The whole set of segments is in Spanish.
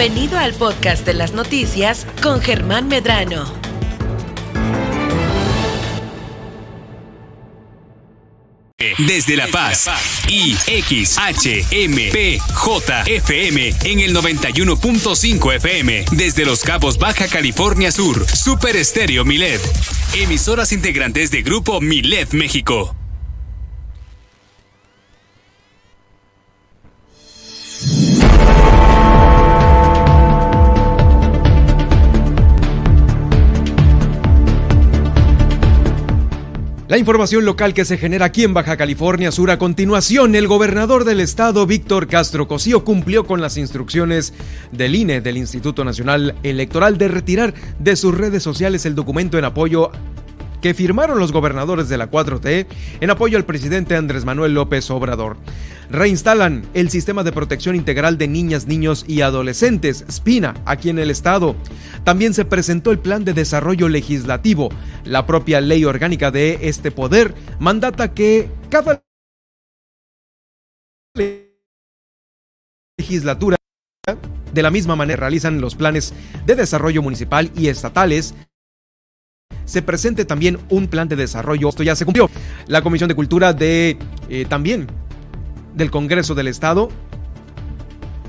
Bienvenido al podcast de las noticias con Germán Medrano. Desde La Paz, I, X, H, M, P, J, FM en el 91.5 FM. Desde Los Cabos, Baja California Sur, Super Estéreo Milet. Emisoras integrantes de Grupo Milet México. La información local que se genera aquí en Baja California Sur a continuación, el gobernador del estado, Víctor Castro Cosío, cumplió con las instrucciones del INE, del Instituto Nacional Electoral, de retirar de sus redes sociales el documento en apoyo que firmaron los gobernadores de la 4T en apoyo al presidente Andrés Manuel López Obrador. Reinstalan el sistema de protección integral de niñas, niños y adolescentes, SPINA, aquí en el estado. También se presentó el plan de desarrollo legislativo. La propia ley orgánica de este poder mandata que cada legislatura de la misma manera realizan los planes de desarrollo municipal y estatales se presente también un plan de desarrollo. Esto ya se cumplió. La Comisión de Cultura de eh, también del Congreso del Estado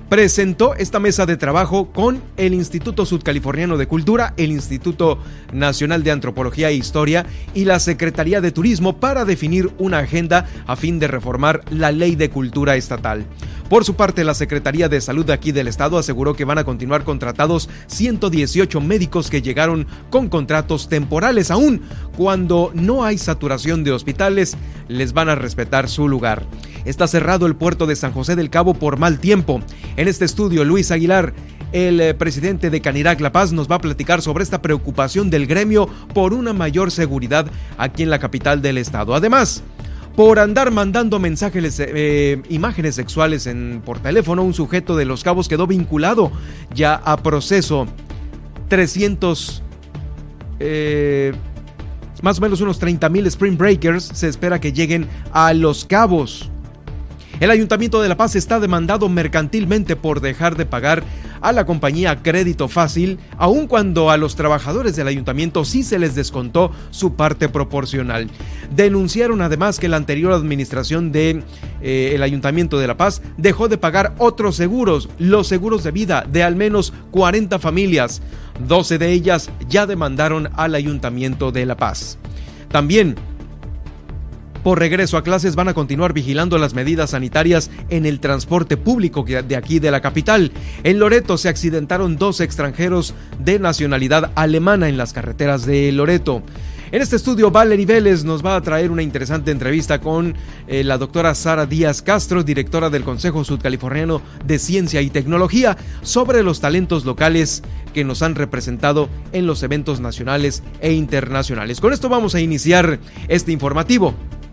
presentó esta mesa de trabajo con el Instituto Sudcaliforniano de Cultura, el Instituto Nacional de Antropología e Historia y la Secretaría de Turismo para definir una agenda a fin de reformar la ley de cultura estatal. Por su parte, la Secretaría de Salud de aquí del Estado aseguró que van a continuar contratados 118 médicos que llegaron con contratos temporales. Aún cuando no hay saturación de hospitales, les van a respetar su lugar. Está cerrado el puerto de San José del Cabo por mal tiempo. En este estudio, Luis Aguilar, el eh, presidente de Canirac La Paz nos va a platicar sobre esta preocupación del gremio por una mayor seguridad aquí en la capital del estado. Además, por andar mandando mensajes, eh, imágenes sexuales en, por teléfono, un sujeto de Los Cabos quedó vinculado ya a proceso. 300, eh, más o menos unos 30 mil Spring Breakers se espera que lleguen a Los Cabos. El Ayuntamiento de La Paz está demandado mercantilmente por dejar de pagar a la compañía Crédito Fácil, aun cuando a los trabajadores del ayuntamiento sí se les descontó su parte proporcional. Denunciaron además que la anterior administración del de, eh, Ayuntamiento de La Paz dejó de pagar otros seguros, los seguros de vida de al menos 40 familias. 12 de ellas ya demandaron al Ayuntamiento de La Paz. También por regreso a clases van a continuar vigilando las medidas sanitarias en el transporte público de aquí de la capital. En Loreto se accidentaron dos extranjeros de nacionalidad alemana en las carreteras de Loreto. En este estudio, Valerie Vélez nos va a traer una interesante entrevista con eh, la doctora Sara Díaz Castro, directora del Consejo Sudcaliforniano de Ciencia y Tecnología, sobre los talentos locales que nos han representado en los eventos nacionales e internacionales. Con esto vamos a iniciar este informativo.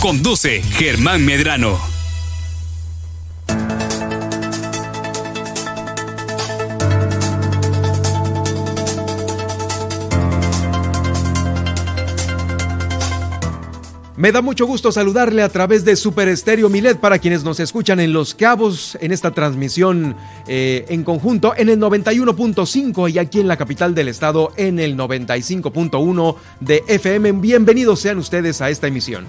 Conduce Germán Medrano. Me da mucho gusto saludarle a través de Super Estéreo Milet para quienes nos escuchan en Los Cabos en esta transmisión eh, en conjunto en el 91.5 y aquí en la capital del estado en el 95.1 de FM. Bienvenidos sean ustedes a esta emisión.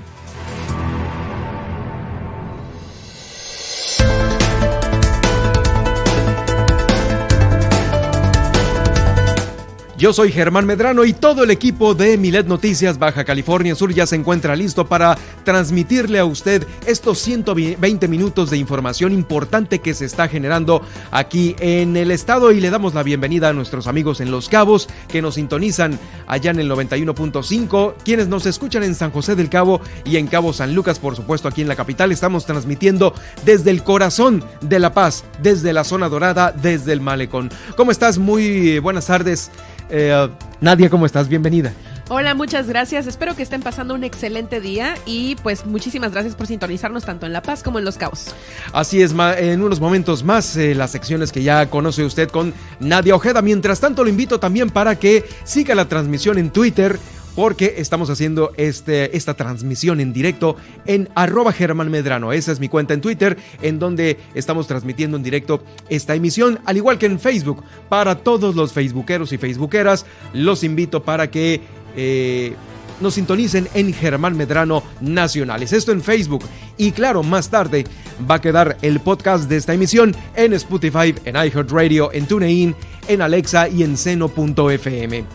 Yo soy Germán Medrano y todo el equipo de Milet Noticias Baja California Sur ya se encuentra listo para transmitirle a usted estos 120 minutos de información importante que se está generando aquí en el estado y le damos la bienvenida a nuestros amigos en Los Cabos que nos sintonizan allá en el 91.5, quienes nos escuchan en San José del Cabo y en Cabo San Lucas, por supuesto aquí en la capital. Estamos transmitiendo desde el corazón de La Paz, desde la zona dorada, desde el malecón. ¿Cómo estás? Muy buenas tardes. Eh, Nadia, ¿cómo estás? Bienvenida. Hola, muchas gracias. Espero que estén pasando un excelente día y pues muchísimas gracias por sintonizarnos tanto en La Paz como en Los Caos. Así es, en unos momentos más eh, las secciones que ya conoce usted con Nadia Ojeda. Mientras tanto, lo invito también para que siga la transmisión en Twitter porque estamos haciendo este, esta transmisión en directo en arroba Germán Medrano. Esa es mi cuenta en Twitter, en donde estamos transmitiendo en directo esta emisión, al igual que en Facebook. Para todos los facebookeros y facebookeras, los invito para que... Eh, nos sintonicen en Germán Medrano Nacionales. Esto en Facebook. Y claro, más tarde va a quedar el podcast de esta emisión en Spotify, en iHeartRadio, en TuneIn, en Alexa y en Seno.fm.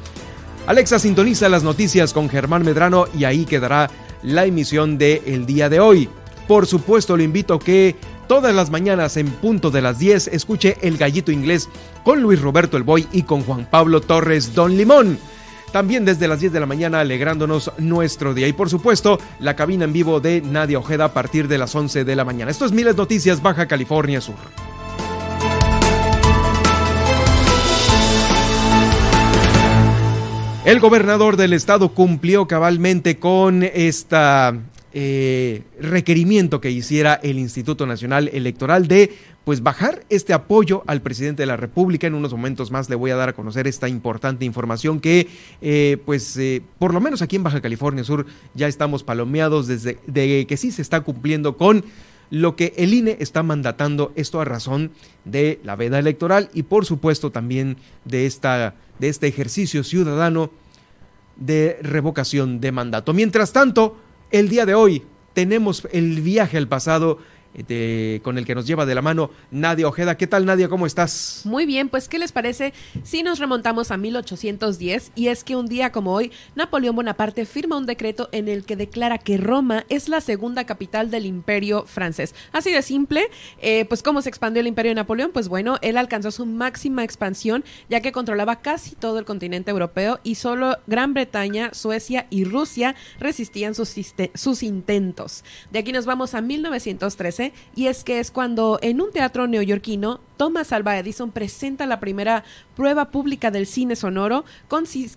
Alexa sintoniza las noticias con Germán Medrano y ahí quedará la emisión de el día de hoy. Por supuesto, le invito que todas las mañanas en punto de las 10 escuche El Gallito Inglés con Luis Roberto El Boy y con Juan Pablo Torres Don Limón. También desde las 10 de la mañana alegrándonos nuestro día. Y por supuesto, la cabina en vivo de Nadia Ojeda a partir de las 11 de la mañana. Esto es Miles Noticias Baja California Sur. El gobernador del estado cumplió cabalmente con esta eh, requerimiento que hiciera el Instituto Nacional Electoral de pues bajar este apoyo al presidente de la República. En unos momentos más le voy a dar a conocer esta importante información que eh, pues eh, por lo menos aquí en Baja California Sur ya estamos palomeados desde de que sí se está cumpliendo con lo que el INE está mandatando, esto a razón de la veda electoral y por supuesto también de, esta, de este ejercicio ciudadano de revocación de mandato. Mientras tanto, el día de hoy tenemos el viaje al pasado con el que nos lleva de la mano Nadia Ojeda. ¿Qué tal Nadia? ¿Cómo estás? Muy bien, pues ¿qué les parece si nos remontamos a 1810? Y es que un día como hoy, Napoleón Bonaparte firma un decreto en el que declara que Roma es la segunda capital del imperio francés. Así de simple, eh, pues ¿cómo se expandió el imperio de Napoleón? Pues bueno, él alcanzó su máxima expansión ya que controlaba casi todo el continente europeo y solo Gran Bretaña, Suecia y Rusia resistían sus, sus intentos. De aquí nos vamos a 1913 y es que es cuando en un teatro neoyorquino Thomas Alva Edison presenta la primera prueba pública del cine sonoro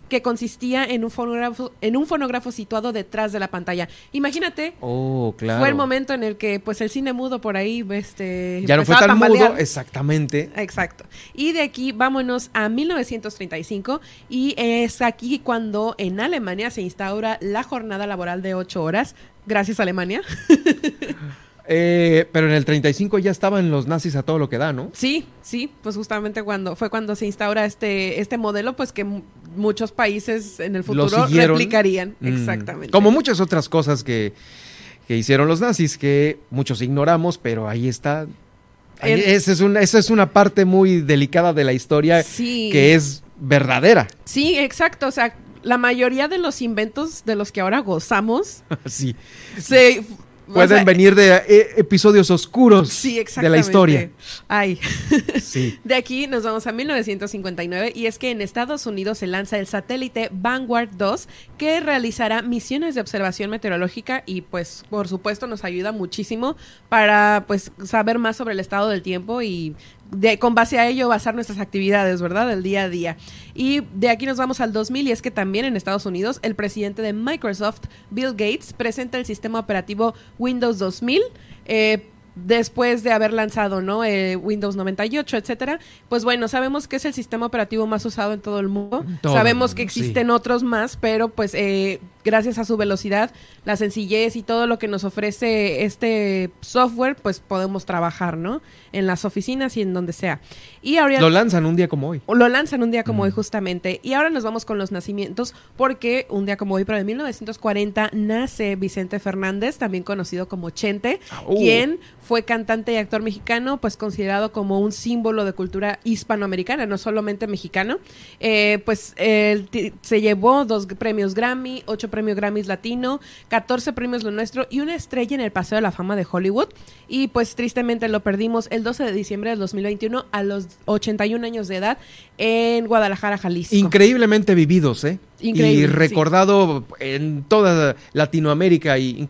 que consistía en un fonógrafo en un fonógrafo situado detrás de la pantalla. Imagínate, oh, claro. fue el momento en el que pues el cine mudo por ahí este ya no fue tan mudo, exactamente. Exacto. Y de aquí vámonos a 1935 y es aquí cuando en Alemania se instaura la jornada laboral de ocho horas. Gracias Alemania. Eh, pero en el 35 ya estaban los nazis a todo lo que da, ¿no? Sí, sí, pues justamente cuando fue cuando se instaura este este modelo, pues que muchos países en el futuro replicarían. Mm. Exactamente. Como muchas otras cosas que, hicieron los nazis, que muchos ignoramos, pero ahí está. esa, es una, esa es una parte muy delicada de la historia que es verdadera. Sí, exacto. O sea, la mayoría de los inventos de los que ahora gozamos sí. se Pueden venir de eh, episodios oscuros de la historia. Ay. Sí. De aquí nos vamos a 1959 y es que en Estados Unidos se lanza el satélite Vanguard 2 que realizará misiones de observación meteorológica y pues por supuesto nos ayuda muchísimo para pues saber más sobre el estado del tiempo y con base a ello basar nuestras actividades, ¿verdad? Del día a día. Y de aquí nos vamos al 2000 y es que también en Estados Unidos el presidente de Microsoft, Bill Gates, presenta el sistema operativo Windows 2000. Eh, después de haber lanzado ¿no? Eh, Windows 98, etcétera, pues bueno, sabemos que es el sistema operativo más usado en todo el mundo. sabemos que existen otros más, pero pues eh, gracias a su velocidad, la sencillez y todo lo que nos ofrece este software, pues podemos trabajar, ¿no? En las oficinas y en donde sea. Y ahora lo lanzan un día como hoy. Lo lanzan un día como hoy justamente. Y ahora nos vamos con los nacimientos porque un día como hoy, pero en 1940 nace Vicente Fernández, también conocido como Chente, uh. quien fue cantante y actor mexicano, pues considerado como un símbolo de cultura hispanoamericana, no solamente mexicano. Eh, pues él se llevó dos premios Grammy, ocho premios Grammys Latino, 14 premios Lo Nuestro y una estrella en el Paseo de la Fama de Hollywood. Y pues tristemente lo perdimos el 12 de diciembre del 2021 a los 81 años de edad en Guadalajara, Jalisco. Increíblemente vividos, ¿eh? Increíble, y recordado en toda Latinoamérica y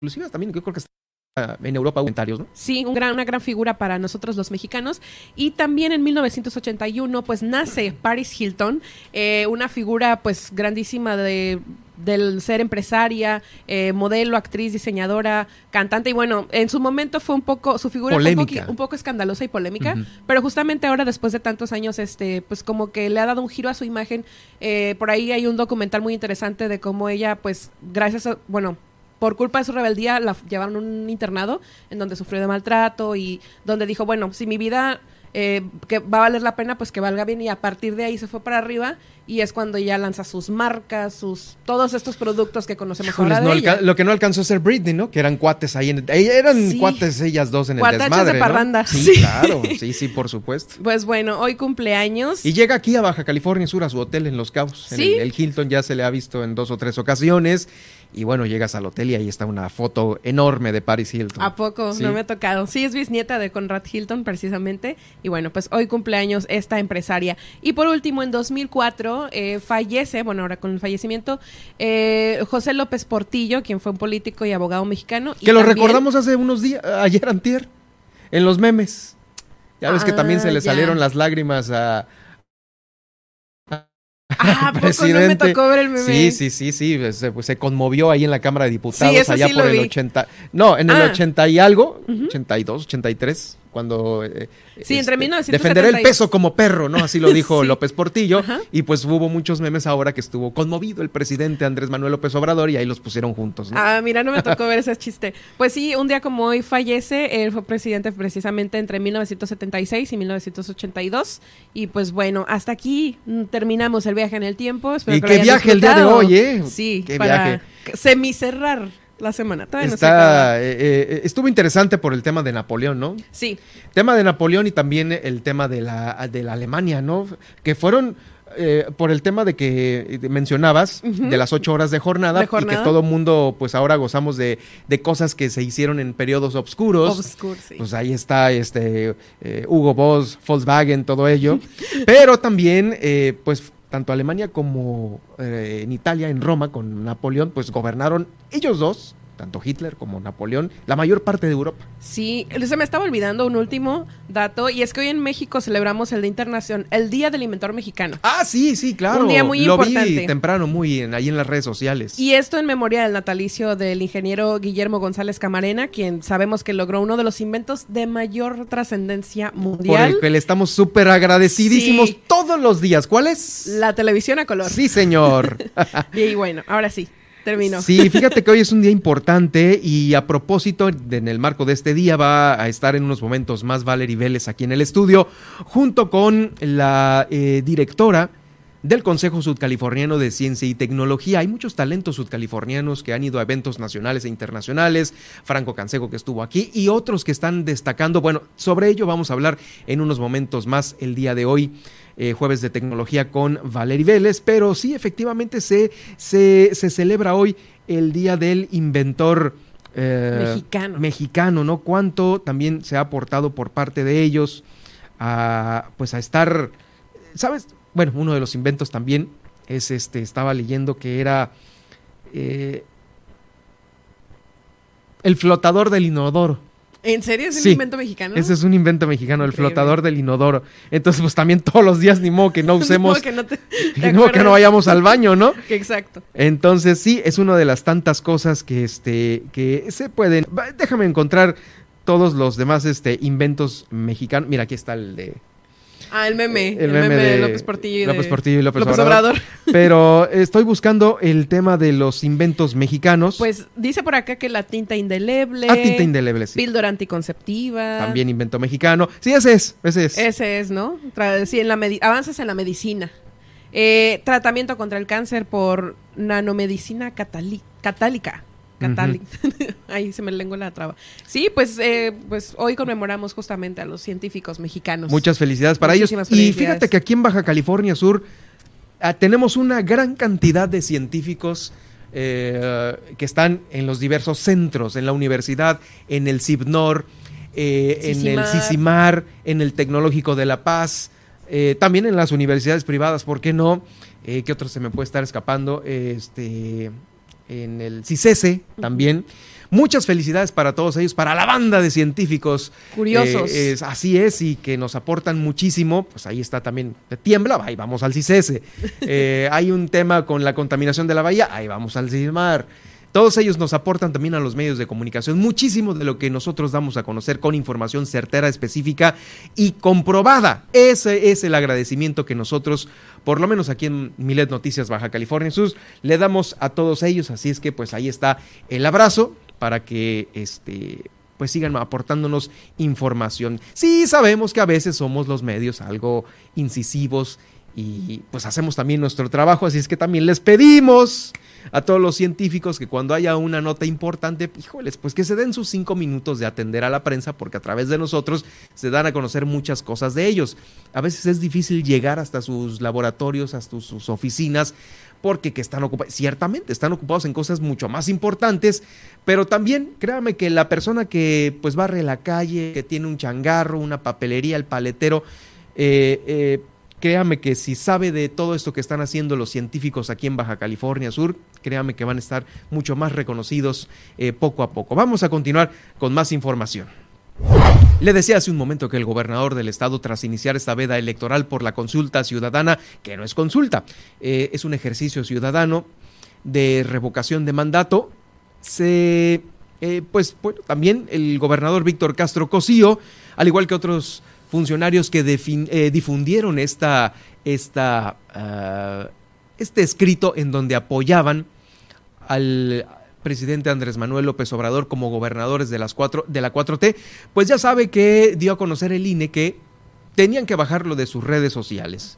inclusive también yo creo que está en Europa comentarios, ¿no? Sí, un gran, una gran figura para nosotros los mexicanos. Y también en 1981, pues nace Paris Hilton, eh, una figura pues grandísima de del ser empresaria, eh, modelo, actriz, diseñadora, cantante y bueno, en su momento fue un poco, su figura fue un poco, escandalosa y polémica, pero justamente ahora después de tantos años, este, pues como que le ha dado un giro a su imagen. Eh, por ahí hay un documental muy interesante de cómo ella, pues gracias a, bueno, por culpa de su rebeldía la llevaron a un internado en donde sufrió de maltrato y donde dijo, bueno, si mi vida eh, que va a valer la pena, pues que valga bien y a partir de ahí se fue para arriba y es cuando ya lanza sus marcas, sus todos estos productos que conocemos ahora Lo que no alcanzó a ser Britney, ¿no? Que eran cuates ahí en eran cuates ellas dos en el desmadre, de parranda. Sí, claro, sí, sí, por supuesto. Pues bueno, hoy cumpleaños. Y llega aquí a Baja California Sur a su hotel en Los Cabos. ¿Sí? el Hilton ya se le ha visto en dos o tres ocasiones y bueno, llegas al hotel y ahí está una foto enorme de Paris Hilton. ¿A poco? No me ha tocado. Sí, es bisnieta de Conrad Hilton, precisamente. Y bueno, pues hoy cumpleaños esta empresaria. Y por último, en 2004 eh, fallece, bueno, ahora con el fallecimiento, eh, José López Portillo, quien fue un político y abogado mexicano. Que lo recordamos hace unos días, ayer antier, en los memes. Ya ves que también se le ah, salieron las lágrimas a, Ah, presidente. no me tocó ver el meme. Sí, sí, sí, sí. Se, pues, se conmovió ahí en la Cámara de Diputados allá por el 80. No, en el 80 ah. y algo, 82, 83 cuando... Eh, sí, entre este, Defender el peso como perro, ¿no? Así lo dijo López Portillo. Y pues hubo muchos memes ahora que estuvo conmovido el presidente Andrés Manuel López Obrador y ahí los pusieron juntos. ¿no? Ah, mira, no me tocó ver ese chiste. Pues sí, un día como hoy fallece, él fue presidente precisamente entre 1976 y 1982. Y pues bueno, hasta aquí terminamos el viaje en el tiempo. y qué viaje el día de hoy, ¿eh? Sí, qué para semicerrar la semana. Está, eh, eh, estuvo interesante por el tema de Napoleón, ¿no? Sí. Tema de Napoleón y también el tema de la, de la Alemania, ¿no? Que fueron eh, por el tema de que mencionabas, de las ocho horas de jornada, y que todo mundo, pues ahora gozamos de, de, cosas que se hicieron en periodos oscuros. Pues ahí está este Hugo Boss, Volkswagen, todo ello. Pero también, pues tanto Alemania como eh, en Italia, en Roma, con Napoleón, pues gobernaron ellos dos tanto Hitler como Napoleón, la mayor parte de Europa. Sí, se me estaba olvidando un último dato, y es que hoy en México celebramos el Día Internacional, el Día del Inventor Mexicano. Ah, sí, sí, claro. Un día muy Lo importante. vi temprano, muy en, ahí en las redes sociales. Y esto en memoria del natalicio del ingeniero Guillermo González Camarena, quien sabemos que logró uno de los inventos de mayor trascendencia mundial. Por el que le estamos súper agradecidísimos todos los días. ¿Cuál es? La televisión a color. Sí, señor. y bueno, ahora sí. Terminó. Sí, fíjate que hoy es un día importante y a propósito, en el marco de este día va a estar en unos momentos más Valerie Vélez aquí en el estudio, junto con la eh, directora del Consejo Sudcaliforniano de Ciencia y Tecnología. Hay muchos talentos sudcalifornianos que han ido a eventos nacionales e internacionales. Franco Canseco que estuvo aquí y otros que están destacando. Bueno, sobre ello vamos a hablar en unos momentos más el día de hoy. Eh, jueves de tecnología con Valery Vélez, pero sí, efectivamente se, se, celebra hoy el Día del Inventor eh, mexicano. mexicano, ¿no? Cuánto también se ha aportado por parte de ellos a, pues a estar, ¿sabes? Bueno, uno de los inventos también es este, estaba leyendo que era eh, el flotador del inodoro. ¿En serio es un invento mexicano? Ese es un invento mexicano, el flotador del inodoro. Entonces, pues también todos los días ni modo que no usemos. que no, que no vayamos al baño, ¿no? Exacto. Entonces, sí, es una de las tantas cosas que este, que se pueden. Déjame encontrar todos los demás este, inventos mexicanos. Mira, aquí está el de. Ah, el meme. El, meme, de, López Portillo y López Portillo y López, Obrador. Pero estoy buscando el tema de los inventos mexicanos. Pues dice por acá que la tinta indeleble. Ah, tinta indeleble, sí. Píldora anticonceptiva. También invento mexicano. Sí, ese es, ese es. Ese es, ¿no? sí, en la avances en la medicina. Eh, tratamiento contra el cáncer por nanomedicina catálica. Ahí se me lengua la traba. Sí, pues, eh, pues hoy conmemoramos justamente a los científicos mexicanos. Muchas felicidades para ellos. Y fíjate que aquí en Baja California Sur ah, tenemos una gran cantidad de científicos eh, que están en los diversos centros, en la universidad, en el CIBNOR, eh, en el CICIMAR, en el Tecnológico de La Paz, también en las universidades privadas, ¿por qué no? ¿Qué otro se me puede estar escapando? Este en el CICESE también. Muchas felicidades para todos ellos, para la banda de científicos. Curiosos. Eh, así es, y que nos aportan muchísimo. Pues ahí está también, tiembla, ahí vamos al CICESE. Eh, hay un tema con la contaminación de la bahía, ahí vamos al CISMAR. Todos ellos nos aportan también a los medios de comunicación muchísimo de lo que nosotros damos a conocer con información certera, específica y comprobada. Ese es el agradecimiento que nosotros, por lo menos aquí en Milet Noticias Baja California Sur, le damos a todos ellos. Así es que pues ahí está el abrazo para que este pues sigan aportándonos información. Sí, sabemos que a veces somos los medios algo incisivos y pues hacemos también nuestro trabajo, así es que también les pedimos a todos los científicos que cuando haya una nota importante, híjoles, pues que se den sus cinco minutos de atender a la prensa, porque a través de nosotros se dan a conocer muchas cosas de ellos. A veces es difícil llegar hasta sus laboratorios, hasta sus oficinas, porque que están ocupados, ciertamente están ocupados en cosas mucho más importantes, pero también créame que la persona que pues barre la calle, que tiene un changarro, una papelería, el paletero, eh, eh, créame que si sabe de todo esto que están haciendo los científicos aquí en Baja California Sur, créame que van a estar mucho más reconocidos eh, poco a poco. Vamos a continuar con más información. Le decía hace un momento que el gobernador del estado, tras iniciar esta veda electoral por la consulta ciudadana, que no es consulta, eh, es un ejercicio ciudadano de revocación de mandato, se, eh, pues bueno, también el gobernador Víctor Castro Cosío, al igual que otros funcionarios que eh, difundieron esta, ah, este escrito en donde apoyaban al presidente Andrés Manuel López Obrador como gobernadores de, las cuatro, de la 4T, pues ya sabe que dio a conocer el INE que tenían que bajarlo de sus redes sociales.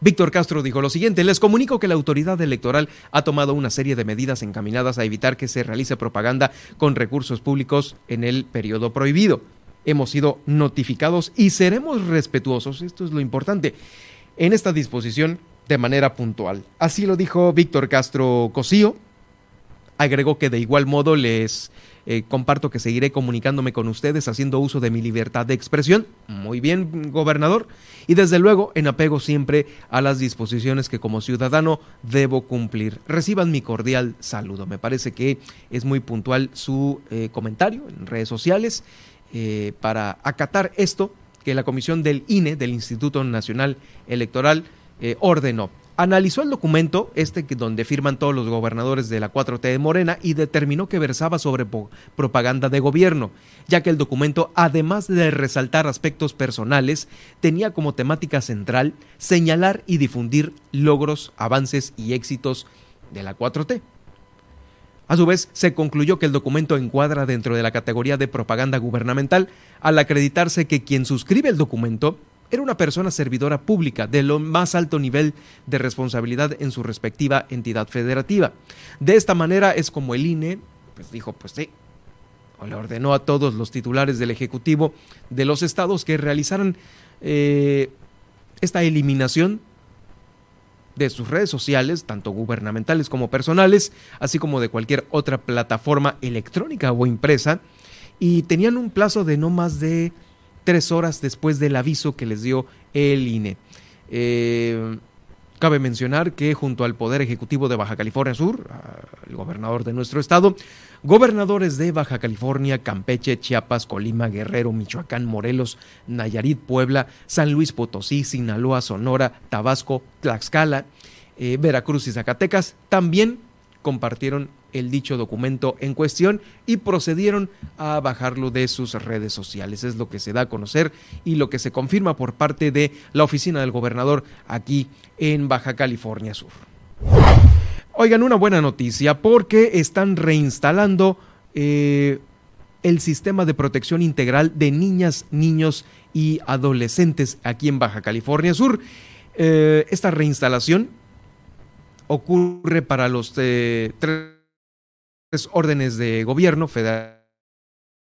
Víctor Castro dijo lo siguiente, les comunico que la autoridad electoral ha tomado una serie de medidas encaminadas a evitar que se realice propaganda con recursos públicos en el periodo prohibido hemos sido notificados y seremos respetuosos, esto es lo importante, en esta disposición de manera puntual. Así lo dijo Víctor Castro Cosío. Agregó que de igual modo les eh, comparto que seguiré comunicándome con ustedes haciendo uso de mi libertad de expresión. Muy bien, gobernador. Y desde luego en apego siempre a las disposiciones que como ciudadano debo cumplir. Reciban mi cordial saludo. Me parece que es muy puntual su eh, comentario en redes sociales eh, para acatar esto que la comisión del INE, del Instituto Nacional Electoral, eh, ordenó. Analizó el documento, este donde firman todos los gobernadores de la 4T de Morena, y determinó que versaba sobre propaganda de gobierno, ya que el documento, además de resaltar aspectos personales, tenía como temática central señalar y difundir logros, avances y éxitos de la 4T. A su vez, se concluyó que el documento encuadra dentro de la categoría de propaganda gubernamental al acreditarse que quien suscribe el documento era una persona servidora pública de lo más alto nivel de responsabilidad en su respectiva entidad federativa. De esta manera es como el INE pues dijo, pues sí, o le ordenó a todos los titulares del Ejecutivo de los estados que realizaran eh, esta eliminación de sus redes sociales, tanto gubernamentales como personales, así como de cualquier otra plataforma electrónica o impresa, y tenían un plazo de no más de tres horas después del aviso que les dio el INE. Eh, cabe mencionar que junto al Poder Ejecutivo de Baja California Sur, el gobernador de nuestro estado, Gobernadores de Baja California, Campeche, Chiapas, Colima, Guerrero, Michoacán, Morelos, Nayarit, Puebla, San Luis Potosí, Sinaloa, Sonora, Tabasco, Tlaxcala, eh, Veracruz y Zacatecas también compartieron el dicho documento en cuestión y procedieron a bajarlo de sus redes sociales. Es lo que se da a conocer y lo que se confirma por parte de la oficina del gobernador aquí en Baja California Sur. Oigan, una buena noticia porque están reinstalando eh, el sistema de protección integral de niñas, niños y adolescentes aquí en Baja California Sur. Eh, esta reinstalación ocurre para los eh, tres órdenes de gobierno federal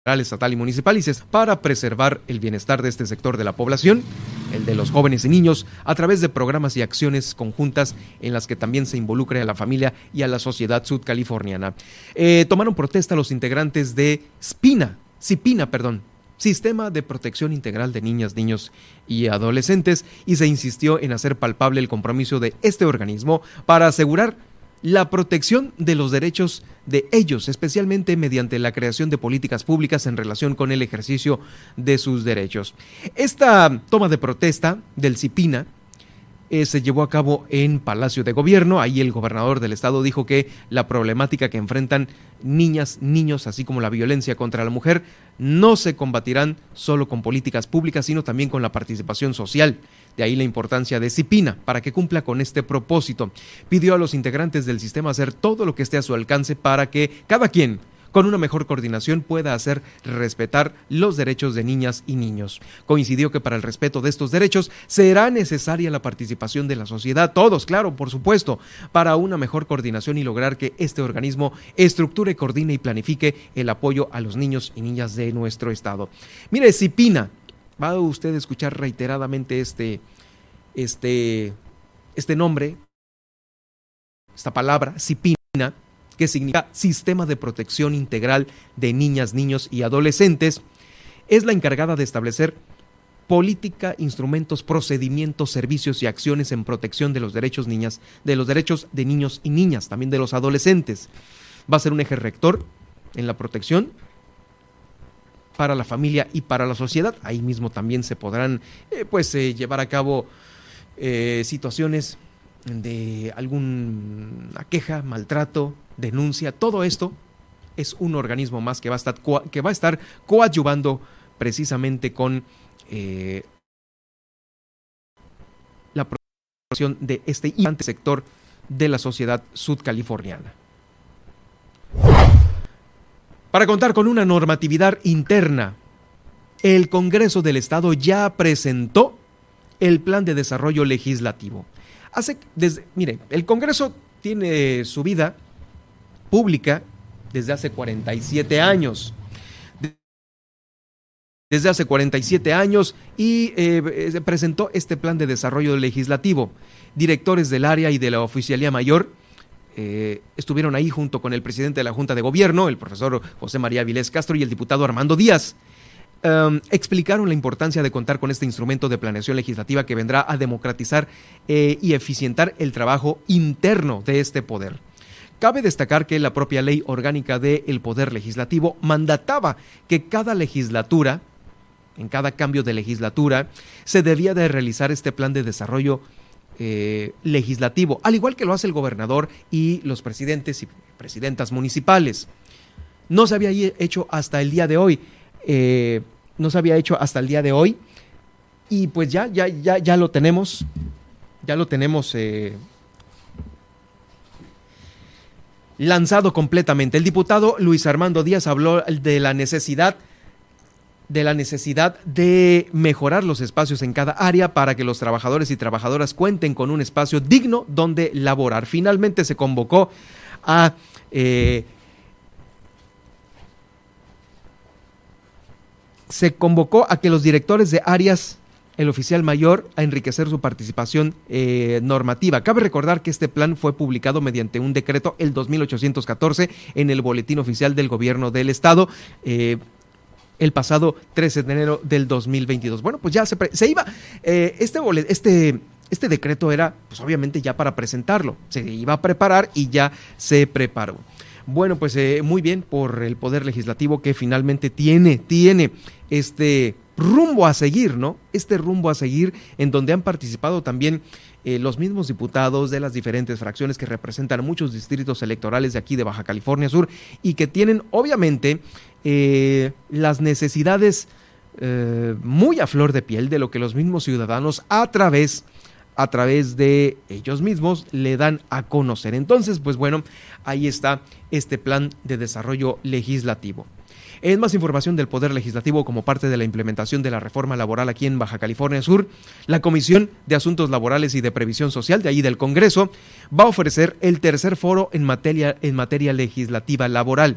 estatal y municipal para preservar el bienestar de este sector de la población, el de los jóvenes y niños, a través de programas y acciones conjuntas en las que también se involucre a la familia y a la sociedad sudcaliforniana. Eh, tomaron protesta los integrantes de SPINA, CIPINA, perdón, Sistema de Protección Integral de Niñas, Niños y Adolescentes, y se insistió en hacer palpable el compromiso de este organismo para asegurar la protección de los derechos de ellos, especialmente mediante la creación de políticas públicas en relación con el ejercicio de sus derechos. Esta toma de protesta del CIPINA eh, se llevó a cabo en Palacio de Gobierno. Ahí el gobernador del estado dijo que la problemática que enfrentan niñas, niños, así como la violencia contra la mujer, no se combatirán solo con políticas públicas, sino también con la participación social. De ahí la importancia de CIPINA para que cumpla con este propósito. Pidió a los integrantes del sistema hacer todo lo que esté a su alcance para que cada quien con una mejor coordinación pueda hacer respetar los derechos de niñas y niños. Coincidió que para el respeto de estos derechos será necesaria la participación de la sociedad, todos, claro, por supuesto, para una mejor coordinación y lograr que este organismo estructure, coordine y planifique el apoyo a los niños y niñas de nuestro estado. Mire, Cipina, va usted a escuchar reiteradamente este, este, este nombre, esta palabra, Cipina que significa Sistema de Protección Integral de Niñas, Niños y Adolescentes, es la encargada de establecer política, instrumentos, procedimientos, servicios y acciones en protección de los derechos niñas, de los derechos de niños y niñas, también de los adolescentes. Va a ser un eje rector en la protección para la familia y para la sociedad. Ahí mismo también se podrán eh, pues eh, llevar a cabo eh, situaciones de alguna queja, maltrato, denuncia, todo esto es un organismo más que va a estar, que va a estar coadyuvando precisamente con la protección de este importante sector de la sociedad sudcaliforniana. Para contar con una normatividad interna, el Congreso del Estado ya presentó el plan de desarrollo legislativo. Hace, desde, mire, el Congreso tiene su vida pública desde hace 47 años. Desde hace 47 años y eh, presentó este plan de desarrollo legislativo. Directores del área y de la oficialía mayor eh, estuvieron ahí junto con el presidente de la Junta de Gobierno, el profesor José María Vilés Castro y el diputado Armando Díaz. Em, explicaron la importancia de contar con este instrumento de planeación legislativa que vendrá a democratizar eh, y eficientar el trabajo interno de este poder. Cabe destacar que la propia ley orgánica del Poder Legislativo mandataba que cada legislatura, en cada cambio de legislatura, se debía de realizar este plan de desarrollo eh, legislativo, al igual que lo hace el gobernador y los presidentes y presidentas municipales. No se había hecho hasta el día de hoy. Eh, no se había hecho hasta el día de hoy. Y pues ya, ya, ya, ya lo tenemos. Ya lo tenemos eh, lanzado completamente. El diputado Luis Armando Díaz habló de la necesidad de la necesidad de mejorar los espacios en cada área para que los trabajadores y trabajadoras cuenten con un espacio digno donde laborar. Finalmente se convocó a eh, se convocó a que los directores de áreas el oficial mayor a enriquecer su participación eh, normativa. Cabe recordar que este plan fue publicado mediante un decreto el 2814 en el Boletín Oficial del Gobierno del Estado. Eh, el pasado 13 de enero del 2022. Bueno, pues ya se, iba. Eh, este, este, este decreto era, pues obviamente, ya para presentarlo. Se iba a preparar y ya se preparó. Bueno, pues muy bien por el Poder Legislativo que finalmente tiene, tiene este rumbo a seguir, ¿no? Este rumbo a seguir en donde han participado también eh, los mismos diputados de las diferentes fracciones que representan muchos distritos electorales de aquí de Baja California Sur y que tienen obviamente eh, las necesidades eh, muy a flor de piel de lo que los mismos ciudadanos a través a través de ellos mismos le dan a conocer. Entonces, pues bueno, ahí está este plan de desarrollo legislativo. Es más información del Poder Legislativo como parte de la implementación de la reforma laboral aquí en Baja California Sur, la Comisión de Asuntos Laborales y de Previsión Social de ahí del Congreso va a ofrecer el tercer foro en materia, en materia legislativa laboral.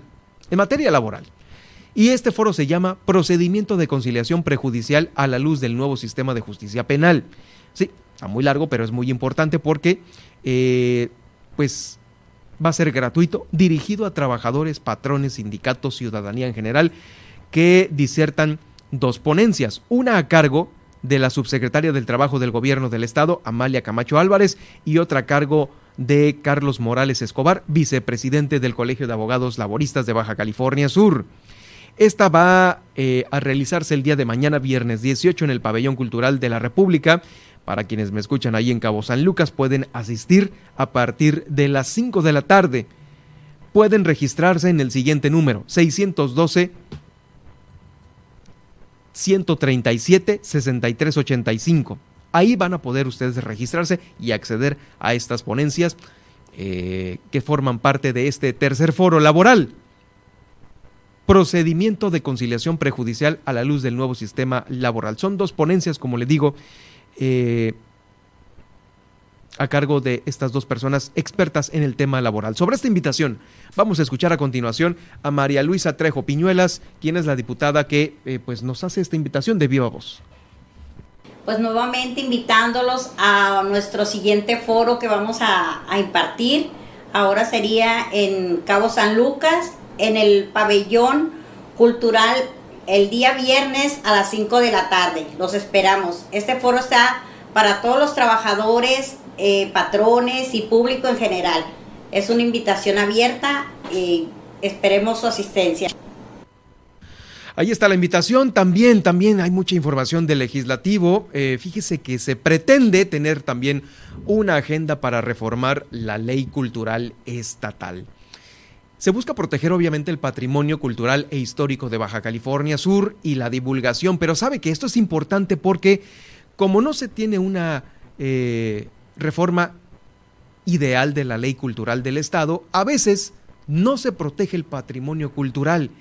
En materia laboral. Y este foro se llama Procedimiento de Conciliación Prejudicial a la luz del nuevo sistema de justicia penal. Sí, está muy largo, pero es muy importante porque, eh, pues, va a ser gratuito, dirigido a trabajadores, patrones, sindicatos, ciudadanía en general, que disertan dos ponencias, una a cargo de la subsecretaria del Trabajo del Gobierno del Estado, Amalia Camacho Álvarez, y otra a cargo de Carlos Morales Escobar, vicepresidente del Colegio de Abogados Laboristas de Baja California Sur. Esta va eh, a realizarse el día de mañana, viernes 18, en el Pabellón Cultural de la República. Para quienes me escuchan ahí en Cabo San Lucas, pueden asistir a partir de las 5 de la tarde. Pueden registrarse en el siguiente número, 612 137 6385. Ahí van a poder ustedes registrarse y acceder a estas ponencias eh, que forman parte de este tercer foro laboral. Procedimiento de conciliación prejudicial a la luz del nuevo sistema laboral. Son dos ponencias, como le digo, eh, a cargo de estas dos personas expertas en el tema laboral. Sobre esta invitación, vamos a escuchar a continuación a María Luisa Trejo Piñuelas, quien es la diputada que eh, pues nos hace esta invitación de viva voz. Pues nuevamente invitándolos a nuestro siguiente foro que vamos a, a impartir. Ahora sería en Cabo San Lucas, en el pabellón cultural el día viernes a las 5 de la tarde. Los esperamos. Este foro está para todos los trabajadores, eh, patrones y público en general. Es una invitación abierta y esperemos su asistencia. Ahí está la invitación. También, también hay mucha información del legislativo. Eh, fíjese que se pretende tener también una agenda para reformar la ley cultural estatal. Se busca proteger obviamente el patrimonio cultural e histórico de Baja California Sur y la divulgación, pero sabe que esto es importante porque como no se tiene una eh, reforma ideal de la ley cultural del Estado, a veces no se protege el patrimonio cultural.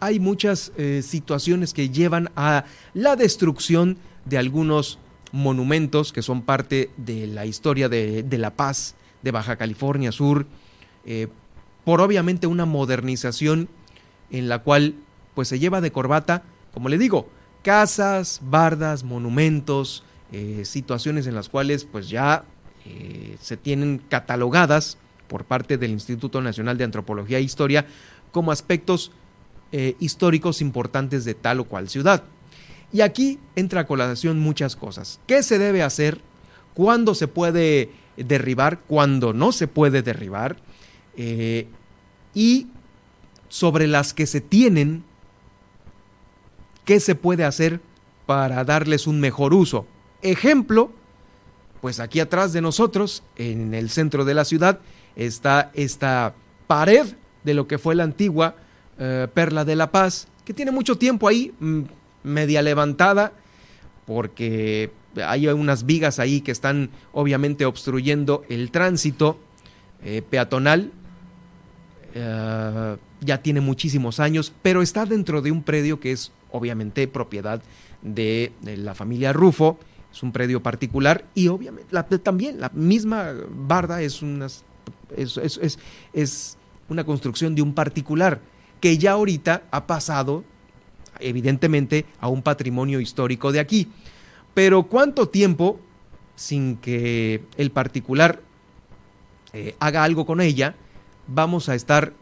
Hay muchas eh, situaciones que llevan a la destrucción de algunos monumentos que son parte de la historia de, la paz de Baja California Sur. Eh, por obviamente una modernización en la cual pues se lleva de corbata, como le digo, casas, bardas, monumentos, eh, situaciones en las cuales pues ya eh, se tienen catalogadas por parte del Instituto Nacional de Antropología e Historia como aspectos eh, históricos importantes de tal o cual ciudad. Y aquí entra a colación muchas cosas. ¿Qué se debe hacer? ¿Cuándo se puede derribar? ¿Cuándo no se puede derribar? Eh, y sobre las que se tienen, qué se puede hacer para darles un mejor uso. Ejemplo, pues aquí atrás de nosotros, en el centro de la ciudad, está esta pared de lo que fue la antigua eh, Perla de la Paz, que tiene mucho tiempo ahí, mm, media levantada, porque hay unas vigas ahí que están obviamente obstruyendo el tránsito eh, peatonal eh, ya tiene muchísimos años, pero está dentro de un predio que es obviamente propiedad de, la familia Rufo, es un predio particular y obviamente también la misma barda es una, construcción de un particular que ya ahorita ha pasado evidentemente a un patrimonio histórico de aquí. Pero ¿cuánto tiempo sin que el particular eh, haga algo con ella? Vamos a estar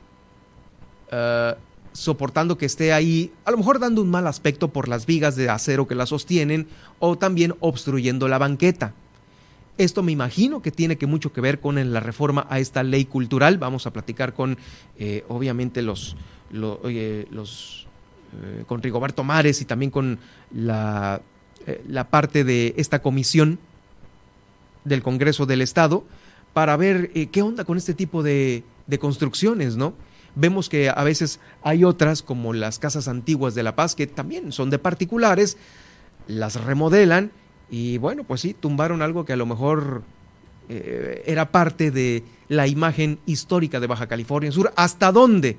eh, soportando que esté ahí, a lo mejor dando un mal aspecto por las vigas de acero que la sostienen o también obstruyendo la banqueta. Esto me imagino que tiene que mucho que ver con la reforma a esta ley cultural. Vamos a platicar con, eh, obviamente, los, los eh, con Rigoberto Mares y también con la, eh, la parte de esta comisión del Congreso del Estado para ver qué onda con este tipo de, de construcciones, ¿no? Vemos que a veces hay otras, como las casas antiguas de La Paz, que también son de particulares, las remodelan y bueno, pues sí, tumbaron algo que a lo mejor eh, era parte de la imagen histórica de Baja California Sur. ¿Hasta dónde?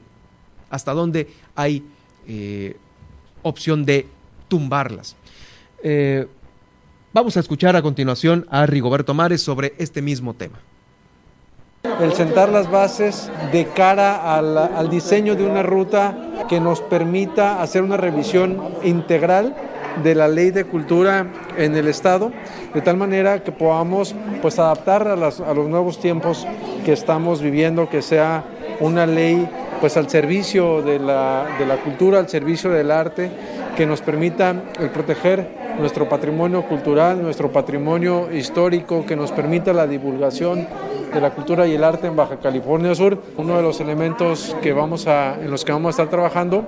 ¿Hasta dónde hay eh, opción de tumbarlas? Eh, vamos a escuchar a continuación a Rigoberto Mares sobre este mismo tema el sentar las bases de cara al, al, diseño de una ruta que nos permita hacer una revisión integral de la ley de cultura en el Estado, de tal manera que podamos pues, adaptar a, las, a los nuevos tiempos que estamos viviendo, que sea una ley pues, al servicio de la, de la cultura, al servicio del arte, que nos permita el proteger nuestro patrimonio cultural, nuestro patrimonio histórico, que nos permita la divulgación de la cultura y el arte en Baja California Sur. Uno de los elementos que vamos a, en los que vamos a estar trabajando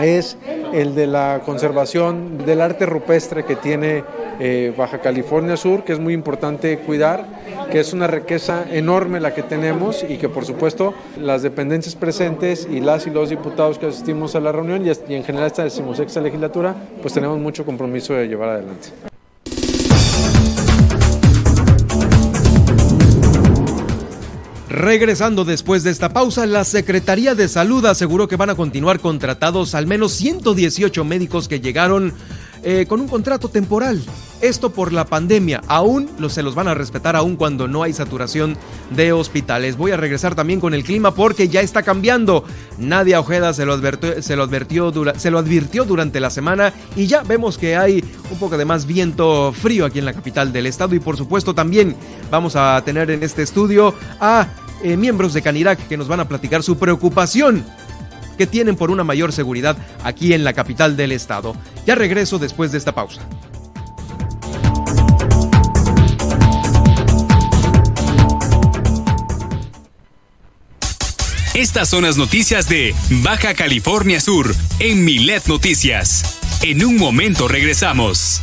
es el de la conservación del arte rupestre que tiene eh, Baja California Sur, que es muy importante cuidar, que es una riqueza enorme la que tenemos y que por supuesto las dependencias presentes y las y los diputados que asistimos a la reunión y, en general esta decimosexta legislatura, pues tenemos mucho compromiso de llevar adelante. Regresando después de esta pausa, la Secretaría de Salud aseguró que van a continuar contratados al menos 118 médicos que llegaron eh, con un contrato temporal. Esto por la pandemia. Aún se los van a respetar aún cuando no hay saturación de hospitales. Voy a regresar también con el clima porque ya está cambiando. Nadia Ojeda se lo advirtió, se lo advirtió, se lo advirtió durante la semana y ya vemos que hay un poco de más viento frío aquí en la capital del estado y por supuesto también vamos a tener en este estudio a eh, miembros de Canirac que nos van a platicar su preocupación que tienen por una mayor seguridad aquí en la capital del estado. Ya regreso después de esta pausa. Estas son las noticias de Baja California Sur en Milet Noticias. En un momento regresamos.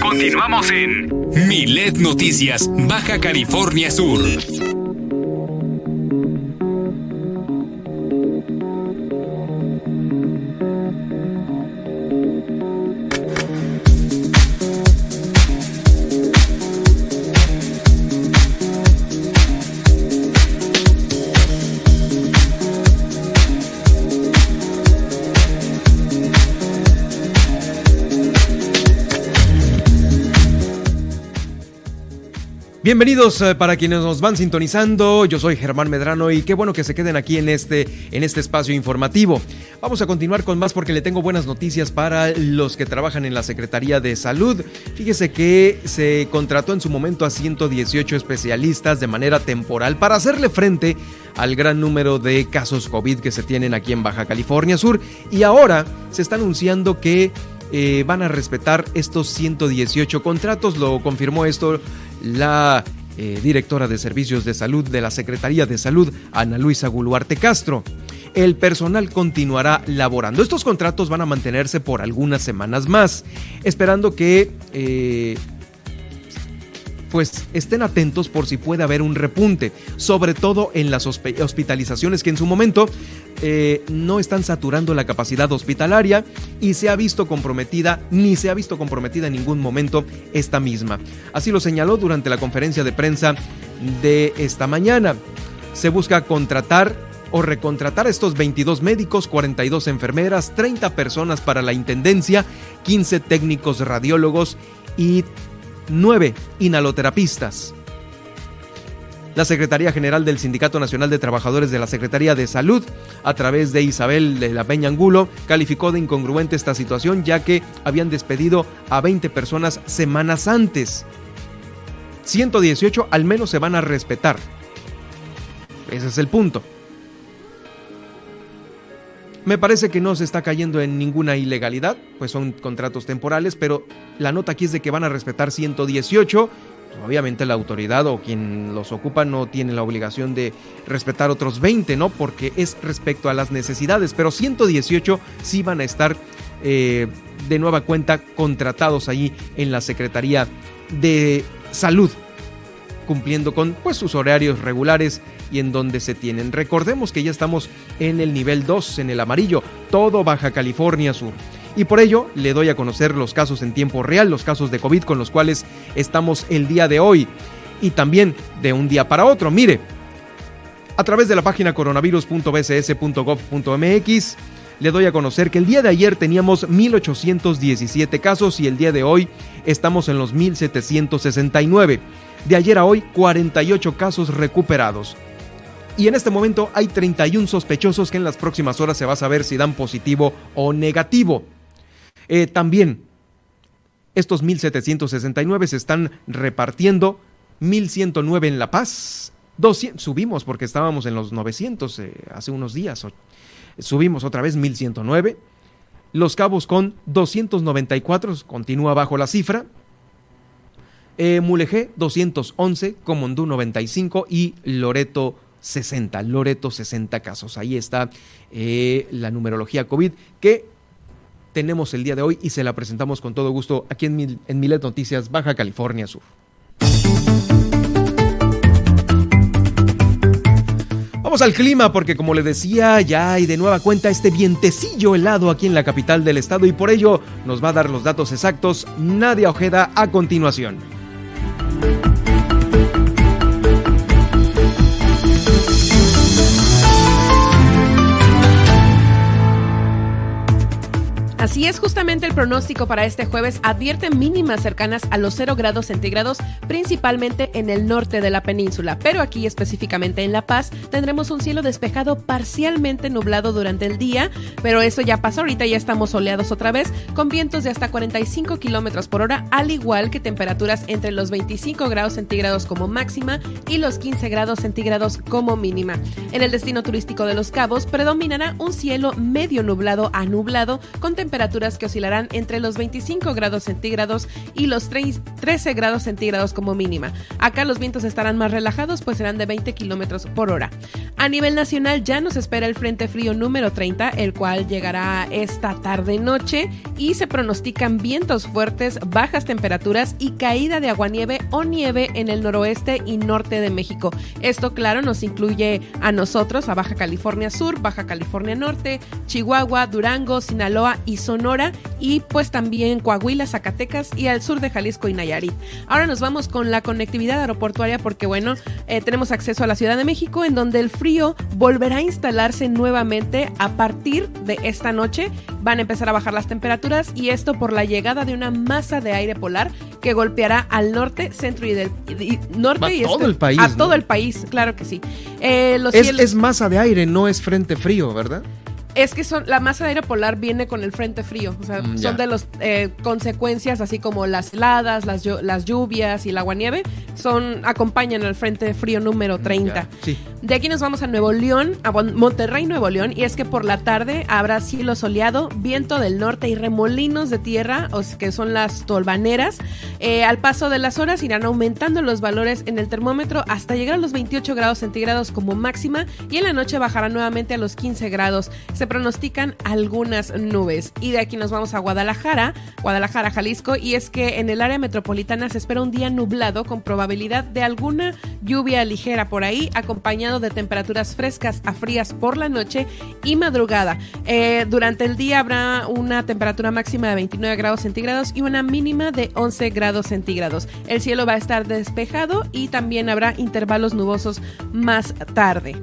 Continuamos en Milet Noticias, Baja California Sur. Bienvenidos eh, para quienes nos van sintonizando. Yo soy Germán Medrano y qué bueno que se queden aquí en este, en este espacio informativo. Vamos a continuar con más porque le tengo buenas noticias para los que trabajan en la Secretaría de Salud. Fíjese que se contrató en su momento a 118 especialistas de manera temporal para hacerle frente al gran número de casos COVID que se tienen aquí en Baja California Sur y ahora se está anunciando que eh, van a respetar estos 118 contratos. Lo confirmó esto la eh, directora de Servicios de Salud de la Secretaría de Salud, Ana Luisa Guluarte Castro. El personal continuará laborando. Estos contratos van a mantenerse por algunas semanas más, esperando que eh, pues estén atentos por si puede haber un repunte, sobre todo en las hospitalizaciones que en su momento eh, no están saturando la capacidad hospitalaria y se ha visto comprometida, ni se ha visto comprometida en ningún momento esta misma. Así lo señaló durante la conferencia de prensa de esta mañana. Se busca contratar o recontratar a estos 22 médicos, 42 enfermeras, 30 personas para la intendencia, 15 técnicos radiólogos y 9 inhaloterapistas. La Secretaría General del Sindicato Nacional de Trabajadores de la Secretaría de Salud, a través de Isabel de la Peña Angulo, calificó de incongruente esta situación ya que habían despedido a 20 personas semanas antes. 118 al menos se van a respetar. Ese es el punto. Me parece que no se está cayendo en ninguna ilegalidad, pues son contratos temporales, pero la nota aquí es de que van a respetar 118. Obviamente la autoridad o quien los ocupa no tiene la obligación de respetar otros 20, ¿no? Porque es respecto a las necesidades, pero 118 sí van a estar eh, de nueva cuenta contratados allí en la Secretaría de Salud, cumpliendo con pues, sus horarios regulares y en donde se tienen. Recordemos que ya estamos en el nivel 2, en el amarillo, todo Baja California Sur. Y por ello le doy a conocer los casos en tiempo real, los casos de COVID con los cuales estamos el día de hoy y también de un día para otro. Mire, a través de la página coronavirus.bcs.gov.mx le doy a conocer que el día de ayer teníamos 1.817 casos y el día de hoy estamos en los 1.769. De ayer a hoy, 48 casos recuperados. Y en este momento hay 31 sospechosos que en las próximas horas se va a saber si dan positivo o negativo. Eh, también, estos 1.769 se están repartiendo, 1.109 en La Paz, 200, subimos porque estábamos en los 900 eh, hace unos días, subimos otra vez 1.109. Los Cabos con 294, continúa bajo la cifra. Eh, Mulegé 211, Comondú 95 y Loreto 60, Loreto 60 casos. Ahí está eh, la numerología COVID que tenemos el día de hoy y se la presentamos con todo gusto aquí en, en Milet Noticias, Baja California Sur. Vamos al clima porque como le decía, ya hay de nueva cuenta este vientecillo helado aquí en la capital del estado y por ello nos va a dar los datos exactos Nadia Ojeda a continuación. Así es justamente el pronóstico para este jueves. Advierte mínimas cercanas a los 0 grados centígrados, principalmente en el norte de la península. Pero aquí específicamente en La Paz tendremos un cielo despejado parcialmente nublado durante el día. Pero eso ya pasó, ahorita ya estamos soleados otra vez, con vientos de hasta 45 kilómetros por hora, al igual que temperaturas entre los 25 grados centígrados como máxima y los 15 grados centígrados como mínima. En el destino turístico de Los Cabos predominará un cielo medio nublado a nublado con temperaturas que oscilarán entre los 25 grados centígrados y los 13 grados centígrados como mínima. Acá los vientos estarán más relajados, pues serán de 20 kilómetros por hora. A nivel nacional ya nos espera el Frente Frío número 30, el cual llegará esta tarde-noche y se pronostican vientos fuertes, bajas temperaturas y caída de aguanieve o nieve en el noroeste y norte de México. Esto, claro, nos incluye a nosotros, a Baja California Sur, Baja California Norte, Chihuahua, Durango, Sinaloa y Sonora y pues también Coahuila, Zacatecas y al sur de Jalisco y Nayarit. Ahora nos vamos con la conectividad aeroportuaria porque bueno, eh, tenemos acceso a la Ciudad de México en donde el frío volverá a instalarse nuevamente a partir de esta noche. Van a empezar a bajar las temperaturas y esto por la llegada de una masa de aire polar que golpeará al norte, centro y del norte y todo este el país. A todo el país, claro que sí. Eh, es, es masa de aire, no es frente frío, ¿verdad? Es que son la masa de aire polar viene con el frente frío, o sea, mm, son de las eh, consecuencias así como las heladas, las, las lluvias y el aguanieve, son acompañan al frente frío número 30. sí. De aquí nos vamos a Nuevo León, a Monterrey, Nuevo León, y es que por la tarde habrá cielo soleado, viento del norte y remolinos de tierra, que son las tolvaneras. Eh, al paso de las horas irán aumentando los valores en el termómetro hasta llegar a los 28 grados centígrados como máxima y en la noche bajará nuevamente a los 15 grados. Se se pronostican algunas nubes. Y de aquí nos vamos a Guadalajara, Guadalajara, Jalisco, y es que en el área metropolitana se espera un día nublado con probabilidad de alguna lluvia ligera por ahí, acompañado de temperaturas frescas a frías por la noche y madrugada. Eh, durante el día habrá una temperatura máxima de 29 grados centígrados y una mínima de 11 grados centígrados. El cielo va a estar despejado y también habrá intervalos nubosos más tarde.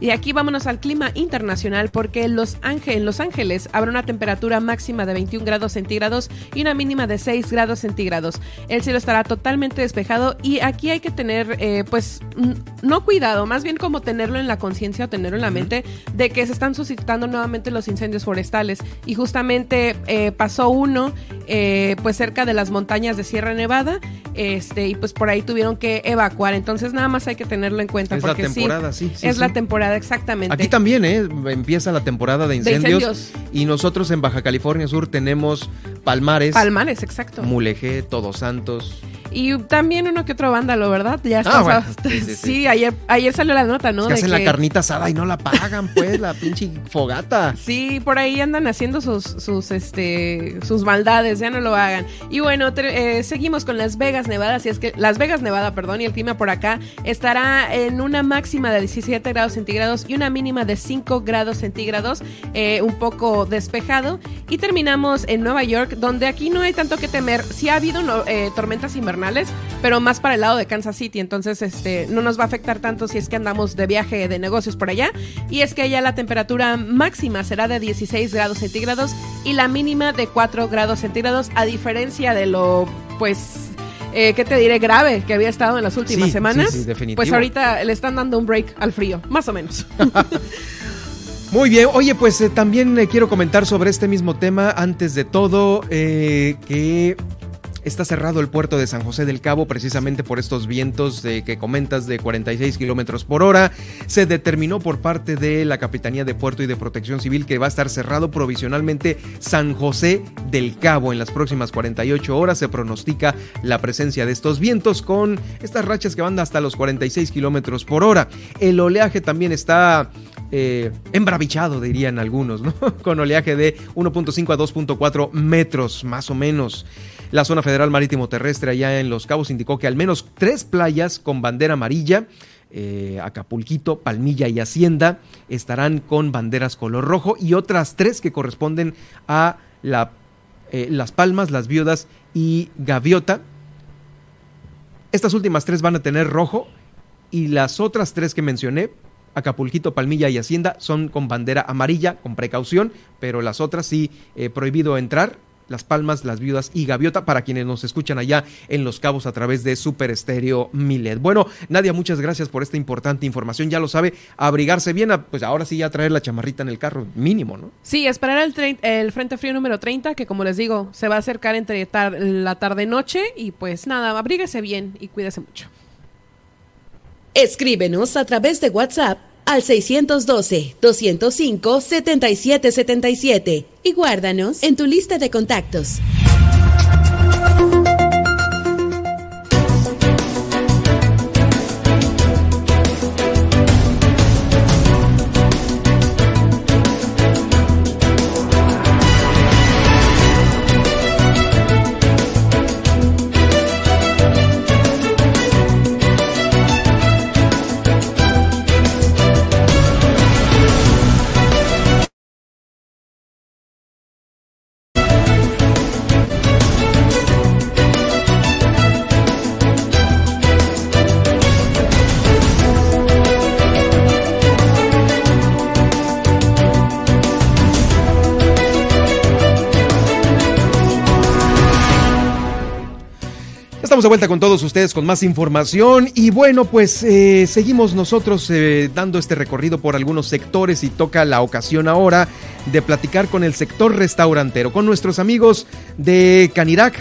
Y aquí vámonos al clima internacional porque Los en Los Ángeles habrá una temperatura máxima de 21 grados centígrados y una mínima de 6 grados centígrados. El cielo estará totalmente despejado y aquí hay que tener, eh, pues, no cuidado, más bien como tenerlo en la conciencia o tenerlo en la mente de que se están suscitando nuevamente los incendios forestales. Y justamente eh, pasó uno, eh, pues, cerca de las montañas de Sierra Nevada, este, y pues por ahí tuvieron que evacuar. Entonces, nada más hay que tenerlo en cuenta. Es porque la temporada, sí. es la temporada exactamente. Aquí también, ¿eh? Empieza la temporada de incendios, Y nosotros en Baja California Sur tenemos Palmares. Palmares, exacto. Mulegé, Todos Santos. Y también uno que otro vándalo, ¿verdad? Ya está. Ah, sí, ayer, ayer salió la nota, ¿no? que hacen la carnita asada y no la pagan, pues, la pinche fogata. Sí, por ahí andan haciendo sus, sus, este, sus maldades, ya no lo hagan. Y bueno, eh, seguimos con Las Vegas, Nevada, si es que Las Vegas, Nevada, perdón, y el clima por acá estará en una máxima de 17 grados centígrados y una mínima de 5 grados centígrados, eh, un poco despejado. Y terminamos en Nueva York, donde aquí no hay tanto que temer. Sí ha habido eh, tormentas invernales pero más para el lado de Kansas City, entonces este no nos va a afectar tanto si es que andamos de viaje de negocios por allá. Y es que allá la temperatura máxima será de 16 grados centígrados y la mínima de 4 grados centígrados, a diferencia de lo, pues, eh, ¿qué te diré? Grave que había estado en las últimas semanas. Sí, sí, pues ahorita le están dando un break al frío, más o menos. Muy bien, oye, pues eh, también quiero comentar sobre este mismo tema, antes de todo, eh, que Está cerrado el puerto de San José del Cabo precisamente por estos vientos de, que comentas de 46 kilómetros por hora. Se determinó por parte de la Capitanía de Puerto y de Protección Civil que va a estar cerrado provisionalmente San José del Cabo. En las próximas 48 horas se pronostica la presencia de estos vientos con estas rachas que van hasta los 46 kilómetros por hora. El oleaje también está eh, embravichado, dirían algunos, ¿no? con oleaje de 1.5 a 2.4 metros más o menos. La zona federal marítimo terrestre allá en Los Cabos indicó que al menos tres playas con bandera amarilla, eh, Acapulquito, Palmilla y Hacienda, estarán con banderas color rojo y otras tres que corresponden a eh, Las Palmas, Las Viudas y Gaviota. Estas últimas tres van a tener rojo y las otras tres que mencioné Acapulquito, Palmilla y Hacienda son con bandera amarilla, con precaución, pero las otras sí eh, prohibido entrar las Palmas, Las Viudas y Gaviota para quienes nos escuchan allá en Los Cabos a través de Super Estéreo Milet. Bueno, Nadia, muchas gracias por esta importante información. Ya lo sabe, abrigarse bien, pues ahora sí ya traer la chamarrita en el carro, mínimo, ¿no? Sí, esperar el, el Frente Frío número 30, que como les digo, se va a acercar entre la tarde-noche y pues nada, abríguese bien y cuídese mucho. Escríbenos a través de WhatsApp al 612-205-7777 y guárdanos en tu lista de contactos. Estamos de vuelta con todos ustedes con más información. Y bueno, pues eh, seguimos nosotros eh, dando este recorrido por algunos sectores y toca la ocasión ahora de platicar con el sector restaurantero, con nuestros amigos de Canirac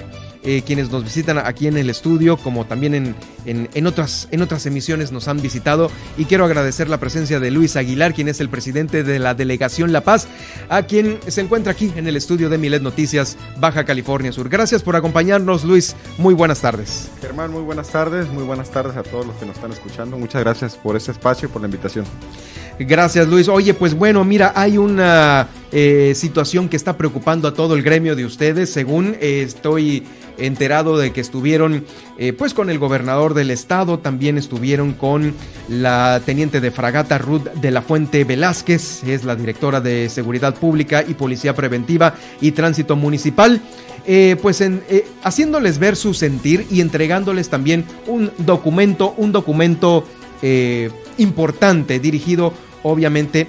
eh, quienes nos visitan aquí en el estudio, como también en, en, otras, en otras emisiones nos han visitado. Y quiero agradecer la presencia de Luis Aguilar, quien es el presidente de la Delegación La Paz, a quien se encuentra aquí en el estudio de Milet Noticias, Baja California Sur. Gracias por acompañarnos, Luis. Muy buenas tardes. Germán, muy buenas tardes. Muy buenas tardes a todos los que nos están escuchando. Muchas gracias por este espacio y por la invitación. Gracias Luis. Oye, pues bueno, mira, hay una eh, situación que está preocupando a todo el gremio de ustedes. Según eh, estoy enterado de que estuvieron eh, pues con el gobernador del estado, también estuvieron con la teniente de fragata Ruth de la Fuente Velázquez, es la directora de Seguridad Pública y Policía Preventiva y Tránsito Municipal. pues en, haciéndoles ver su sentir y entregándoles también un documento, un documento importante dirigido obviamente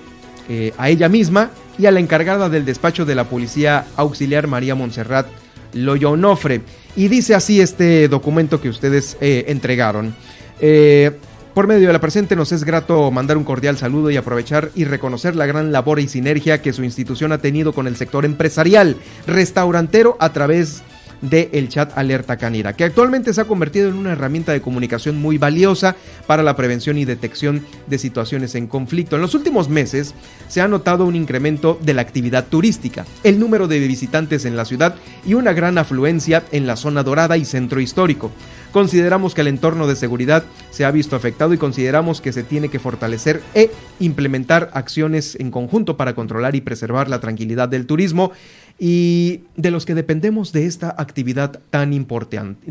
eh, a ella misma y a la encargada del despacho de la Policía Auxiliar María Montserrat Loyonofre. Y dice así este documento que ustedes eh, entregaron. Eh, por medio de la presente nos es grato mandar un cordial saludo y aprovechar y reconocer la gran labor y sinergia que su institución ha tenido con el sector empresarial, restaurantero a través del el chat Alerta Canira, que actualmente se ha convertido en una herramienta de comunicación muy valiosa para la prevención y detección de situaciones en conflicto. En los últimos meses se ha notado un incremento de la actividad turística, el número de visitantes en la ciudad y una gran afluencia en la zona dorada y centro histórico. Consideramos que el entorno de seguridad se ha visto afectado y consideramos que se tiene que fortalecer e implementar acciones en conjunto para controlar y preservar la tranquilidad del turismo y de los que dependemos de esta actividad tan,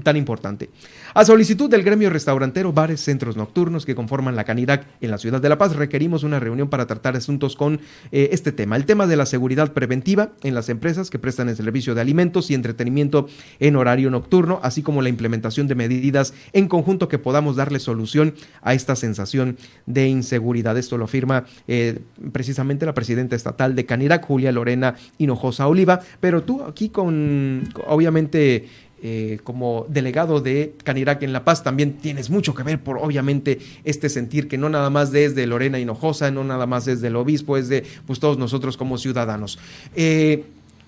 tan importante. A solicitud del gremio restaurantero, bares, centros nocturnos que conforman la Canirac en la ciudad de La Paz, requerimos una reunión para tratar asuntos con eh, este tema. El tema de la seguridad preventiva en las empresas que prestan el servicio de alimentos y entretenimiento en horario nocturno, así como la implementación de medidas en conjunto que podamos darle solución a esta sensación de inseguridad. Esto lo afirma eh, precisamente la presidenta estatal de Canirac, Julia Lorena Hinojosa Oliva pero tú aquí con, obviamente, eh, como delegado de Canirac en La Paz, también tienes mucho que ver por, obviamente, este sentir que no nada más desde Lorena Hinojosa, no nada más desde el obispo, es de pues, todos nosotros como ciudadanos. Eh,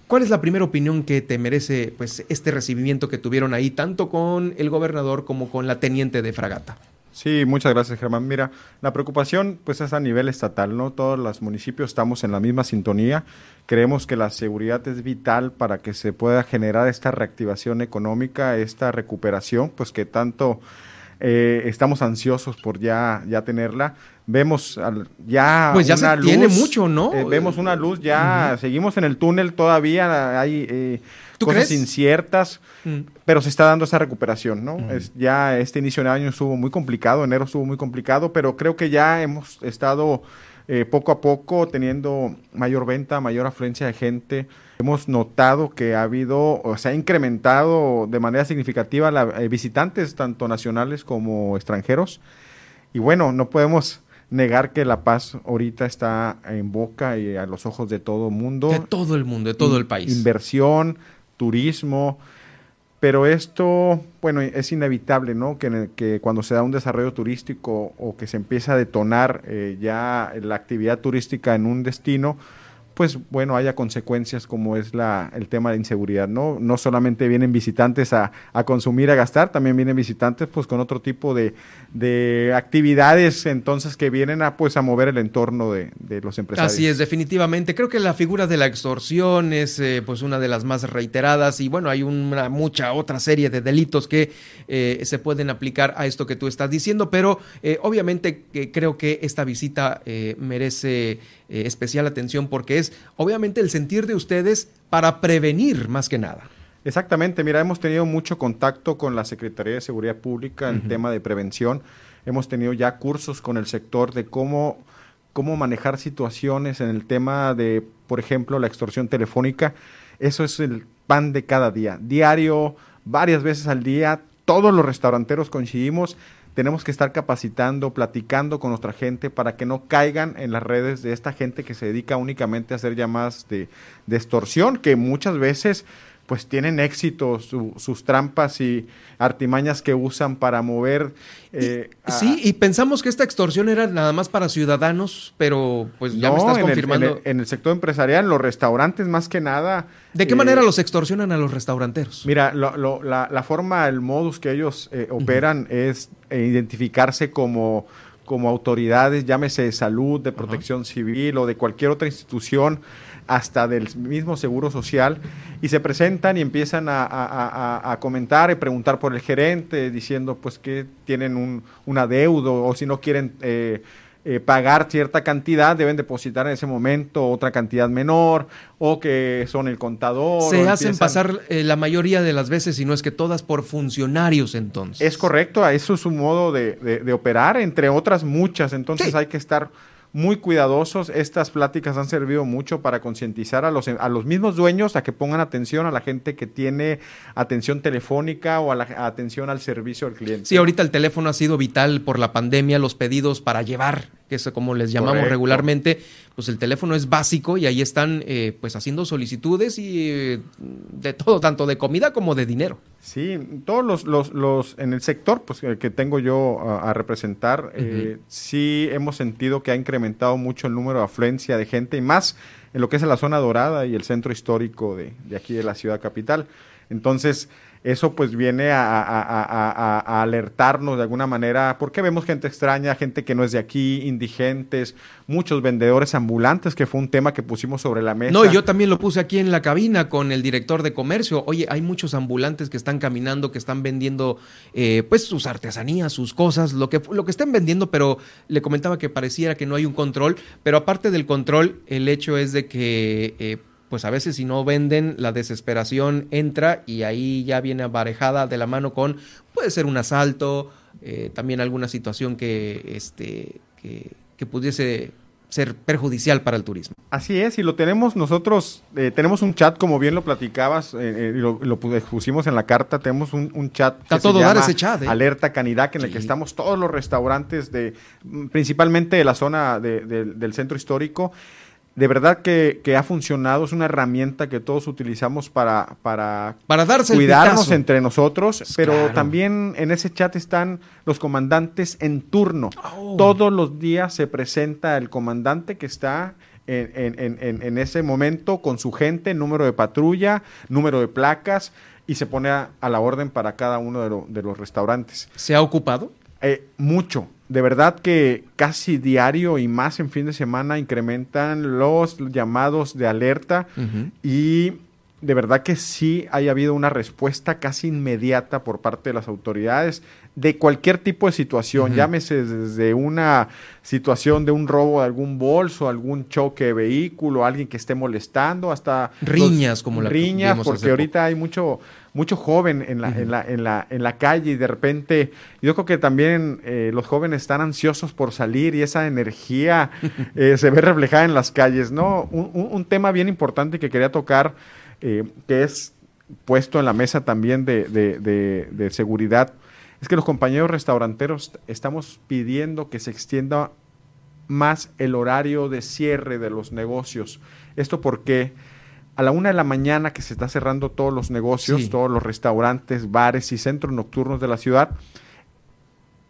¿Cuál es la primera opinión que te merece pues, este recibimiento que tuvieron ahí, tanto con el gobernador como con la teniente de fragata? Sí, muchas gracias Germán. Mira, la preocupación pues es a nivel estatal, ¿no? Todos los municipios estamos en la misma sintonía. Creemos que la seguridad es vital para que se pueda generar esta reactivación económica, esta recuperación, pues que tanto eh, estamos ansiosos por ya, ya tenerla. Vemos ya pues ya una se tiene mucho, ¿no? Eh, vemos una luz, ya seguimos en el túnel todavía, hay eh, cosas inciertas, mm. pero se está dando esa recuperación, ¿no? Mm. Es, ya este inicio de año estuvo muy complicado, enero estuvo muy complicado, pero creo que ya hemos estado eh, poco a poco teniendo mayor venta, mayor afluencia de gente. Hemos notado que ha habido, o se ha incrementado de manera significativa la, eh, visitantes, tanto nacionales como extranjeros. Y bueno, no podemos negar que La Paz ahorita está en boca y a los ojos de todo el mundo. De todo el mundo, de todo el país. Inversión, turismo, pero esto, bueno, es inevitable, ¿no? Que, que cuando se da un desarrollo turístico o que se empieza a detonar eh, ya la actividad turística en un destino, pues bueno, haya consecuencias como es la, el tema de inseguridad, ¿no? No solamente vienen visitantes a, a consumir, a gastar, también vienen visitantes pues con otro tipo de, de actividades entonces que vienen a pues a mover el entorno de, de los empresarios. Así es, definitivamente. Creo que la figura de la extorsión es eh, pues una de las más reiteradas y bueno, hay una mucha otra serie de delitos que eh, se pueden aplicar a esto que tú estás diciendo, pero eh, obviamente creo que esta visita merece especial atención porque es obviamente el sentir de ustedes para prevenir más que nada. Exactamente, mira, hemos tenido mucho contacto con la Secretaría de Seguridad Pública en tema de prevención. Hemos tenido ya cursos con el sector de cómo, cómo manejar situaciones en el tema de, por ejemplo, la extorsión telefónica. Eso es el pan de cada día, diario, varias veces al día. Todos los restauranteros coincidimos tenemos que estar capacitando, platicando con nuestra gente para que no caigan en las redes de esta gente que se dedica únicamente a hacer llamadas de, de extorsión, que muchas veces pues tienen éxito sus trampas y artimañas que usan para mover. Eh, sí, y pensamos que esta extorsión era nada más para ciudadanos, pero pues ya me estás confirmando. en, el, sector empresarial, los restaurantes más que nada. ¿De qué manera eh, los extorsionan a los restauranteros? Mira, la, forma, el modus que ellos eh, operan es identificarse como como autoridades, llámese de salud, de protección civil o de cualquier otra institución hasta del mismo Seguro Social, y se presentan y empiezan a, comentar y preguntar por el gerente, diciendo pues que tienen un, un adeudo o si no quieren... Eh, eh, pagar cierta cantidad, deben depositar en ese momento otra cantidad menor, o que son el contador. Se hacen pasar eh, la mayoría de las veces, si no es que todas, por funcionarios entonces. Es correcto, eso es su modo de, de, operar, entre otras muchas, entonces hay que estar muy cuidadosos. Estas pláticas han servido mucho para concientizar a los, a los mismos dueños a que pongan atención a la gente que tiene atención telefónica o a la atención al servicio al cliente. Sí, ahorita el teléfono ha sido vital por la pandemia, los pedidos para llevar que es como les llamamos regularmente, pues el teléfono es básico y ahí están eh, pues haciendo solicitudes y eh, de todo, tanto de comida como de dinero. Sí, todos los, los, los en el sector pues eh, que tengo yo a, representar, sí hemos sentido que ha incrementado mucho el número de afluencia de gente y más en lo que es la zona dorada y el centro histórico de, de aquí de la ciudad capital. Entonces, eso pues viene a, alertarnos de alguna manera, porque vemos gente extraña, gente que no es de aquí, indigentes, muchos vendedores ambulantes, que fue un tema que pusimos sobre la mesa. No, yo también lo puse aquí en la cabina con el director de comercio. Oye, hay muchos ambulantes que están caminando, que están vendiendo eh, pues sus artesanías, sus cosas, lo que, lo que estén vendiendo, pero le comentaba que pareciera que no hay un control, pero aparte del control, el hecho es de que... Eh, pues a veces si no venden, la desesperación entra y ahí ya viene aparejada de la mano con, puede ser un asalto, eh, también alguna situación que, este, que, pudiese ser perjudicial para el turismo. Así es, y lo tenemos nosotros, eh, tenemos un chat, como bien lo platicabas, eh, y lo, pusimos en la carta, tenemos un, chat. Está todo dar ese chat. Alerta Canidac, en el que estamos todos los restaurantes, de principalmente de la zona del centro histórico, de verdad que, ha funcionado, es una herramienta que todos utilizamos para, para, para darse cuidarnos entre nosotros, pues pero también en ese chat están los comandantes en turno. Oh. Todos los días se presenta el comandante que está en, ese momento con su gente, número de patrulla, número de placas, y se pone a, la orden para cada uno de, los restaurantes. ¿Se ha ocupado? Eh, mucho, de verdad que casi diario y más en fin de semana incrementan los llamados de alerta y de verdad que sí haya habido una respuesta casi inmediata por parte de las autoridades de cualquier tipo de situación, llámese desde una situación de un robo de algún bolso, algún choque de vehículo, alguien que esté molestando, hasta riñas como la riñas, porque ahorita hay mucho mucho joven en la, en la, en la, en la calle y de repente yo creo que también eh, los jóvenes están ansiosos por salir y esa energía eh, se ve reflejada en las calles, ¿no? Un, un, tema bien importante que quería tocar, eh, que es puesto en la mesa también de, de, de, seguridad, es que los compañeros restauranteros estamos pidiendo que se extienda más el horario de cierre de los negocios. ¿Esto porque a la una de la mañana que se está cerrando todos los negocios, todos los restaurantes, bares y centros nocturnos de la ciudad,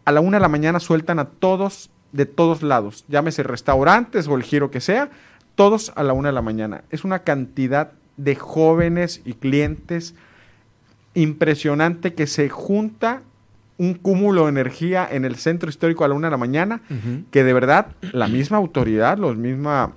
a la una de la mañana sueltan a todos de todos lados, llámese restaurantes o el giro que sea, todos a la una de la mañana. Es una cantidad de jóvenes y clientes impresionante que se junta un cúmulo de energía en el centro histórico a la una de la mañana, que de verdad la misma autoridad, los misma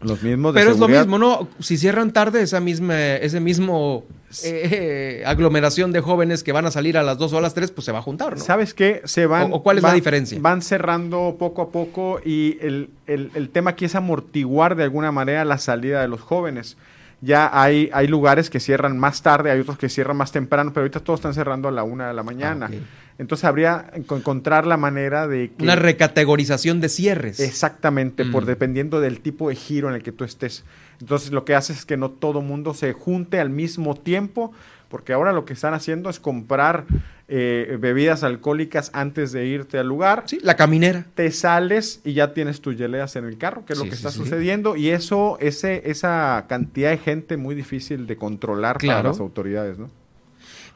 los mismos Pero es lo mismo, ¿no? Si cierran tarde, esa misma, ese mismo eh, aglomeración de jóvenes que van a salir a las dos o a las tres, pues se va a juntar, ¿no? ¿Sabes qué? Se van. ¿O, cuál es la diferencia? Van cerrando poco a poco y el, el, tema aquí es amortiguar de alguna manera la salida de los jóvenes ya hay, hay lugares que cierran más tarde, hay otros que cierran más temprano, pero ahorita todos están cerrando a la una de la mañana. Ah, entonces habría que encontrar la manera de... Una recategorización de cierres. Exactamente, por mm. dependiendo del tipo de giro en el que tú estés. Entonces lo que hace es que no todo mundo se junte al mismo tiempo, porque ahora lo que están haciendo es comprar eh, bebidas alcohólicas antes de irte al lugar. Sí, la caminera. Te sales y ya tienes tus geleas en el carro, que es lo que está sucediendo. Y eso, ese, esa cantidad de gente muy difícil de controlar para las autoridades, ¿no?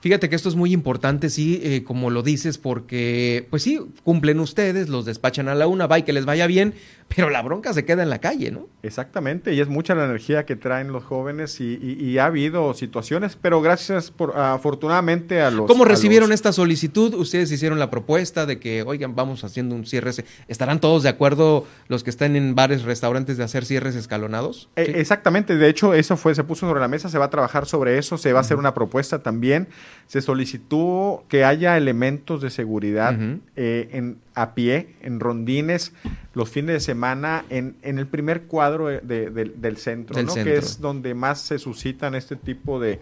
Fíjate que esto es muy importante, sí, eh, como lo dices, porque, pues sí, cumplen ustedes, los despachan a la una, va y que les vaya bien, pero la bronca se queda en la calle, ¿no? Exactamente, y es mucha la energía que traen los jóvenes y, ha habido situaciones, pero gracias por, afortunadamente a los... ¿Cómo recibieron esta solicitud? Ustedes hicieron la propuesta de que, oigan, vamos haciendo un cierre. ¿Estarán todos de acuerdo los que están en bares, restaurantes de hacer cierres escalonados? Eh, exactamente, de hecho eso fue, se puso sobre la mesa, se va a trabajar sobre eso, se va a hacer una propuesta también. Se solicitó que haya elementos de seguridad eh, en, a pie, en rondines, los fines de semana, en, en el primer cuadro del centro, ¿no? que es donde más se suscitan este tipo de,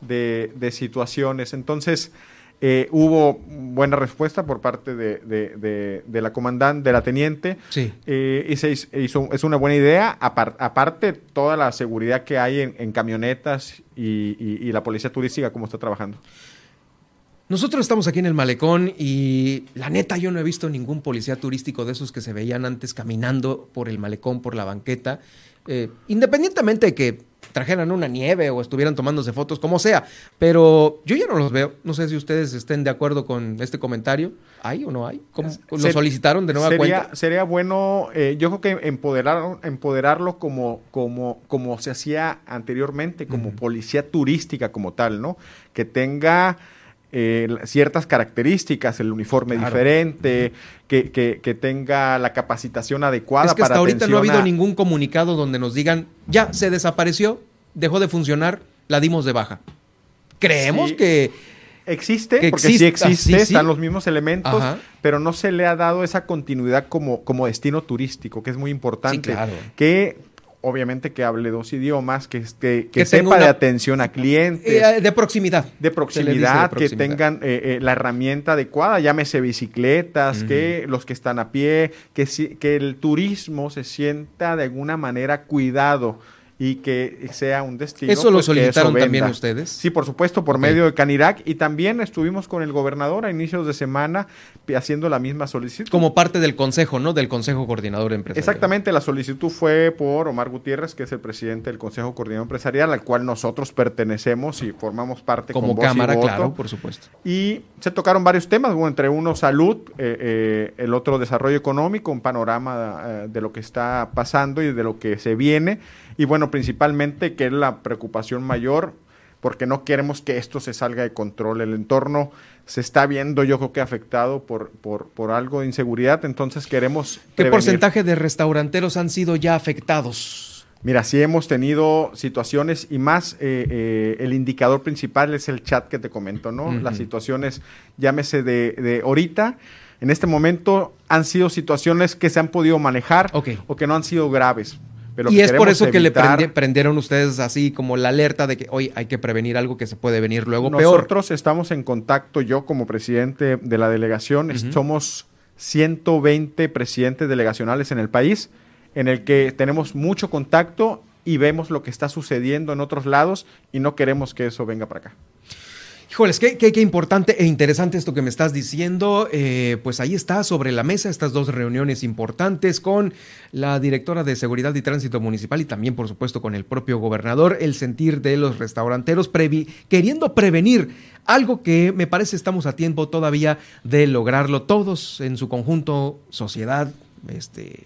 de situaciones. Entonces, eh, hubo buena respuesta por parte de, la comandante, de la teniente. Sí. Eh, y se hizo, es una buena idea. aparte, toda la seguridad que hay en, camionetas y, la policía turística, cómo está trabajando. Nosotros estamos aquí en el malecón y la neta yo no he visto ningún policía turístico de esos que se veían antes caminando por el malecón, por la banqueta. Eh, independientemente de que trajeran una nieve o estuvieran tomándose fotos, como sea. Pero yo ya no los veo. No sé si ustedes estén de acuerdo con este comentario. ¿Hay o no hay? ¿Cómo, ¿Lo solicitaron de nueva sería, cuenta? Sería bueno, eh, yo creo que empoderar, empoderarlo como, como, como se hacía anteriormente, como policía turística como tal, ¿no? Que tenga eh, ciertas características, el uniforme diferente, que, que, tenga la capacitación adecuada. Es que hasta ahorita no ha habido ningún comunicado donde nos digan, ya, se desapareció, dejó de funcionar, la dimos de baja. Creemos que... Existe, porque sí existe, están los mismos elementos, pero no se le ha dado esa continuidad como, como destino turístico, que es muy importante. Claro. Que obviamente que hable dos idiomas, que, que, que, sepa de atención a clientes. Eh, de proximidad. De proximidad, que tengan eh, eh, la herramienta adecuada, llámese bicicletas, que los que están a pie, que, que el turismo se sienta de alguna manera cuidado y que sea un destino. ¿Eso lo pues, solicitaron también ustedes? Sí, por supuesto, por medio de Canirac y también estuvimos con el gobernador a inicios de semana haciendo la misma solicitud. Como parte del consejo, ¿no? Del Consejo Coordinador Empresarial. Exactamente, la solicitud fue por Omar Gutiérrez, que es el presidente del Consejo Coordinador Empresarial, al cual nosotros pertenecemos y formamos parte como Cámara, claro, por supuesto. Y se tocaron varios temas, bueno, entre uno salud, eh, eh, el otro desarrollo económico, un panorama eh, de lo que está pasando y de lo que se viene y bueno, principalmente que es la preocupación mayor, porque no queremos que esto se salga de control. El entorno se está viendo, yo creo que afectado por, por, por algo de inseguridad, entonces queremos... ¿Qué porcentaje de restauranteros han sido ya afectados? Mira, sí hemos tenido situaciones y más eh, eh, el indicador principal es el chat que te comento, ¿no? Las situaciones, llámese de, de ahorita, en este momento han sido situaciones que se han podido manejar o que no han sido graves y es por eso que le prendieron ustedes así como la alerta de que hoy hay que prevenir algo que se puede venir luego peor. Nosotros estamos en contacto, yo como presidente de la delegación, somos 120 presidentes delegacionales en el país, en el que tenemos mucho contacto y vemos lo que está sucediendo en otros lados y no queremos que eso venga para acá. Híjoles, qué, qué, importante e interesante esto que me estás diciendo. Eh, pues ahí está sobre la mesa estas dos reuniones importantes con la directora de Seguridad y Tránsito Municipal y también, por supuesto, con el propio gobernador, el sentir de los restauranteros, queriendo prevenir algo que me parece estamos a tiempo todavía de lograrlo todos en su conjunto, sociedad, este,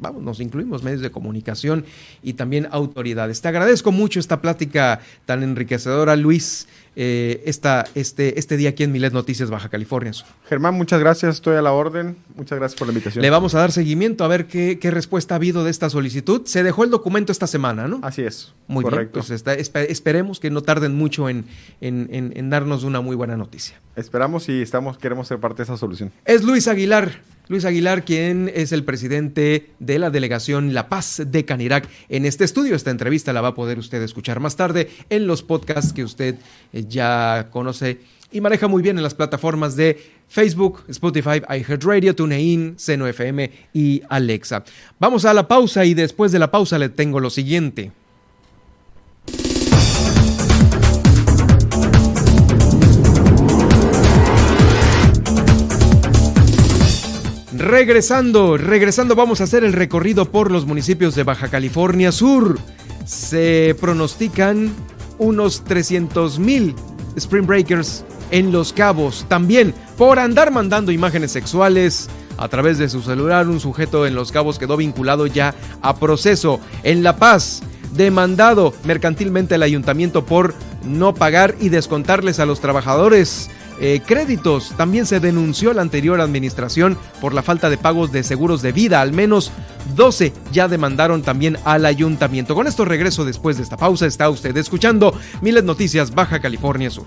vamos, nos incluimos medios de comunicación y también autoridades. Te agradezco mucho esta plática tan enriquecedora, Luis eh, esta, este, este día aquí en Milet Noticias Baja California Germán, muchas gracias, estoy a la orden. Muchas gracias por la invitación. Le vamos a dar seguimiento a ver qué, qué respuesta ha habido de esta solicitud. Se dejó el documento esta semana, ¿no? Así es. Muy correcto. bien. Pues esperemos que no tarden mucho en, en, en darnos una muy buena noticia. Esperamos y estamos, queremos ser parte de esa solución. Es Luis Aguilar. Luis Aguilar, quien es el presidente de la delegación La Paz de Canirac en este estudio. Esta entrevista la va a poder usted escuchar más tarde en los podcasts que usted eh, ya conoce y maneja muy bien en las plataformas de Facebook, Spotify, iHeartRadio, TuneIn, Seno FM y Alexa. Vamos a la pausa y después de la pausa le tengo lo siguiente. Regresando, regresando vamos a hacer el recorrido por los municipios de Baja California Sur. Se pronostican unos 300 mil Spring Breakers en Los Cabos. También por andar mandando imágenes sexuales a través de su celular, un sujeto en Los Cabos quedó vinculado ya a proceso. En La Paz, demandado mercantilmente el ayuntamiento por no pagar y descontarles a los trabajadores eh, créditos. También se denunció la anterior administración por la falta de pagos de seguros de vida. Al menos 12 ya demandaron también al ayuntamiento. Con esto regreso después de esta pausa. Está usted escuchando Miles Noticias Baja California Sur.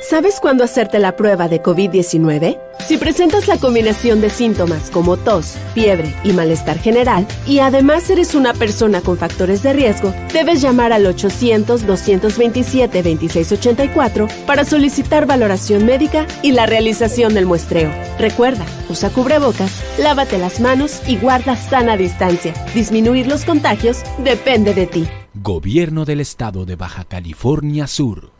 ¿Sabes cuándo hacerte la prueba de COVID-19? Si presentas la combinación de síntomas como tos, fiebre y malestar general, y además eres una persona con factores de riesgo, debes llamar al 800-227-2684 para solicitar valoración médica y la realización del muestreo. Recuerda, usa cubrebocas, lávate las manos y guarda sana distancia. Disminuir los contagios depende de ti. Gobierno del Estado de Baja California Sur.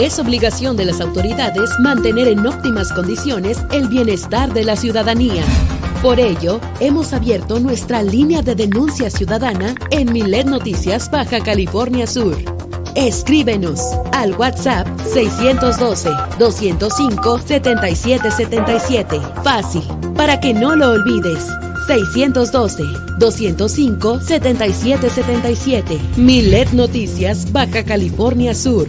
Es obligación de las autoridades mantener en óptimas condiciones el bienestar de la ciudadanía. Por ello, hemos abierto nuestra línea de denuncia ciudadana en Milet Noticias Baja California Sur. Escríbenos al WhatsApp 612-205-7777. Fácil, para que no lo olvides. 612-205-7777. Milet Noticias Baja California Sur.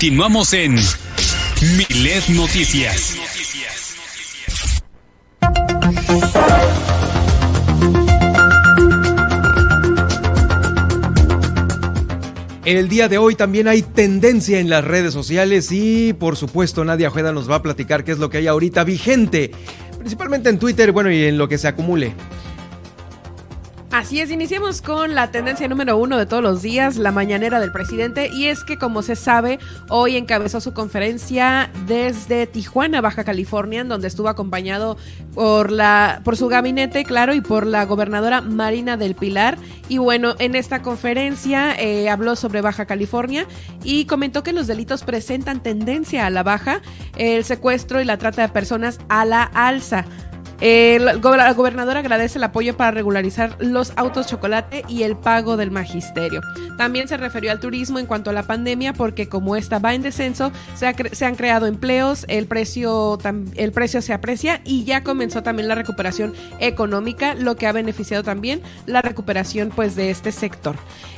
Continuamos en Milet Noticias. El día de hoy también hay tendencia en las redes sociales y por supuesto Nadia Ojeda nos va a platicar qué es lo que hay ahorita vigente, principalmente en Twitter, bueno, y en lo que se acumule. Así es, iniciemos con la tendencia número uno de todos los días, la mañanera del presidente, y es que como se sabe, hoy encabezó su conferencia desde Tijuana, Baja California, donde estuvo acompañado por la, por su gabinete, claro, y por la gobernadora Marina del Pilar. Y bueno, en esta conferencia eh, habló sobre Baja California y comentó que los delitos presentan tendencia a la baja, el secuestro y la trata de personas a la alza. Eh, la, la gobernadora agradece el apoyo para regularizar los autos chocolate y el pago del magisterio. También se refirió al turismo en cuanto a la pandemia porque como esta va en descenso, se, ha se han creado empleos, el precio, el precio se aprecia y ya comenzó también la recuperación económica, lo que ha beneficiado también la recuperación pues de este sector.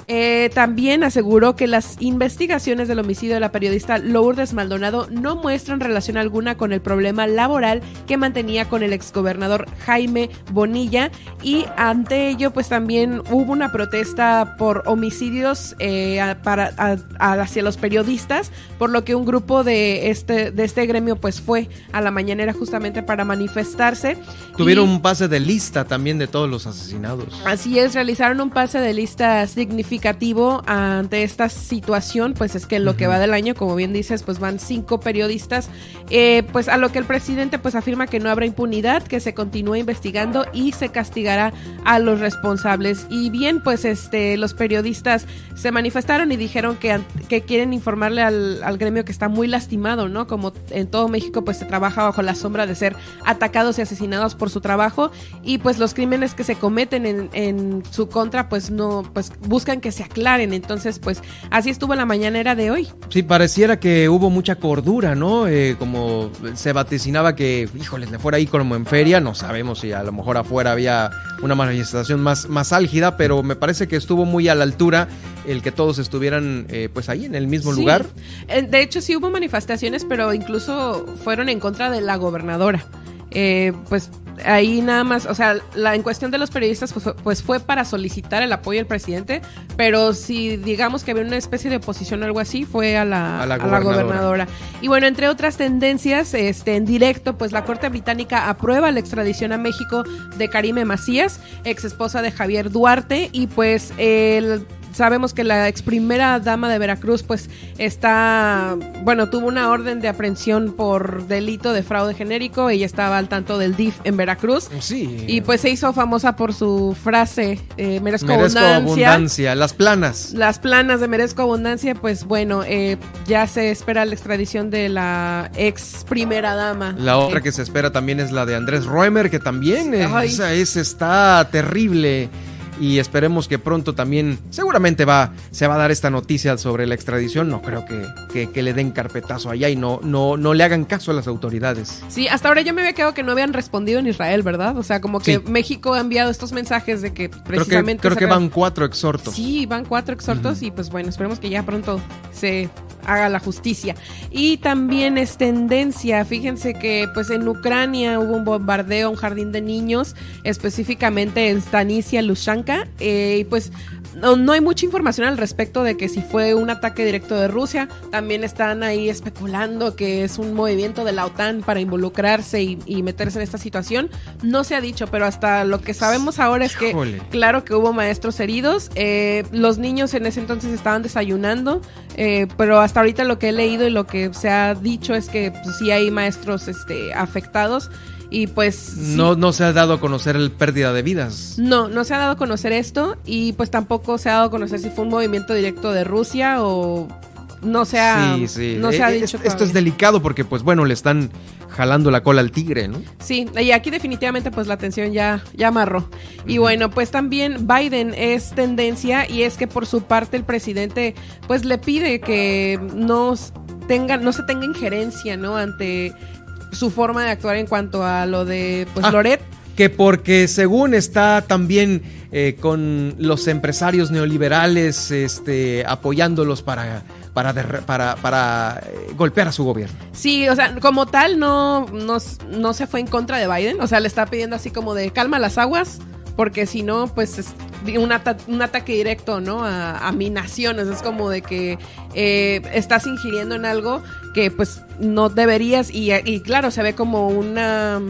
Eh, también aseguró que las investigaciones del homicidio de la periodista Lourdes Maldonado no muestran relación alguna con el problema laboral que mantenía con el exgobernador Jaime Bonilla y ante ello pues también hubo una protesta por homicidios eh, para, a- hacia los periodistas por lo que un grupo de este, de este gremio pues fue a la mañanera justamente para manifestarse. Tuvieron Y- un pase de lista también de todos los asesinados. Así es, realizaron un pase de lista significativo ante esta situación, pues es que en lo que va del año, como bien dices, pues van cinco periodistas, eh, pues a lo que el presidente pues afirma que no habrá impunidad, que se continúa investigando y se castigará a los responsables. Y bien, pues este los periodistas se manifestaron y dijeron que, que quieren informarle al, al gremio que está muy lastimado, ¿no? Como en todo México pues se trabaja bajo la sombra de ser atacados y asesinados por su trabajo y pues los crímenes que se cometen en, en su contra pues no pues buscan que se aclaren entonces pues así estuvo la mañanera de hoy Sí, pareciera que hubo mucha cordura, ¿no? Eh, como se vaticinaba que, híjoles, le fuera ahí como en feria, no sabemos si a lo mejor afuera había una manifestación más, más álgida, pero me parece que estuvo muy a la altura el que todos estuvieran eh, pues ahí en el mismo Sí. lugar. Eh, de hecho sí hubo manifestaciones pero incluso fueron en contra de la gobernadora Eh, pues ahí nada más, o sea, la en cuestión de los periodistas pues, fue- pues fue para solicitar el apoyo del presidente, pero si digamos que había una especie de oposición o algo así, fue a la, A la a la gobernadora. gobernadora. Y bueno, entre otras tendencias, este, en directo, pues la Corte Británica aprueba la extradición a México de Karime Macías, ex esposa de Javier Duarte, y pues el sabemos que la ex primera dama de Veracruz pues está, bueno, tuvo una orden de aprehensión por delito de fraude genérico, ella estaba al tanto del DIF en Veracruz. Sí. Y pues se hizo famosa por su frase, eh, merezco, Merezco abundancia. abundancia, las planas. Las planas de Merezco Abundancia, pues bueno, eh, ya se espera la extradición de la ex primera dama. La otra Eh, que se espera también es la de Andrés Roemer, que también esa es, está terrible. Y esperemos que pronto también, seguramente va, se va a dar esta noticia sobre la extradición. No creo que, que- que le den carpetazo allá y no, no, no le hagan caso a las autoridades. Sí, hasta ahora yo me había quedado que no habían respondido en Israel, ¿verdad? O sea, como que Sí. México ha enviado estos mensajes de que Creo que, precisamente... creo que van cuatro exhortos. Sí, van cuatro exhortos y pues bueno, esperemos que ya pronto se haga la justicia. Y también es tendencia, fíjense que pues en Ucrania hubo un bombardeo a un jardín de niños, específicamente en Stanicia Eh, y pues no, no hay mucha información al respecto de que si fue un ataque directo de Rusia, también están ahí especulando que es un movimiento de la OTAN para involucrarse y, y meterse en esta situación. No se ha dicho, pero hasta lo que sabemos ahora es que. Claro que hubo maestros heridos. eh, los niños en ese entonces estaban desayunando, eh, pero hasta ahorita lo que he leído y lo que se ha dicho es que pues, sí hay maestros este, afectados y pues sí. No, no se ha dado a conocer el pérdida de vidas. No, no se ha dado a conocer esto y pues tampoco se ha dado a conocer si fue un movimiento directo de Rusia o no se ha, sí, sí. No se ha Eh, dicho es- esto es delicado porque, pues bueno, le están jalando la cola al tigre, ¿no? Sí, y aquí definitivamente pues la atención ya, ya amarró. Y bueno, pues también Biden es tendencia y es que por su parte el presidente pues le pide que no tenga, no se tenga injerencia, ¿no? Ante su forma de actuar en cuanto a lo de pues Ah. Loret. Que porque según está también eh, con los empresarios neoliberales este, apoyándolos para, para, para, para eh, golpear a su gobierno. Sí, o sea, como tal no, no, no se fue en contra de Biden, o sea, le está pidiendo así como de calma las aguas, porque si no, pues es un, ata- un ataque directo, ¿no? A, a mi nación, es como de que eh, estás ingiriendo en algo que pues no deberías y, y claro, se ve como una...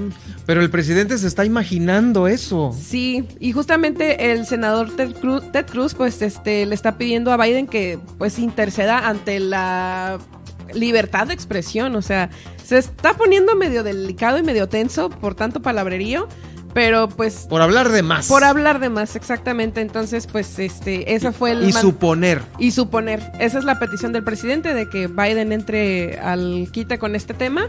Pero el presidente se está imaginando eso. Sí, y justamente el senador Ted Cruz, Ted Cruz, pues este le está pidiendo a Biden que pues interceda ante la libertad de expresión, o sea, se está poniendo medio delicado y medio tenso por tanto palabrerío, pero pues Por hablar de más. por hablar de más exactamente, entonces pues este ese fue el y suponer. y suponer, esa es la petición del presidente de que Biden entre al quite con este tema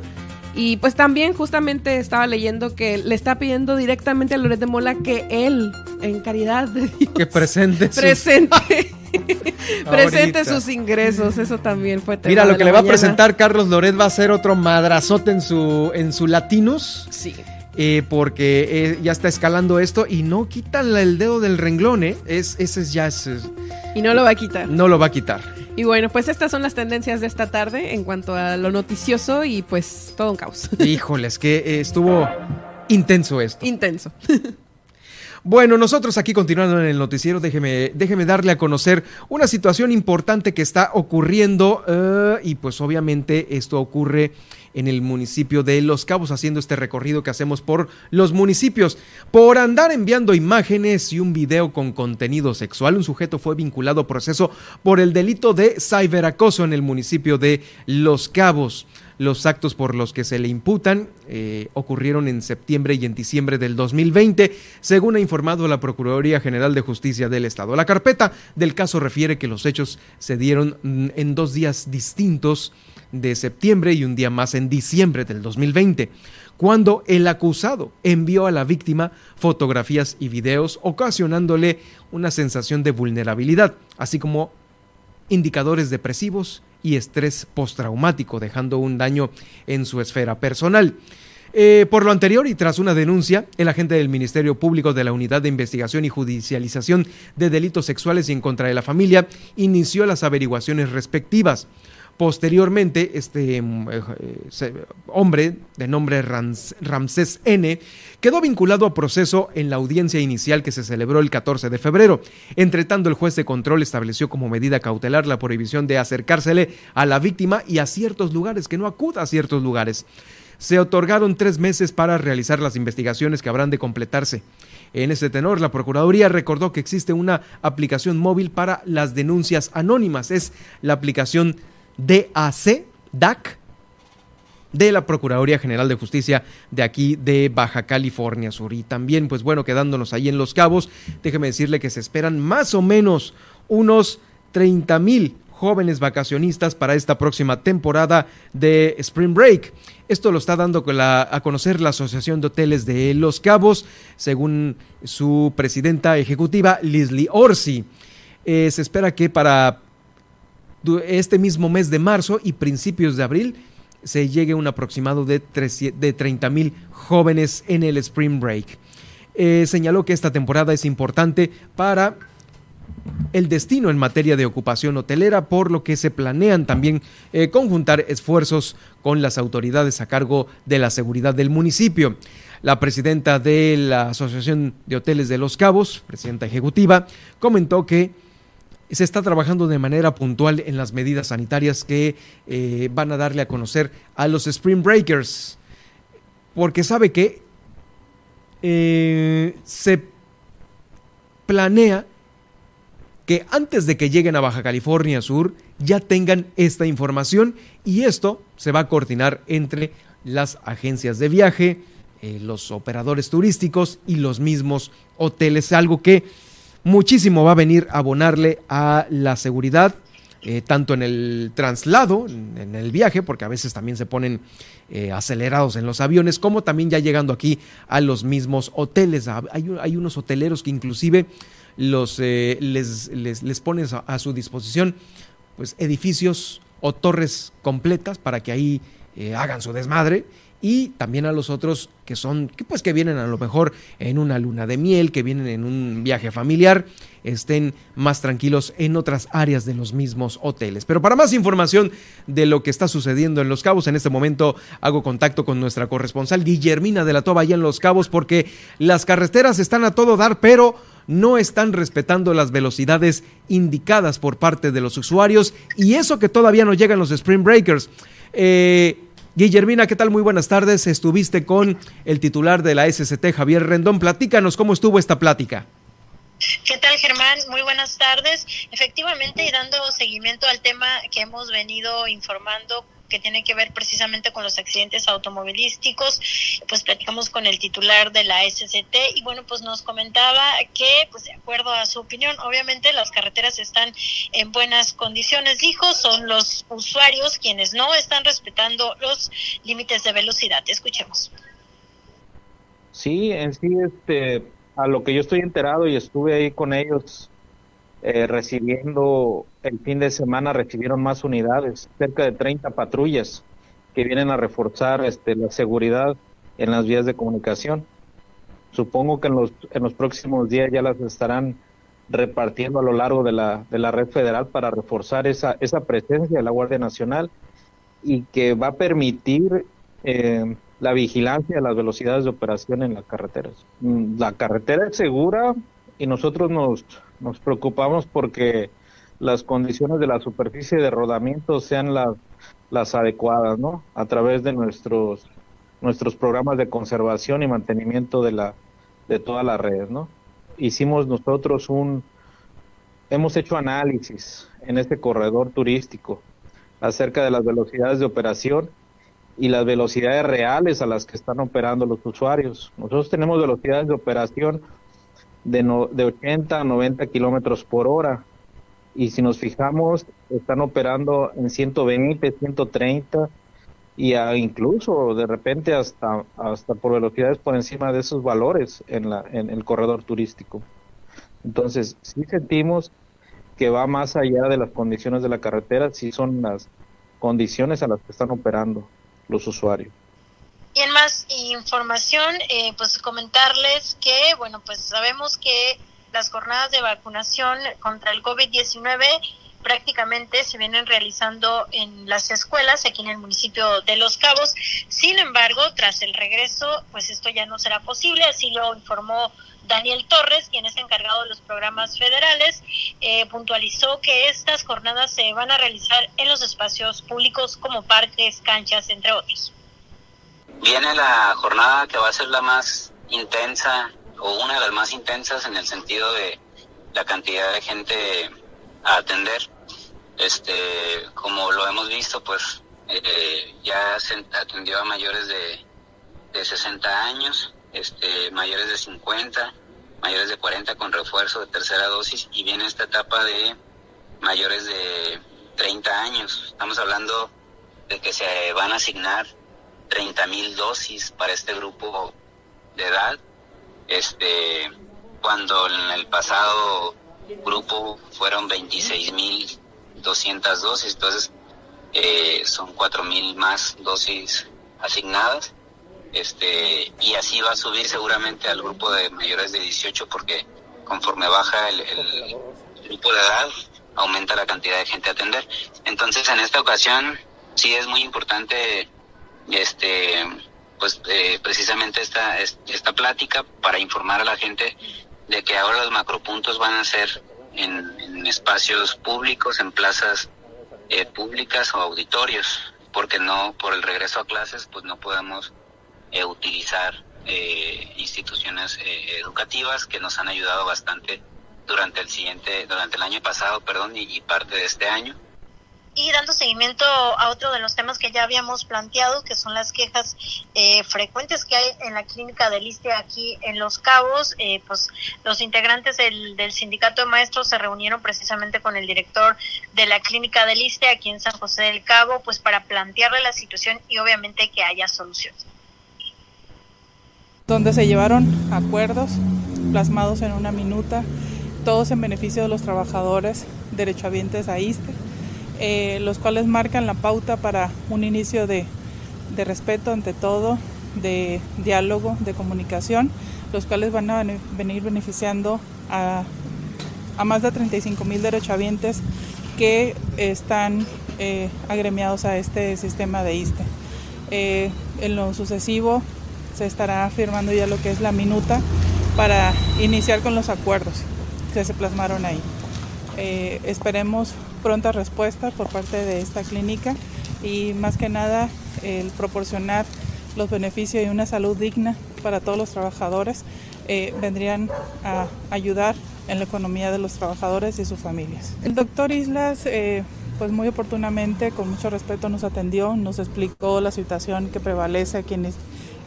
Y pues también justamente estaba leyendo que le está pidiendo directamente a Loret de Mola que él, en caridad de Dios, que presente, presente. presente sus ingresos, eso también fue tema Mira, lo que le va a presentar Carlos Loret va a ser otro madrazote en su en su Latinus. Sí. Eh, porque eh, ya está escalando esto y no quita el dedo del renglón, ¿eh? Es, ese es ya es, Y no lo va a quitar. No lo va a quitar. Y bueno, pues estas son las tendencias de esta tarde en cuanto a lo noticioso y pues todo un caos. Híjoles, que estuvo intenso esto. Intenso. Bueno, nosotros aquí continuando en el noticiero, déjeme, déjeme darle a conocer una situación importante que está ocurriendo y pues obviamente esto ocurre en el municipio de Los Cabos, haciendo este recorrido que hacemos por los municipios. Por andar enviando imágenes y un video con contenido sexual, un sujeto fue vinculado a proceso por el delito de ciberacoso en el municipio de Los Cabos. Los actos por los que se le imputan eh, ocurrieron en septiembre y en diciembre del 2020, según ha informado la Procuraduría General de Justicia del Estado. La carpeta del caso refiere que los hechos se dieron mm, en dos días distintos de septiembre y un día más en diciembre del 2020, cuando el acusado envió a la víctima fotografías y videos ocasionándole una sensación de vulnerabilidad, así como indicadores depresivos y estrés postraumático, dejando un daño en su esfera personal. Eh, por lo anterior y tras una denuncia, el agente del Ministerio Público de la Unidad de Investigación y Judicialización de Delitos Sexuales y en contra de la familia inició las averiguaciones respectivas. Posteriormente, este eh, eh, hombre de nombre Ramsés N quedó vinculado a proceso en la audiencia inicial que se celebró el 14 de febrero. Entre tanto, el juez de control estableció como medida cautelar la prohibición de acercársele a la víctima y a ciertos lugares, que no acuda a ciertos lugares. Se otorgaron tres meses para realizar las investigaciones que habrán de completarse. En ese tenor, la Procuraduría recordó que existe una aplicación móvil para las denuncias anónimas. Es la aplicación DAC, DAC, de la Procuraduría General de Justicia de aquí de Baja California Sur. Y también, pues bueno, quedándonos ahí en Los Cabos, déjeme decirle que se esperan más o menos unos 30 mil jóvenes vacacionistas para esta próxima temporada de Spring Break. Esto lo está dando a conocer la Asociación de Hoteles de Los Cabos, según su presidenta ejecutiva, Leslie Orsi. Eh, se espera que para este mismo mes de marzo y principios de abril se llegue un aproximado de, de 30 mil jóvenes en el Spring Break. Eh, señaló que esta temporada es importante para el destino en materia de ocupación hotelera, por lo que se planean también eh, conjuntar esfuerzos con las autoridades a cargo de la seguridad del municipio. La presidenta de la Asociación de Hoteles de Los Cabos, presidenta ejecutiva, comentó que se está trabajando de manera puntual en las medidas sanitarias que eh, van a darle a conocer a los Spring Breakers, porque sabe que eh, se planea que antes de que lleguen a Baja California Sur ya tengan esta información y esto se va a coordinar entre las agencias de viaje, eh, los operadores turísticos y los mismos hoteles, algo que muchísimo va a venir a abonarle a la seguridad, eh, tanto en el traslado, en el viaje, porque a veces también se ponen eh, acelerados en los aviones, como también ya llegando aquí a los mismos hoteles. Hay, unos hoteleros que inclusive los, eh, les, les, ponen a, a, su disposición pues, edificios o torres completas para que ahí hagan su desmadre y también a los otros que son, que pues que vienen a lo mejor en una luna de miel, que vienen en un viaje familiar, estén más tranquilos en otras áreas de los mismos hoteles. Pero para más información de lo que está sucediendo en Los Cabos, en este momento hago contacto con nuestra corresponsal Guillermina de la Toba allá en Los Cabos porque las carreteras están a todo dar, pero no están respetando las velocidades indicadas por parte de los usuarios y eso que todavía no llegan los Spring Breakers. Eh, Guillermina, ¿qué tal? Muy buenas tardes. Estuviste con el titular de la SCT, Javier Rendón. Platícanos cómo estuvo esta plática. ¿Qué tal, Germán? Muy buenas tardes. Efectivamente, y dando seguimiento al tema que hemos venido informando que tiene que ver precisamente con los accidentes automovilísticos, pues platicamos con el titular de la SCT y bueno, pues nos comentaba que, pues de acuerdo a su opinión, obviamente las carreteras están en buenas condiciones, dijo, son los usuarios quienes no están respetando los límites de velocidad. Escuchemos. Sí, en sí, este, a lo que yo estoy enterado y estuve ahí con ellos eh, recibiendo el fin de semana recibieron más unidades, cerca de 30 patrullas que vienen a reforzar este, la seguridad en las vías de comunicación. Supongo que en los, en los próximos días ya las estarán repartiendo a lo largo de la, de la red federal para reforzar esa, esa presencia de la Guardia Nacional y que va a permitir eh, la vigilancia de las velocidades de operación en las carreteras. Mm, la carretera es segura y nosotros nos, nos preocupamos porque las condiciones de la superficie de rodamiento sean las, las adecuadas, ¿no? A través de nuestros nuestros programas de conservación y mantenimiento de la de toda la red, ¿no? Hicimos nosotros un hemos hecho análisis en este corredor turístico acerca de las velocidades de operación y las velocidades reales a las que están operando los usuarios. Nosotros tenemos velocidades de operación de, no, de 80 a 90 kilómetros por hora. Y si nos fijamos, están operando en 120, 130 y incluso de repente hasta, hasta por velocidades por encima de esos valores en, la, en el corredor turístico. Entonces, sí sentimos que va más allá de las condiciones de la carretera, sí son las condiciones a las que están operando los usuarios. Y en más información, eh, pues comentarles que, bueno, pues sabemos que las jornadas de vacunación contra el COVID-19 prácticamente se vienen realizando en las escuelas aquí en el municipio de Los Cabos. Sin embargo, tras el regreso, pues esto ya no será posible, así lo informó Daniel Torres, quien es encargado de los programas federales, eh, puntualizó que estas jornadas se van a realizar en los espacios públicos como parques, canchas, entre otros. Viene la jornada que va a ser la más intensa o una de las más intensas en el sentido de la cantidad de gente a atender. Este, como lo hemos visto, pues eh, ya se atendió a mayores de, de 60 años, este, mayores de 50, mayores de 40 con refuerzo de tercera dosis y viene esta etapa de mayores de 30 años. Estamos hablando de que se van a asignar 30 mil dosis para este grupo de edad. Este, cuando en el pasado grupo fueron 26 mil 200 dosis, entonces eh, son 4 mil más dosis asignadas. Este, y así va a subir seguramente al grupo de mayores de 18 porque conforme baja el, el grupo de edad, aumenta la cantidad de gente a atender. Entonces, en esta ocasión, sí es muy importante este pues eh, precisamente esta, esta plática para informar a la gente de que ahora los macropuntos van a ser en, espacios públicos, en plazas eh, públicas o auditorios, porque no, por el regreso a clases, pues no podemos eh, utilizar instituciones educativas que nos han ayudado bastante durante el siguiente, durante el año pasado, perdón, y parte de este año y dando seguimiento a otro de los temas que ya habíamos planteado, que son las quejas eh, frecuentes que hay en la clínica del ISTE aquí en Los Cabos, eh, pues los integrantes del, del, sindicato de maestros se reunieron precisamente con el director de la clínica del ISTE aquí en San José del Cabo, pues para plantearle la situación y obviamente que haya solución. Donde se llevaron acuerdos plasmados en una minuta, todos en beneficio de los trabajadores derechohabientes a ISTE eh, los cuales marcan la pauta para un inicio de, respeto ante todo, de diálogo, de comunicación, los cuales van a venir beneficiando a, más de 35 mil derechohabientes que están eh, agremiados a este sistema de ISTE. Eh, en lo sucesivo se estará firmando ya lo que es la minuta para iniciar con los acuerdos que se plasmaron ahí. Esperemos pronta respuesta por parte de esta clínica y más que nada el proporcionar los beneficios y una salud digna para todos los trabajadores eh, vendrían a ayudar en la economía de los trabajadores y sus familias. El doctor Islas, eh, pues muy oportunamente, con mucho respeto nos atendió, nos explicó la situación que prevalece aquí en,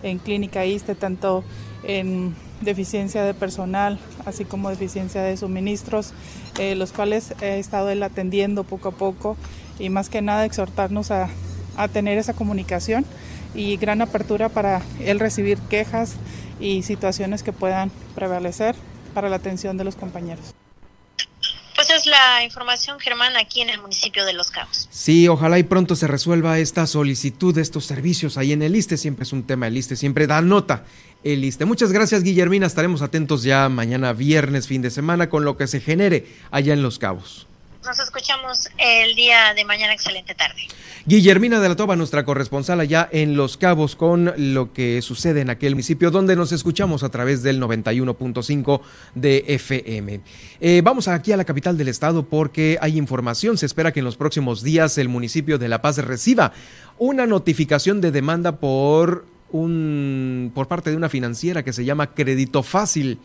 en Clínica ISTE, tanto en deficiencia de personal, así como deficiencia de suministros, eh, los cuales he estado él atendiendo poco a poco y más que nada exhortarnos a, a tener esa comunicación y gran apertura para él recibir quejas y situaciones que puedan prevalecer para la atención de los compañeros. Pues es la información, Germán, aquí en el municipio de Los Cabos. Sí, ojalá y pronto se resuelva esta solicitud de estos servicios ahí en el ISTE. Siempre es un tema el ISTE, siempre da nota el ISTE. Muchas gracias, Guillermina. Estaremos atentos ya mañana viernes, fin de semana, con lo que se genere allá en Los Cabos. Nos escuchamos el día de mañana. Excelente tarde. Guillermina de la Toba, nuestra corresponsal allá en Los Cabos, con lo que sucede en aquel municipio donde nos escuchamos a través del 91.5 de FM. Eh, vamos aquí a la capital del estado porque hay información. Se espera que en los próximos días el municipio de La Paz reciba una notificación de demanda por un por parte de una financiera que se llama Crédito Fácil.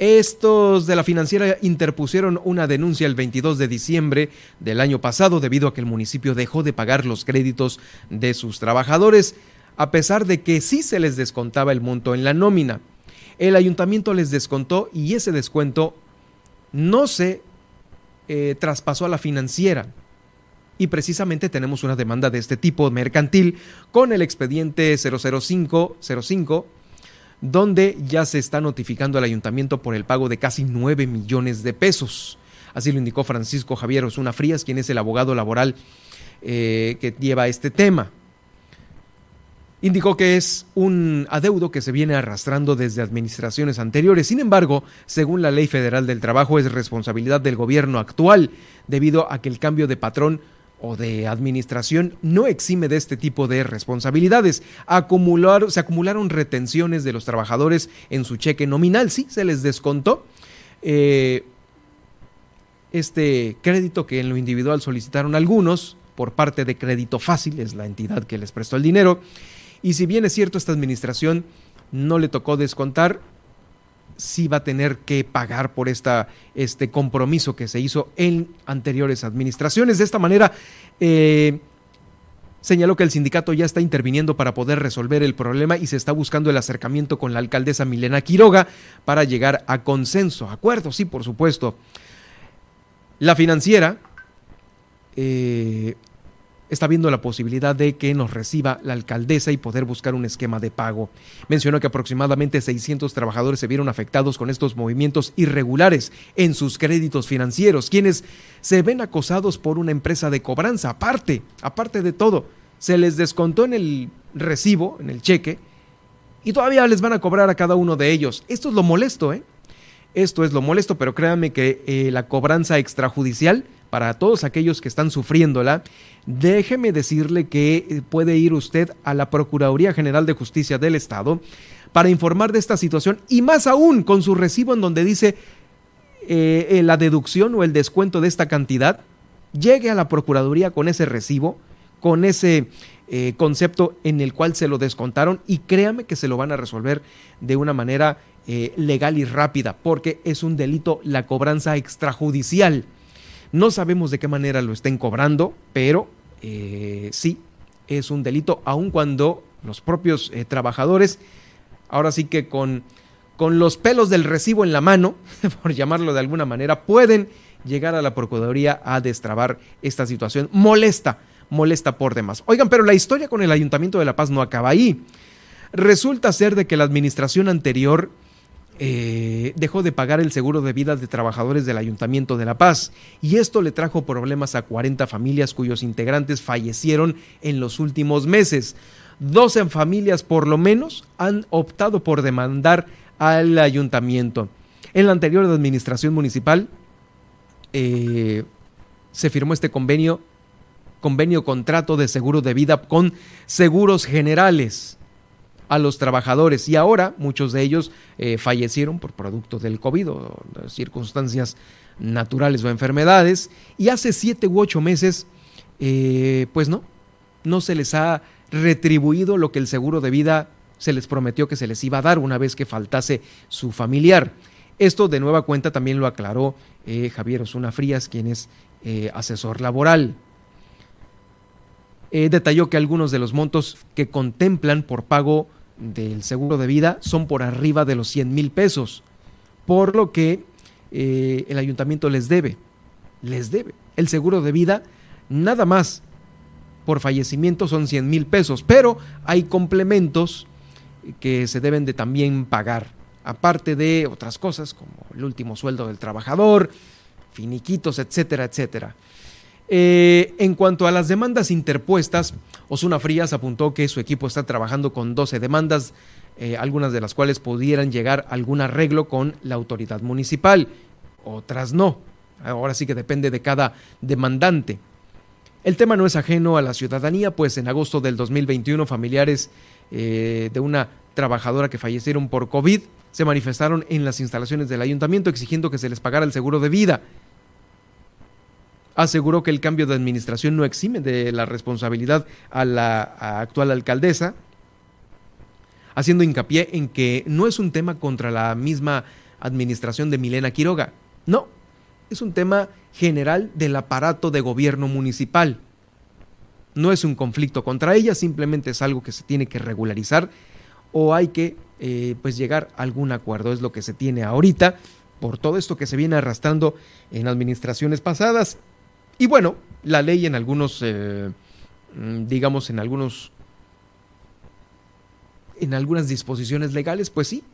Estos de la financiera interpusieron una denuncia el 22 de diciembre del año pasado debido a que el municipio dejó de pagar los créditos de sus trabajadores, a pesar de que sí se les descontaba el monto en la nómina. El ayuntamiento les descontó y ese descuento no se eh, traspasó a la financiera. Y precisamente tenemos una demanda de este tipo mercantil con el expediente 00505 donde ya se está notificando al ayuntamiento por el pago de casi 9 millones de pesos. Así lo indicó Francisco Javier Osuna Frías, quien es el abogado laboral eh, que lleva este tema. Indicó que es un adeudo que se viene arrastrando desde administraciones anteriores. Sin embargo, según la Ley Federal del Trabajo, es responsabilidad del gobierno actual, debido a que el cambio de patrón o de administración no exime de este tipo de responsabilidades. Se acumularon retenciones de los trabajadores en su cheque nominal, sí, se les descontó. Eh, este crédito que en lo individual solicitaron algunos por parte de Crédito Fácil, es la entidad que les prestó el dinero, y si bien es cierto esta administración no le tocó descontar, sí va a tener que pagar por esta, este compromiso que se hizo en anteriores administraciones. De esta manera, eh, señaló que el sindicato ya está interviniendo para poder resolver el problema y se está buscando el acercamiento con la alcaldesa Milena Quiroga para llegar a consenso, acuerdo, sí, por supuesto. La financiera eh, está viendo la posibilidad de que nos reciba la alcaldesa y poder buscar un esquema de pago. Mencionó que aproximadamente 600 trabajadores se vieron afectados con estos movimientos irregulares en sus créditos financieros, quienes se ven acosados por una empresa de cobranza. Aparte, aparte de todo, se les descontó en el recibo, en el cheque, y todavía les van a cobrar a cada uno de ellos. Esto es lo molesto, ¿eh? Esto es lo molesto, pero créanme que eh, la cobranza extrajudicial para todos aquellos que están sufriéndola, déjeme decirle que eh, puede ir usted a la Procuraduría General de Justicia del Estado para informar de esta situación y más aún con su recibo en donde dice eh, eh, la deducción o el descuento de esta cantidad, llegue a la Procuraduría con ese recibo, con ese concepto en el cual se lo descontaron y créame que se lo van a resolver de una manera legal y rápida, porque es un delito la cobranza extrajudicial. No sabemos de qué manera lo estén cobrando, pero eh, sí, es un delito, aun cuando los propios eh, trabajadores, ahora sí que con, con los pelos del recibo en la mano, por llamarlo de alguna manera, pueden llegar a la Procuraduría a destrabar esta situación molesta, molesta por demás. Oigan, pero la historia con el Ayuntamiento de La Paz no acaba ahí. Resulta ser de que la administración anterior eh, dejó de pagar el seguro de vida de trabajadores del Ayuntamiento de La Paz y esto le trajo problemas a 40 familias cuyos integrantes fallecieron en los últimos meses. 12 familias por lo menos han optado por demandar al ayuntamiento. En la anterior administración municipal eh, se firmó este convenio, convenio contrato de seguro de vida con seguros generales a los trabajadores. Y ahora muchos de ellos eh, fallecieron por producto del COVID o circunstancias naturales o enfermedades. Y hace siete u ocho meses eh, pues no, no se les ha retribuido lo que el seguro de vida se les prometió que se les iba a dar una vez que faltase su familiar. Esto de nueva cuenta también lo aclaró eh, Javier Osuna Frías, quien es asesor laboral. Detalló que algunos de los montos que contemplan por pago del seguro de vida son por arriba de los 100 mil pesos, por lo que eh, el ayuntamiento les debe, les debe. El seguro de vida nada más por fallecimiento son 100 mil pesos, pero hay complementos que se deben de también pagar, aparte de otras cosas como el último sueldo del trabajador, finiquitos, etcétera, etcétera. Eh, en cuanto a las demandas interpuestas, Osuna Frías apuntó que su equipo está trabajando con 12 demandas, eh, algunas de las cuales pudieran llegar a algún arreglo con la autoridad municipal, otras no. Ahora sí que depende de cada demandante. El tema no es ajeno a la ciudadanía, pues en agosto del 2021 familiares eh, de una trabajadora que fallecieron por COVID se manifestaron en las instalaciones del ayuntamiento exigiendo que se les pagara el seguro de vida. Aseguró que el cambio de administración no exime de la responsabilidad a la actual alcaldesa, haciendo hincapié en que no es un tema contra la misma administración de Milena Quiroga, no, es un tema general del aparato de gobierno municipal. No es un conflicto contra ella, simplemente es algo que se tiene que regularizar o hay que eh, pues llegar a algún acuerdo. Es lo que se tiene ahorita por todo esto que se viene arrastrando en administraciones pasadas. Y bueno, la ley en algunos, eh, mm, digamos, en algunos, en algunas disposiciones legales, pues sí,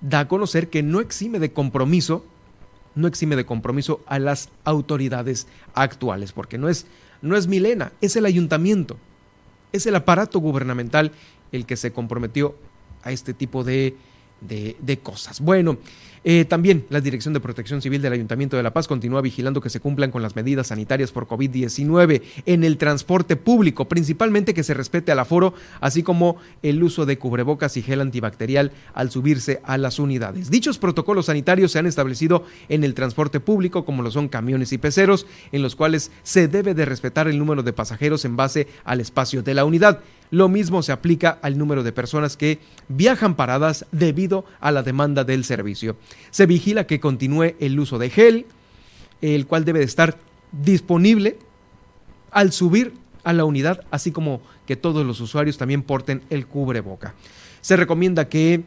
da a conocer que no exime de compromiso no exime de compromiso a las autoridades actuales, porque no es, no es Milena, es el ayuntamiento, es el aparato gubernamental el que se comprometió a este tipo de, de, de cosas. Bueno, eh, también la Dirección de Protección Civil del Ayuntamiento de La Paz continúa vigilando que se cumplan con las medidas sanitarias por COVID-19 en el transporte público, principalmente que se respete al aforo, así como el uso de cubrebocas y gel antibacterial al subirse a las unidades. Dichos protocolos sanitarios se han establecido en el transporte público, como lo son camiones y peceros, en los cuales se debe de respetar el número de pasajeros en base al espacio de la unidad. Lo mismo se aplica al número de personas que viajan paradas debido a la demanda del servicio. Se vigila que continúe el uso de gel, el cual debe de estar disponible al subir a la unidad, así como que todos los usuarios también porten el cubreboca. Se recomienda que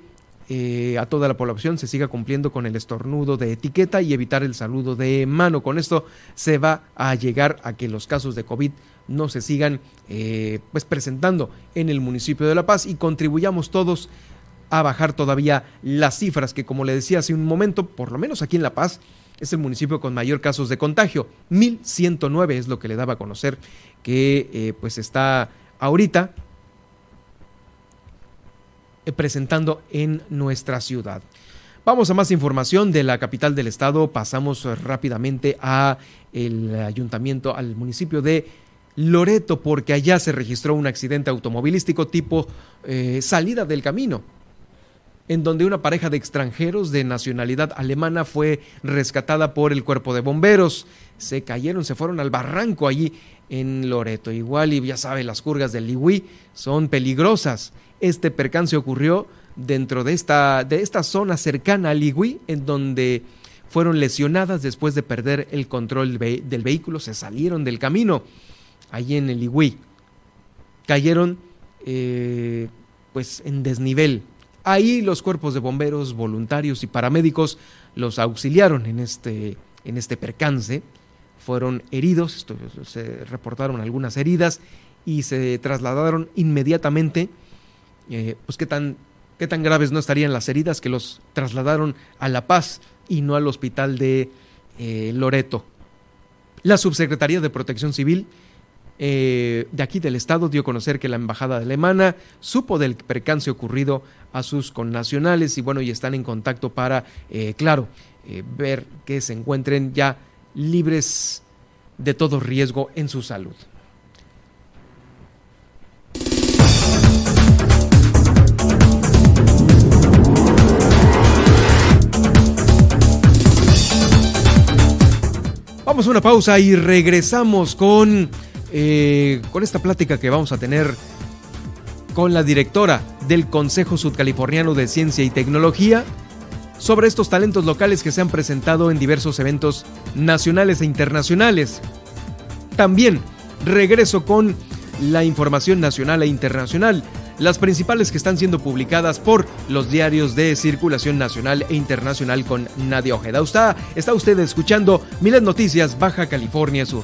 eh, a toda la población se siga cumpliendo con el estornudo de etiqueta y evitar el saludo de mano. Con esto se va a llegar a que los casos de COVID no se sigan eh, pues presentando en el municipio de La Paz y contribuyamos todos a bajar todavía las cifras que como le decía hace un momento, por lo menos aquí en La Paz, es el municipio con mayor casos de contagio. 1109 es lo que le daba a conocer que eh, pues está ahorita eh, presentando en nuestra ciudad. Vamos a más información de la capital del estado. Pasamos rápidamente a el ayuntamiento, al municipio de Loreto, porque allá se registró un accidente automovilístico tipo eh, salida del camino, en donde una pareja de extranjeros de nacionalidad alemana fue rescatada por el cuerpo de bomberos. Se cayeron, se fueron al barranco allí en Loreto. Igual, y ya sabe, las curgas del Liwi son peligrosas. Este percance ocurrió dentro de esta, de esta zona cercana al Liwi, en donde fueron lesionadas después de perder el control del vehículo, se salieron del camino allí en el Igüí. Cayeron eh, pues en desnivel. Ahí los cuerpos de bomberos, voluntarios y paramédicos los auxiliaron en este, en este percance. Fueron heridos, se reportaron algunas heridas y se trasladaron inmediatamente. Eh, pues qué tan, qué tan graves no estarían las heridas que los trasladaron a La Paz y no al hospital de eh, Loreto. La Subsecretaría de Protección Civil eh, de aquí del Estado dio a conocer que la embajada alemana supo del percance ocurrido a sus connacionales y bueno, y están en contacto para, eh, claro, eh, ver que se encuentren ya libres de todo riesgo en su salud. Vamos a una pausa y regresamos con eh, con esta plática que vamos a tener con la directora del Consejo Sudcaliforniano de Ciencia y Tecnología sobre estos talentos locales que se han presentado en diversos eventos nacionales e internacionales. También regreso con la información nacional e internacional las principales que están siendo publicadas por los diarios de circulación nacional e internacional con Nadia Ojeda. Está, está usted escuchando Miles Noticias Baja California Sur.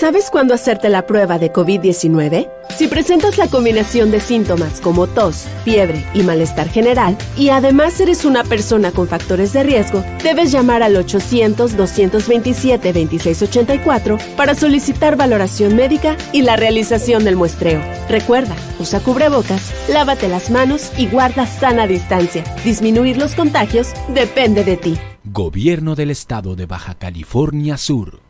¿Sabes cuándo hacerte la prueba de COVID-19? Si presentas la combinación de síntomas como tos, fiebre y malestar general, y además eres una persona con factores de riesgo, debes llamar al 800-227-2684 para solicitar valoración médica y la realización del muestreo. Recuerda, usa cubrebocas, lávate las manos y guarda sana distancia. Disminuir los contagios depende de ti. Gobierno del Estado de Baja California Sur.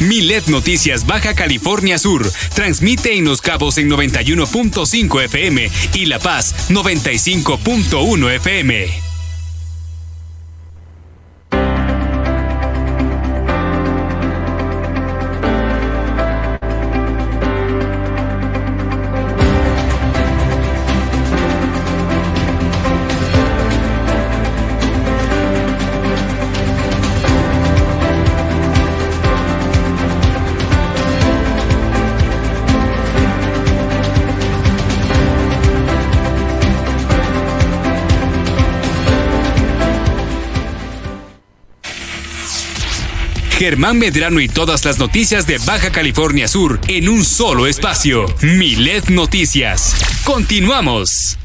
Milet Noticias Baja California Sur transmite en Los Cabos en 91.5 FM y La Paz 95.1 FM. Germán Medrano y todas las noticias de Baja California Sur en un solo espacio. Milet Noticias. Continuamos.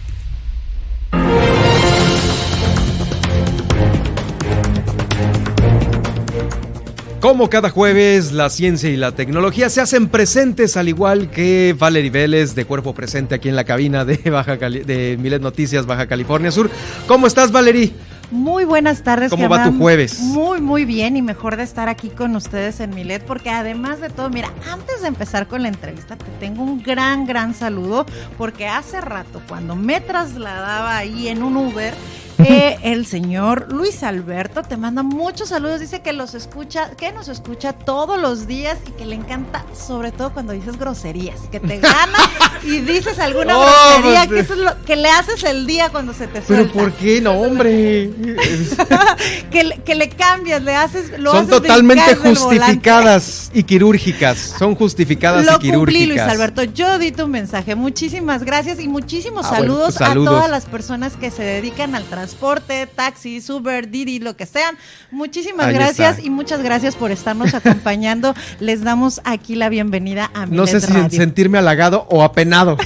Como cada jueves, la ciencia y la tecnología se hacen presentes, al igual que Valerie Vélez, de cuerpo presente aquí en la cabina de, Milet Noticias, Baja California Sur. ¿Cómo estás, Valerie? Muy buenas tardes. ¿Cómo va tu jueves? Muy, muy bien y mejor de estar aquí con ustedes en Milet, porque además de todo, mira, antes de empezar con la entrevista, te tengo un gran, gran saludo, porque hace rato, cuando me trasladaba ahí en un Uber, eh, el señor Luis Alberto te manda muchos saludos, dice que los escucha, que nos escucha todos los días y que le encanta, sobre todo cuando dices groserías, que te gana y dices alguna oh, grosería, pues, que eso es lo que le haces el día cuando se te suelta. Pero ¿por qué? No, hombre. que, le, que le cambias, le haces, lo Son totalmente justificadas y quirúrgicas. Son justificadas y quirúrgicas. Cumplí, Luis Alberto. Yo di tu mensaje. Muchísimas gracias y muchísimos ah, saludos, pues, saludos, a todas las personas que se dedican al transporte, taxi, Uber, Didi, lo que sean. Muchísimas gracias y muchas gracias por estarnos acompañando. Les damos aquí la bienvenida a No sé si sentirme halagado o apenado.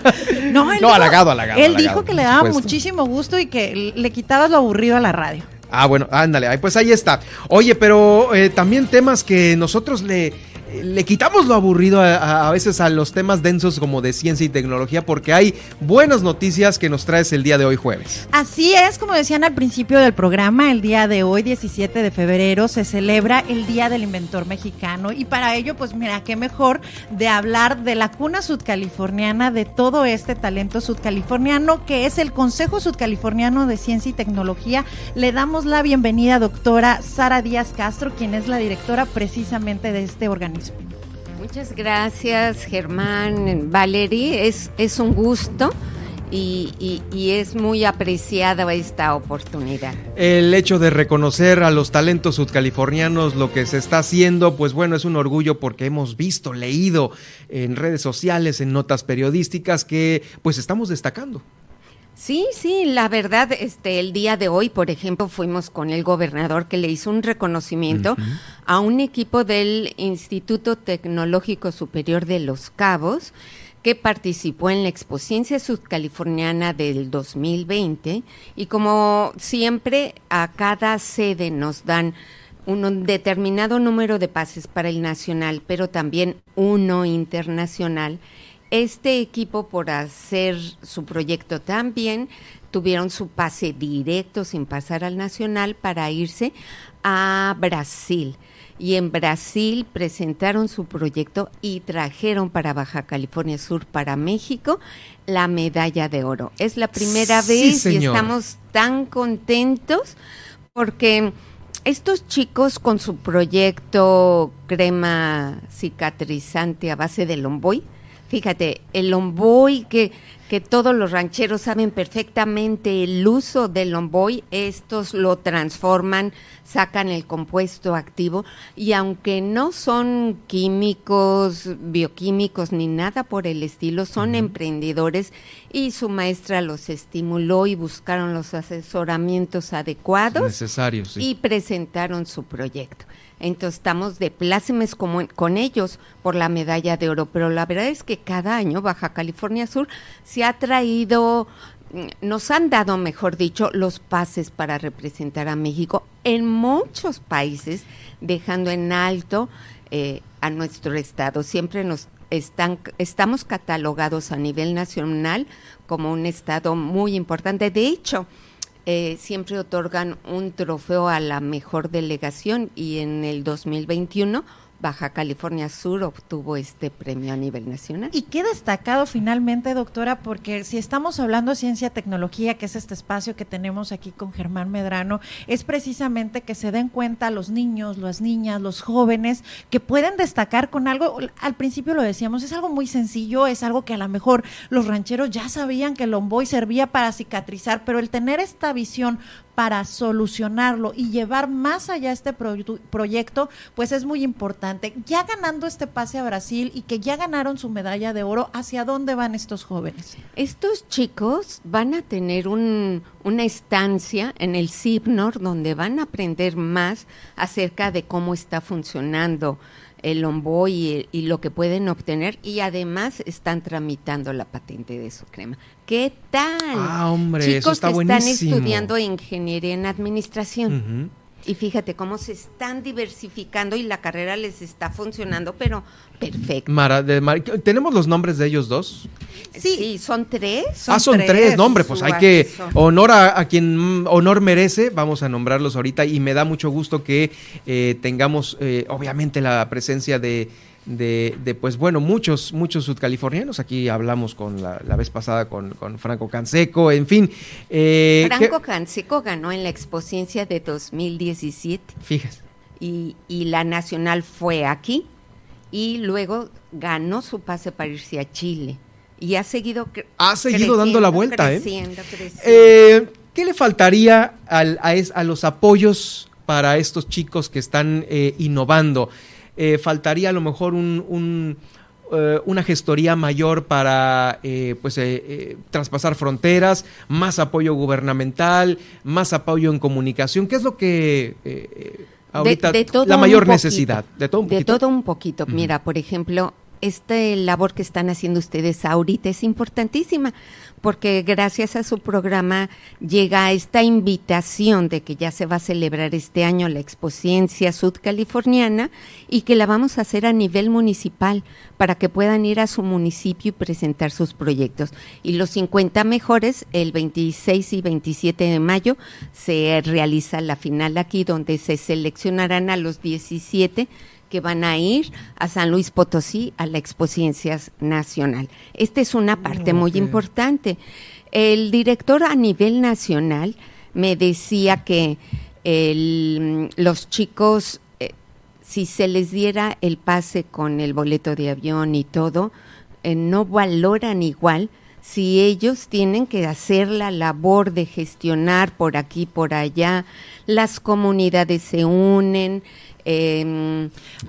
no, él halagado, halagado. Él dijo que le daba muchísimo gusto y que le quitabas lo aburrido a la radio. Ah, bueno, ándale, pues ahí está. Oye, pero eh, también temas que nosotros le le quitamos lo aburrido a, veces a los temas densos como de ciencia y tecnología porque hay buenas noticias que nos traes el día de hoy jueves. Así es, como decían al principio del programa, el día de hoy, 17 de febrero, se celebra el Día del Inventor Mexicano y para ello, pues mira, qué mejor de hablar de la cuna sudcaliforniana, de todo este talento sudcaliforniano que es el Consejo Sudcaliforniano de Ciencia y Tecnología. Le damos la bienvenida, doctora Sara Díaz Castro, quien es la directora precisamente de este organismo. Muchas gracias, Germán, Valerie. Es, es un gusto. Y, y, es muy apreciada esta oportunidad. El hecho de reconocer a los talentos sudcalifornianos, lo que se está haciendo, pues bueno, es un orgullo porque hemos visto, leído en redes sociales, en notas periodísticas que pues estamos destacando. Sí, sí, la verdad, este, el día de hoy, por ejemplo, fuimos con el gobernador que le hizo un reconocimiento a un equipo del Instituto Tecnológico Superior de Los Cabos que participó en la Expociencia Sudcaliforniana del 2020 y como siempre a cada sede nos dan un determinado número de pases para el nacional, pero también uno internacional este equipo, por hacer su proyecto tan bien, tuvieron su pase directo sin pasar al nacional para irse a Brasil. Y en Brasil presentaron su proyecto y trajeron para Baja California Sur, para México, la medalla de oro. Es la primera vez y estamos tan contentos porque estos chicos con su proyecto crema cicatrizante a base de lomboy, Fíjate, el lomboy que, que todos los rancheros saben perfectamente el uso del lomboy, estos lo transforman, sacan el compuesto activo y aunque no son químicos, bioquímicos ni nada por el estilo, son emprendedores y su maestra los estimuló y buscaron los asesoramientos adecuados necesarios y presentaron su proyecto. Entonces estamos de plácemes como con ellos por la medalla de oro, pero la verdad es que cada año Baja California Sur se ha traído, mm, nos han dado, mejor dicho, los pases para representar a México en muchos países, dejando en alto eh, a nuestro estado. Siempre nos están, estamos catalogados a nivel nacional como un estado muy importante. De hecho, eh, siempre otorgan un trofeo a la mejor delegación y en el 2021 Baja California Sur obtuvo este premio a nivel nacional. Y qué destacado finalmente, doctora, porque si estamos hablando de ciencia tecnología, que es este espacio que tenemos aquí con Germán Medrano, es precisamente que se den cuenta los niños, las niñas, los jóvenes, que pueden destacar con algo, al principio lo decíamos, es algo muy sencillo, es algo que a lo mejor los rancheros ya sabían que el lomboy servía para cicatrizar, pero el tener esta visión para solucionarlo y llevar más allá este proyecto, pues es muy importante. Ya ganando este pase a Brasil y que ya ganaron su medalla de oro, ¿hacia dónde van estos jóvenes? Estos chicos van a tener un, una estancia en el CIPNOR donde van a aprender más acerca de cómo está funcionando el lombo y, lo que pueden obtener y además están tramitando la patente de su crema. ¿Qué tal? Ah, hombre, Chicos eso está que están estudiando ingeniería en administración. Y fíjate cómo se están diversificando y la carrera les está funcionando, pero perfecto. Mara, de Mar- ¿Tenemos los nombres de ellos dos? Sí, son tres. ah, son tres, no, hombre, pues hay que honor a, a quien honor merece, vamos a nombrarlos ahorita y me da mucho gusto que eh, tengamos eh, obviamente la presencia de, de, de, pues bueno, muchos, muchos sudcalifornianos, aquí hablamos con la, la vez pasada con, con Franco Canseco, en fin. eh, Franco que- Canseco ganó en la Expociencia de 2017 fíjese. y, y la nacional fue aquí y luego ganó su pase para irse a Chile y ha seguido Ha seguido dando la creciendo, vuelta, ¿eh? creciendo, creciendo. Eh, ¿Qué le faltaría al- a, es- a los apoyos para estos chicos que están eh, innovando? Eh, ¿Faltaría a lo mejor un, un, eh, una gestoría mayor para eh, pues, eh, eh, traspasar fronteras, más apoyo gubernamental, más apoyo en comunicación? ¿Qué es lo que ahorita de todo la mayor poquito. necesidad? De todo un De poquito. todo un poquito. Mira, por ejemplo, esta labor que están haciendo ustedes ahorita es importantísima porque gracias a su programa llega esta invitación de que ya se va a celebrar este año la Expociencia Sudcaliforniana y que la vamos a hacer a nivel municipal para que puedan ir a su municipio y presentar sus proyectos. Y los 50 mejores, el 26 y 27 de mayo, se realiza la final aquí donde se seleccionarán a los 17 que van a ir a San Luis Potosí a la Expociencias Nacional. Esta es una parte muy importante. El director a nivel nacional me decía que el- los chicos, eh, si se les diera el pase con el boleto de avión y todo, eh, no valoran igual si ellos tienen que hacer la labor de gestionar por aquí, por allá, las comunidades se unen.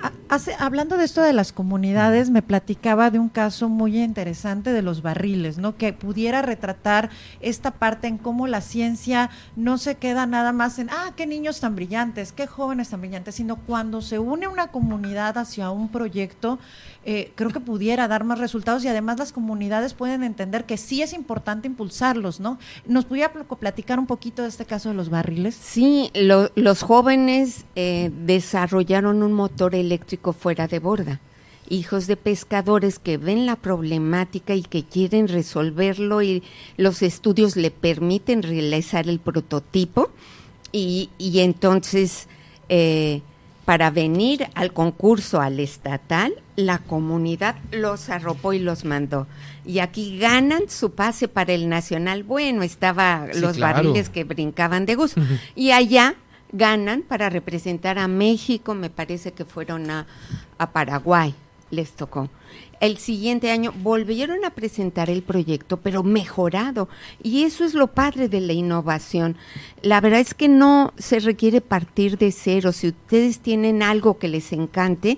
Ha- hace- hablando de esto de las comunidades, me platicaba de un caso muy interesante de los barriles, ¿no? Que pudiera retratar esta parte en cómo la ciencia no se queda nada más en, ah, qué niños tan brillantes, qué jóvenes tan brillantes, sino cuando se une una comunidad hacia un proyecto, eh, creo que pudiera dar más resultados y además las comunidades pueden entender que sí es importante impulsarlos, ¿no? ¿Nos pudiera pl- platicar un poquito de este caso de los barriles? Sí, lo- los jóvenes eh, desarrollaron un motor eléctrico fuera de borda. Hijos de pescadores que ven la problemática y que quieren resolverlo y los estudios le permiten realizar el prototipo y, y entonces eh, para venir al concurso al estatal, la comunidad los arropó y los mandó. Y aquí ganan su pase para el nacional. Bueno, estaba Sí, los claro. barriles que brincaban de gusto. Y allá ganan para representar a México, me parece que fueron a, a Paraguay, les tocó. El siguiente año volvieron a presentar el proyecto, pero mejorado. Y eso es lo padre de la innovación. La verdad es que no se requiere partir de cero. Si ustedes tienen algo que les encante,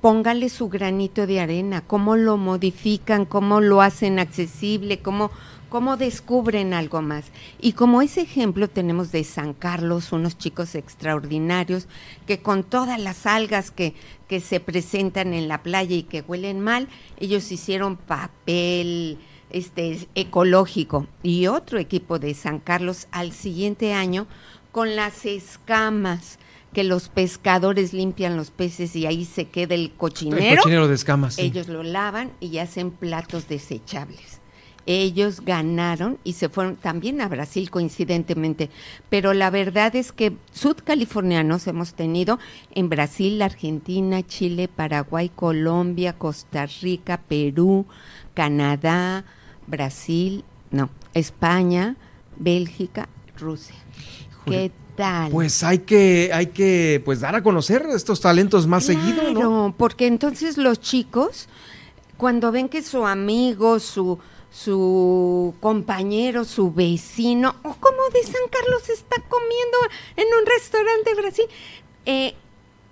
póngale su granito de arena, cómo lo modifican, cómo lo hacen accesible, cómo, cómo descubren algo más. Y como ese ejemplo tenemos de San Carlos, unos chicos extraordinarios que con todas las algas que, que se presentan en la playa y que huelen mal, ellos hicieron papel este ecológico y otro equipo de San Carlos al siguiente año con las escamas que los pescadores limpian los peces y ahí se queda el cochinero. El cochinero de escamas, sí. Ellos lo lavan y hacen platos desechables. Ellos ganaron y se fueron también a Brasil coincidentemente, pero la verdad es que sudcalifornianos hemos tenido en Brasil, Argentina, Chile, Paraguay, Colombia, Costa Rica, Perú, Canadá, Brasil, no, España, Bélgica, Rusia. ¿Qué tal? Pues hay que, hay que pues dar a conocer estos talentos más seguido, ¿no? Claro, porque entonces los chicos, cuando ven que su amigo, su, su compañero, su vecino, o como de San Carlos está comiendo en un restaurante de Brasil, eh,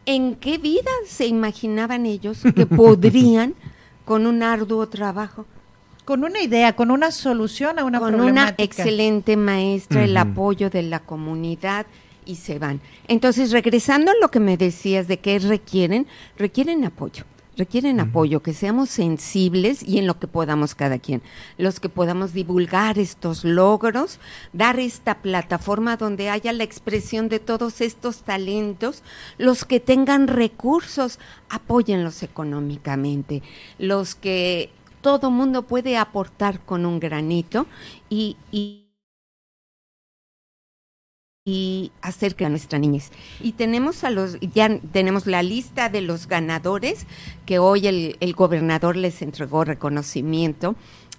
¿en qué vida se imaginaban ellos que podrían, con un arduo trabajo, Con una idea, con una solución a una con una excelente maestra, el apoyo de la comunidad y se van. Entonces, regresando a lo que me decías de qué requieren, requieren apoyo. Requieren apoyo, que seamos sensibles y en lo que podamos cada quien, los que podamos divulgar estos logros, dar esta plataforma donde haya la expresión de todos estos talentos, los que tengan recursos, apóyenlos económicamente, los que todo mundo puede aportar con un granito y, y y acerca a nuestra niñez. Y tenemos a los, ya tenemos la lista de los ganadores que hoy el, el gobernador les entregó reconocimiento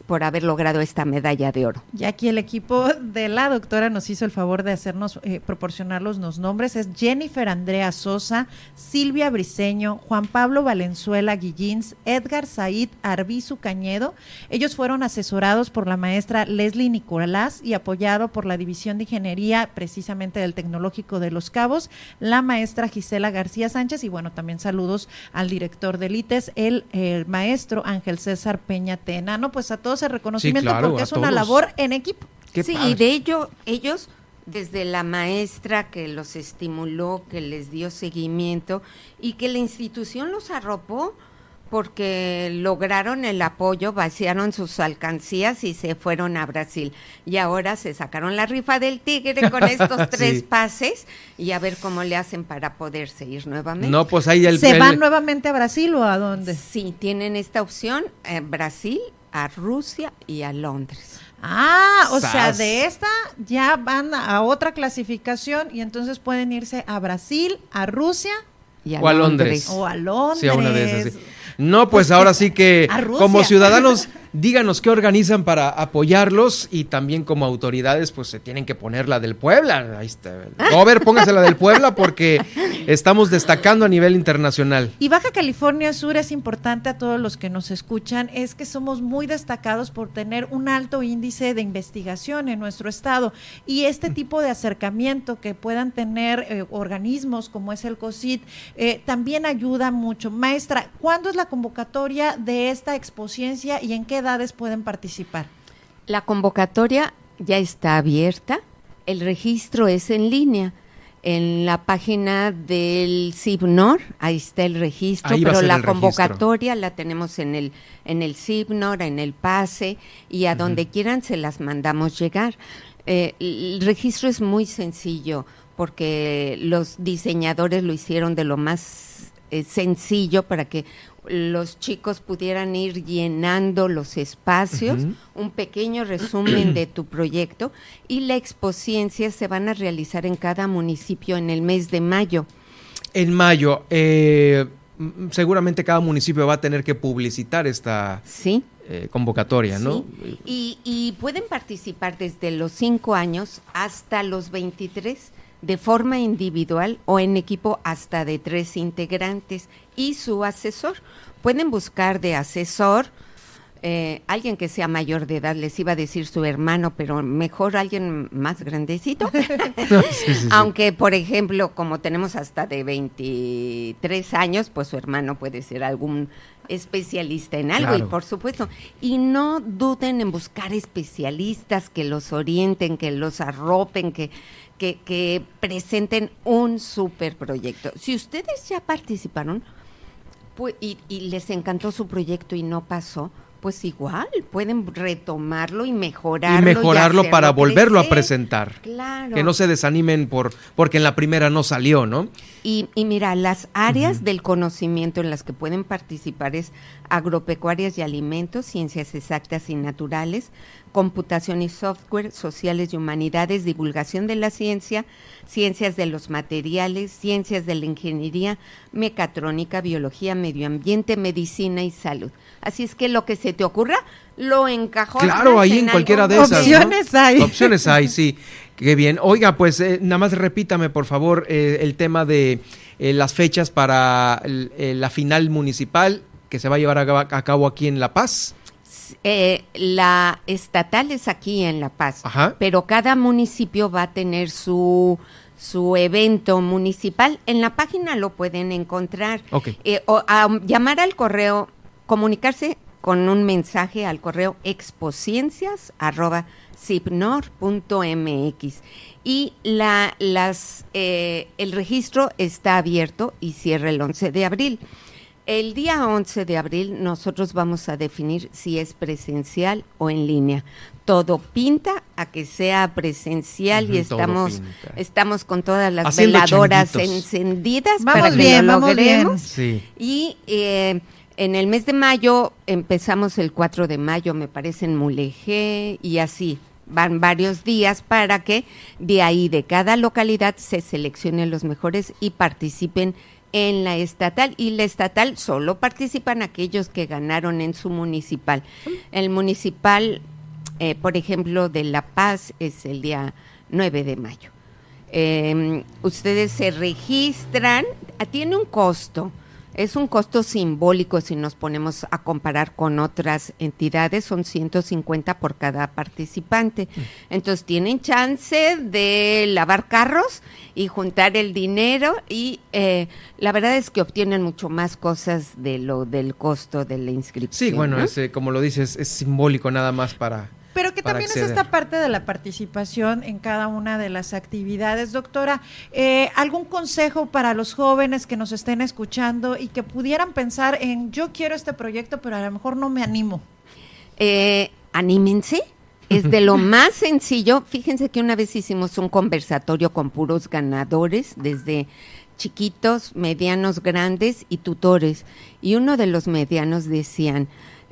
por haber logrado esta medalla de oro. Y aquí el equipo de la doctora nos hizo el favor de hacernos, eh, proporcionarlos los nombres. Es Jennifer Andrea Sosa, Silvia Briseño, Juan Pablo Valenzuela Guillins, Edgar Said Arbizu Cañedo. Ellos fueron asesorados por la maestra Leslie Nicolás y apoyado por la División de Ingeniería precisamente del Tecnológico de Los Cabos, la maestra Gisela García Sánchez y bueno, también saludos al director del ITES, el, maestro Ángel César Peña Tenano. Pues a todos ese reconocimiento porque es una labor en equipo. sí, y de ello, ellos, desde la maestra que los estimuló, que les dio seguimiento y que la institución los arropó porque lograron el apoyo, vaciaron sus alcancías y se fueron a Brasil. Y ahora se sacaron la rifa del tigre con estos tres pases y a ver cómo le hacen para poderse ir nuevamente. No, pues ahí el... ¿Se van nuevamente a Brasil o a dónde? Sí, tienen esta opción, eh, Brasil a Rusia y a Londres. Ah, o sea, de esta ya van a otra clasificación y entonces pueden irse a Brasil, a Rusia y a o Londres. O a Londres. No, pues, pues ahora sí que como ciudadanos díganos qué organizan para apoyarlos y también como autoridades pues se tienen que poner la del Puebla. Ahí está. Gober, póngase la del Puebla porque estamos destacando a nivel internacional. Y Baja California Sur es importante a todos los que nos escuchan, es que somos muy destacados por tener un alto índice de investigación en nuestro estado y este tipo de acercamiento que puedan tener eh, organismos como es el COSIT eh, también ayuda mucho. Maestra, ¿cuándo es la convocatoria de esta exposición y en qué edades pueden participar? La convocatoria ya está abierta, el registro es en línea. En la página del CIBNOR, ahí está el registro, pero la convocatoria la tenemos en el, en el CIBNOR, en el PASE, y a donde quieran se las mandamos llegar. Eh, el registro es muy sencillo porque los diseñadores lo hicieron de lo más eh, sencillo para que los chicos pudieran ir llenando los espacios, un pequeño resumen de tu proyecto y la expociencia se van a realizar en cada municipio en el mes de mayo. En mayo, eh, seguramente cada municipio va a tener que publicitar esta ¿Sí? Eh, convocatoria, ¿no? Y, y pueden participar desde los 5 años hasta los 23 de forma individual o en equipo hasta de tres integrantes y su asesor. Pueden buscar de asesor eh, alguien que sea mayor de edad, les iba a decir su hermano, pero mejor alguien más grandecito. Aunque, por ejemplo, como tenemos hasta de 23 años, pues su hermano puede ser algún especialista en algo y por supuesto, y no duden en buscar especialistas que los orienten, que los arropen, que que, presenten un super proyecto. Si ustedes ya participaron pues, y, les encantó su proyecto y no pasó, pues igual pueden retomarlo y mejorarlo. Y mejorarlo para volverlo a presentar. Claro. Que no se desanimen por porque en la primera no salió, ¿no? Y, mira, las áreas del conocimiento en las que pueden participar es agropecuarias y alimentos, ciencias exactas y naturales, computación y software, sociales y humanidades, divulgación de la ciencia, ciencias de los materiales, ciencias de la ingeniería, mecatrónica, biología, medio ambiente, medicina y salud. Así es que lo que se te ocurra, lo encajó. Claro, ahí en, cualquiera de esas. Opciones hay. Opciones hay, sí. Qué bien. Oiga, pues eh, nada más repítame, por favor, eh, el tema de eh, las fechas para la final municipal que se va a llevar a, cabo aquí en La Paz. La estatal es aquí en La Paz, pero cada municipio va a tener su su evento municipal. En la página lo pueden encontrar. o a llamar al correo, comunicarse con un mensaje al correo exposciencias cipnor.mx y la, las, eh, el registro está abierto y cierra el 11 de abril. El día 11 de abril nosotros vamos a definir si es presencial o en línea. Todo pinta a que sea presencial y estamos estamos con todas las Haciendo veladoras changuitos. encendidas Vamos para que bien, lo vamos bien. logremos. Sí. Y eh, en el mes de mayo empezamos el 4 de mayo, me parece, en Mulegé y así. Van varios días para que de ahí, de cada localidad, se seleccionen los mejores y participen en la estatal. Y la estatal solo participan aquellos que ganaron en su municipal. El municipal, eh, por ejemplo, de La Paz es el día 9 de mayo. Eh, ustedes se registran, ah, tiene un costo, es un costo simbólico si nos ponemos a comparar con otras entidades, son 150 por cada participante. Entonces tienen chance de lavar carros y juntar el dinero y eh, la verdad es que obtienen mucho más cosas de lo del costo de la inscripción. Sí, bueno, ¿no? es, eh, como lo dices, es simbólico nada más para. Pero que también acceder. es esta parte de la participación en cada una de las actividades. Doctora, eh, ¿algún consejo para los jóvenes que nos estén escuchando y que pudieran pensar en yo quiero este proyecto, pero a lo mejor no me animo? Eh, anímense. Es de lo más sencillo. Fíjense que una vez hicimos un conversatorio con puros ganadores, desde chiquitos, medianos, grandes y tutores. Y uno de los medianos decían,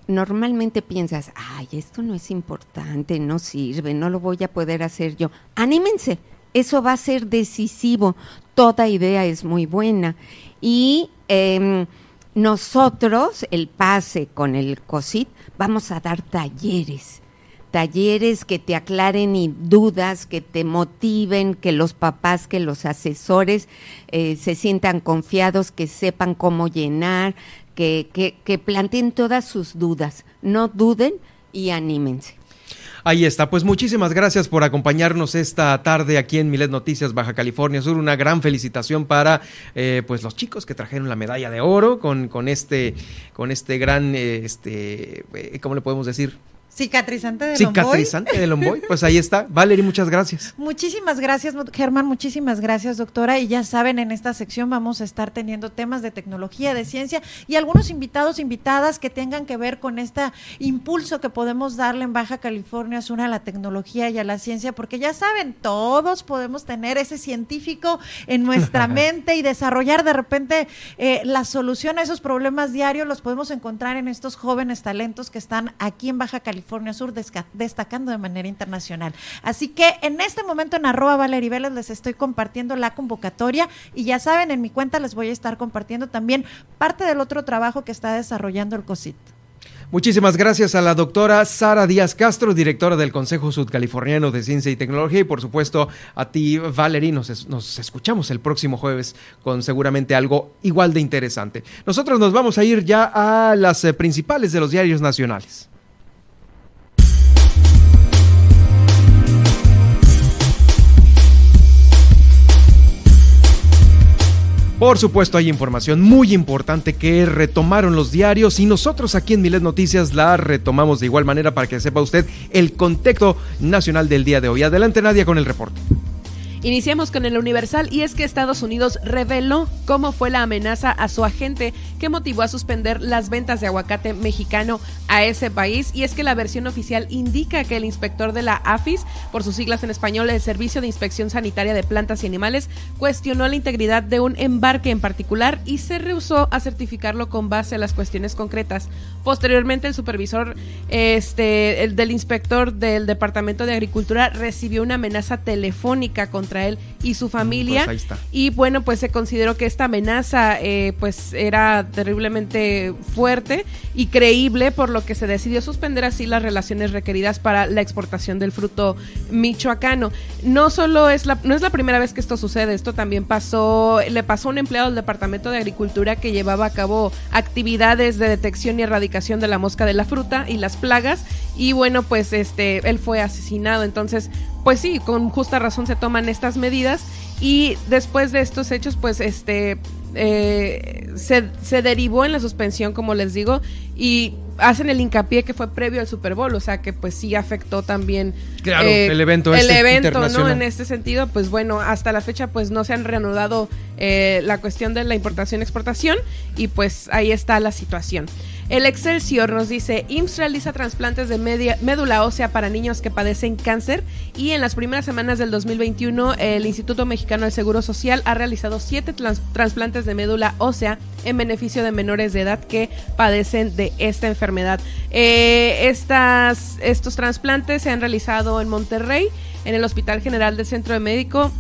normalmente piensas, ay, esto no es importante, no sirve, no lo voy a poder hacer yo. Anímense, eso va a ser decisivo. Toda idea es muy buena. Y em, nosotros, el pase con el COSIT, vamos a dar talleres. Talleres que te aclaren y dudas, que te motiven, que los papás, que los asesores eh, se sientan confiados, que sepan cómo llenar, que, que, que planteen todas sus dudas. No duden y anímense. Ahí está, pues muchísimas gracias por acompañarnos esta tarde aquí en Milet Noticias Baja California Sur. Una gran felicitación para eh, pues los chicos que trajeron la medalla de oro con, con este con este gran eh, este eh, ¿cómo le podemos decir? Cicatrizante de Lomboy. Cicatrizante de Lomboy. Pues ahí está. Valerie, muchas gracias. Muchísimas gracias, Germán. Muchísimas gracias, doctora. Y ya saben, en esta sección vamos a estar teniendo temas de tecnología, de ciencia y algunos invitados, invitadas que tengan que ver con este impulso que podemos darle en Baja California Sur a la tecnología y a la ciencia, porque ya saben, todos podemos tener ese científico en nuestra mente y desarrollar de repente eh, la solución a esos problemas diarios, los podemos encontrar en estos jóvenes talentos que están aquí en Baja California Sur desca- destacando de manera internacional. Así que en este momento en arroba Valerie Vélez les estoy compartiendo la convocatoria y ya saben, en mi cuenta les voy a estar compartiendo también parte del otro trabajo que está desarrollando el COSIT. Muchísimas gracias a la doctora Sara Díaz Castro, directora del Consejo Sudcaliforniano de Ciencia y Tecnología, y por supuesto a ti, Valerie. Nos escuchamos el próximo jueves con seguramente algo igual de interesante. Nosotros nos vamos a ir ya a las eh, principales de los diarios nacionales. Por supuesto, hay información muy importante que retomaron los diarios y nosotros aquí en Milet Noticias la retomamos de igual manera para que sepa usted el contexto nacional del día de hoy. Adelante, Nadia, con el reporte. Iniciamos con el Universal y es que Estados Unidos reveló cómo fue la amenaza a su agente que motivó a suspender las ventas de aguacate mexicano a ese país y es que la versión oficial indica que el inspector de la AFIS, por sus siglas en español, el Servicio de Inspección Sanitaria de Plantas y Animales, cuestionó la integridad de un embarque en particular y se rehusó a certificarlo con base a las cuestiones concretas. Posteriormente, el supervisor este, el del inspector del Departamento de Agricultura recibió una amenaza telefónica contra él y su familia. Pues ahí está. Y bueno, pues se consideró que esta amenaza eh, pues era terriblemente fuerte y creíble, por lo que se decidió suspender así las relaciones requeridas para la exportación del fruto michoacano. No solo es la, no es la primera vez que esto sucede, esto también pasó, le pasó a un empleado del Departamento de Agricultura que llevaba a cabo actividades de detección y erradicación de la mosca de la fruta y las plagas. Y bueno, pues este, él fue asesinado. Entonces, pues sí, con justa razón se toman estas medidas. Y después de estos hechos, pues este eh, se, se derivó en la suspensión, como les digo, y hacen el hincapié que fue previo al Super Bowl, o sea que pues sí afectó también Claro, eh, el evento el este evento, ¿no? En este sentido, pues bueno, hasta la fecha pues no se han reanudado eh, la cuestión de la importación exportación y pues ahí está la situación. El Excelsior nos dice, IMSS realiza trasplantes de media- médula ósea para niños que padecen cáncer y en las primeras semanas del 2021 el Instituto Mexicano del Seguro Social ha realizado siete trans- trasplantes de médula ósea en beneficio de menores de edad que padecen de esta enfermedad. Eh, estas, estos trasplantes se han realizado en Monterrey, en el Hospital General del Centro de Médico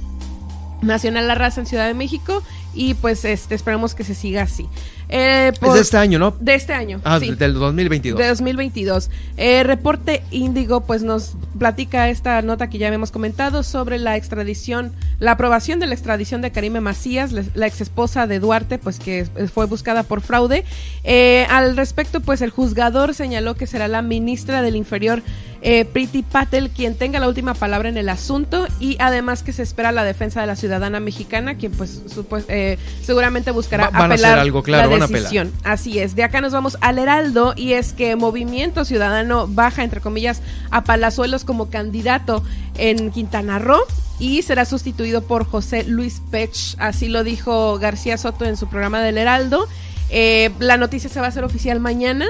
Nacional La Raza en Ciudad de México y pues este, esperemos que se siga así. Eh, Es por- de este año, ¿no? De este año. Ah, sí. del 2022. De 2022. Eh, reporte Índigo, pues nos platica esta nota que ya habíamos comentado sobre la extradición, la aprobación de la extradición de Karime Macías, la, la ex esposa de Duarte, pues que fue buscada por fraude. Eh, al respecto, pues el juzgador señaló que será la ministra del Inferior, eh, Priti Patel, quien tenga la última palabra en el asunto y además que se espera la defensa de la ciudadana mexicana, quien pues eh, seguramente buscará Va- van a apelar hacer algo, claro, la decisión. Así es. De acá nos vamos al Heraldo y es que Movimiento Ciudadano baja, entre comillas, a Palazuelos como candidato en Quintana Roo y será sustituido por José Luis Pech. Así lo dijo García Soto en su programa del Heraldo. Eh, la noticia se va a hacer oficial mañana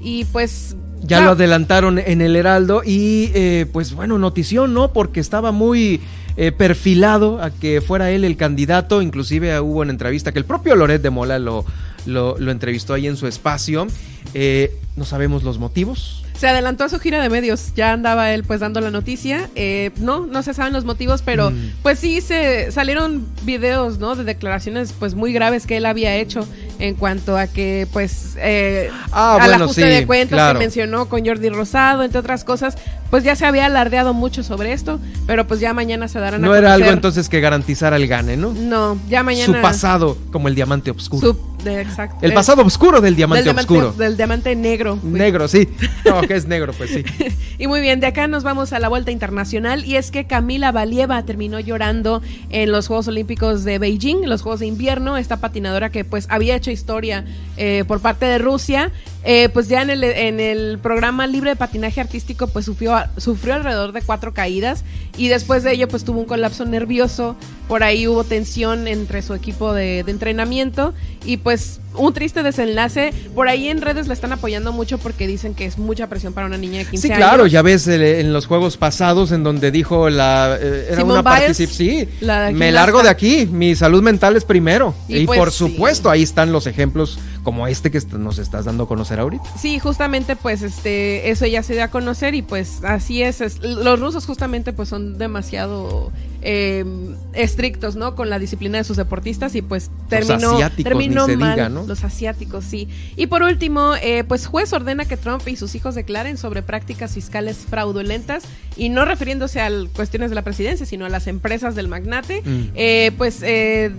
y pues... Ya lo adelantaron en el Heraldo y eh, pues bueno, notición, ¿no? Porque estaba muy eh, perfilado a que fuera él el candidato, inclusive hubo una entrevista que el propio Loret de Mola lo, lo, lo entrevistó ahí en su espacio. Eh, no sabemos los motivos. Se adelantó a su gira de medios, ya andaba él pues dando la noticia. Eh, no, no se saben los motivos, pero Mm. pues sí se salieron videos, ¿no? De declaraciones pues muy graves que él había hecho en cuanto a que pues eh, Ah, al bueno, ajuste sí, de cuentas claro. que mencionó con Jordi Rosado, entre otras cosas, pues ya se había alardeado mucho sobre esto, pero pues ya mañana se darán a No era algo entonces que garantizara el gane, ¿no? No, ya mañana Su pasado como el diamante oscuro. su- de- exacto. el pasado oscuro del diamante, del oscuro. Del diamante negro. Negro, sí. No, que es negro, pues sí. Y muy bien, de acá nos vamos a la vuelta internacional y es que Camila Valieva terminó llorando en los Juegos Olímpicos de Beijing, los Juegos de Invierno, esta patinadora que pues había hecho historia eh, por parte de Rusia, eh, pues ya en el, en el programa libre de patinaje artístico pues sufrió, sufrió alrededor de cuatro caídas y después de ello pues tuvo un colapso nervioso, por ahí hubo tensión entre su equipo de entrenamiento y pues un triste desenlace, por ahí en redes la están apoyando mucho porque dicen que es mucha presión para una niña de 15 Sí, años. claro, ya ves eh, en los juegos pasados en donde dijo la eh, era Simone una particip sí, la me largo de aquí, mi salud mental es primero. Y Y, pues, por sí. supuesto, ahí están los ejemplos como este que nos estás dando a conocer ahorita. Sí, justamente pues este eso ya se dio a conocer y pues así es, es- los rusos justamente pues son demasiado eh, estrictos, ¿no? Con la disciplina de sus deportistas y pues terminó asiáticos, terminó mal diga, ¿no? los asiáticos, sí. Y por último, eh, pues juez ordena que Trump y sus hijos declaren sobre prácticas fiscales fraudulentas y no refiriéndose a cuestiones de la presidencia, sino a las empresas del magnate. Mm. Eh, pues eh,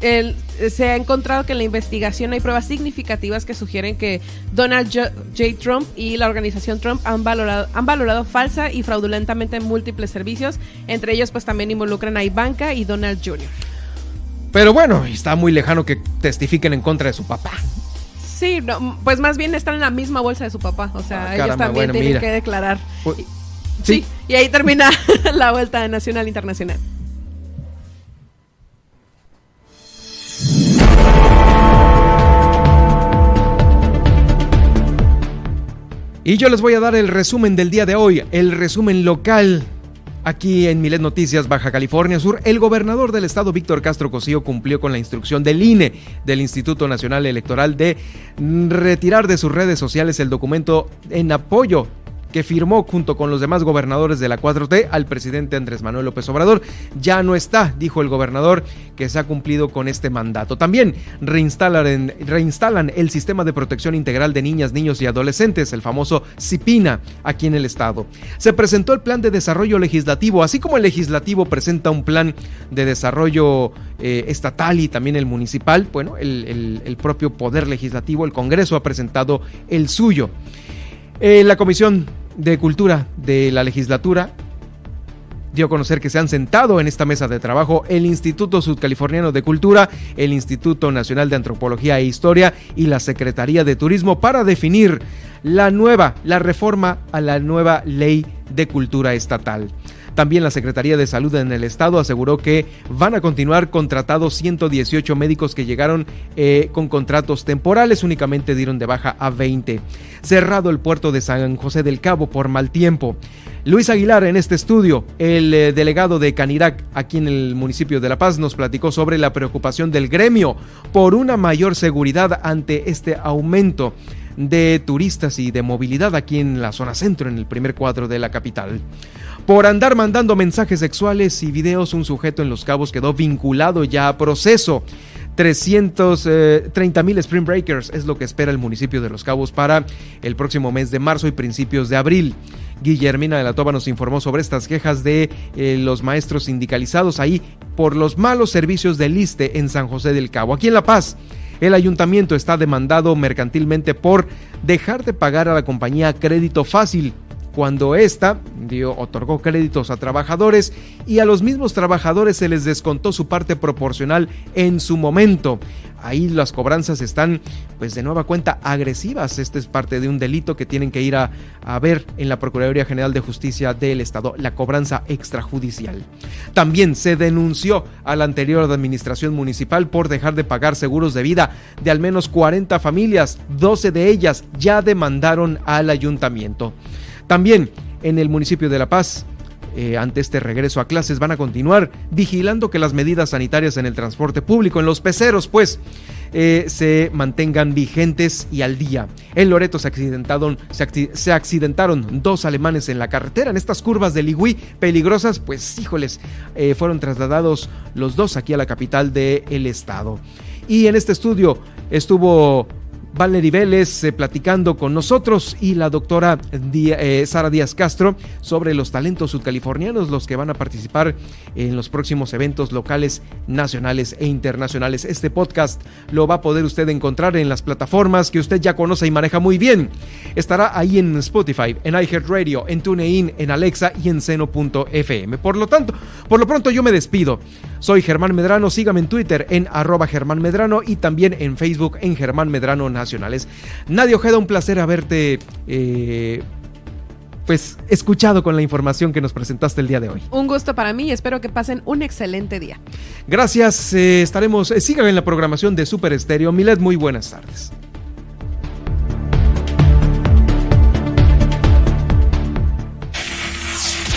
el- se ha encontrado que en la investigación hay pruebas significativas que sugieren que Donald J. J. Trump y la organización Trump han valorado, han valorado falsa y fraudulentamente múltiples servicios. Entre ellos, pues también involucran a Ivanka y Donald Jr. Pero bueno, está muy lejano que testifiquen en contra de su papá. Sí, no, pues más bien están en la misma bolsa de su papá. O sea, Ah, ellos caramba, también bueno, tienen mira. que declarar. Pues, Sí, y ahí termina la vuelta nacional Y yo les voy a dar el resumen del día de hoy, el resumen local. Aquí en Milet Noticias, Baja California Sur, el gobernador del estado, Víctor Castro Cosío, cumplió con la instrucción del INE, del Instituto Nacional Electoral, de retirar de sus redes sociales el documento en apoyo que firmó junto con los demás gobernadores de la 4T al presidente Andrés Manuel López Obrador. Ya no está, dijo el gobernador, que se ha cumplido con este mandato. También reinstalan, reinstalan el sistema de protección integral de niñas, niños y adolescentes, el famoso CIPINA, aquí en el estado. Se presentó el plan de desarrollo legislativo, así como el legislativo presenta un plan de desarrollo eh, estatal y también el municipal. Bueno, el, propio poder legislativo, el Congreso ha presentado el suyo. Eh, la Comisión de Cultura de la legislatura dio a conocer que se han sentado en esta mesa de trabajo el Instituto Sudcaliforniano de Cultura, el Instituto Nacional de Antropología e Historia y la Secretaría de Turismo para definir la nueva, la reforma a la nueva ley de cultura estatal. También la Secretaría de Salud en el Estado aseguró que van a continuar contratados 118 médicos que llegaron eh, con contratos temporales, únicamente dieron de baja a 20. Cerrado el puerto de San José del Cabo por mal tiempo. Luis Aguilar en este estudio, el eh, delegado de Canirac aquí en el municipio de La Paz, nos platicó sobre la preocupación del gremio por una mayor seguridad ante este aumento de turistas y de movilidad aquí en la zona centro, en el primer cuadro de la capital. Por andar mandando mensajes sexuales y videos, un sujeto en Los Cabos quedó vinculado ya a proceso. 330 eh, mil Spring Breakers es lo que espera el municipio de Los Cabos para el próximo mes de marzo y principios de abril. Guillermina de la Toba nos informó sobre estas quejas de eh, los maestros sindicalizados ahí por los malos servicios del ISTE en San José del Cabo. Aquí en La Paz, el ayuntamiento está demandado mercantilmente por dejar de pagar a la compañía Crédito Fácil cuando ésta dio, otorgó créditos a trabajadores y a los mismos trabajadores se les descontó su parte proporcional en su momento. Ahí las cobranzas están, pues de nueva cuenta, agresivas. Este es parte de un delito que tienen que ir a, a ver en la Procuraduría General de Justicia del Estado, la cobranza extrajudicial. También se denunció a la anterior administración municipal por dejar de pagar seguros de vida de al menos 40 familias. 12 de ellas ya demandaron al ayuntamiento. También en el municipio de La Paz, eh, ante este regreso a clases, van a continuar vigilando que las medidas sanitarias en el transporte público, en los peceros, pues, eh, se mantengan vigentes y al día. En Loreto se accidentaron, se, accidentaron dos alemanes en la carretera, en estas curvas de Ligüí peligrosas, pues híjoles, eh, fueron trasladados los dos aquí a la capital del estado. Y en este estudio estuvo Valerie Vélez eh, platicando con nosotros y la doctora eh, Sara Díaz Castro sobre los talentos sudcalifornianos, los que van a participar en los próximos eventos locales, nacionales e internacionales. Este podcast lo va a poder usted encontrar en las plataformas que usted ya conoce y maneja muy bien. Estará ahí en Spotify, en iHeartRadio, en TuneIn, en Alexa y en Seno.fm. Por lo tanto, por lo pronto yo me despido. Soy Germán Medrano, sígame en Twitter en arroba Germán Medrano y también en Facebook en Germán Medrano nacionales. Nadia Ojeda, un placer haberte eh, pues escuchado con la información que nos presentaste el día de hoy. Un gusto para mí y espero que pasen un excelente día. Gracias, eh, estaremos, eh, sigan en la programación de Super Estéreo. Milet, muy buenas tardes.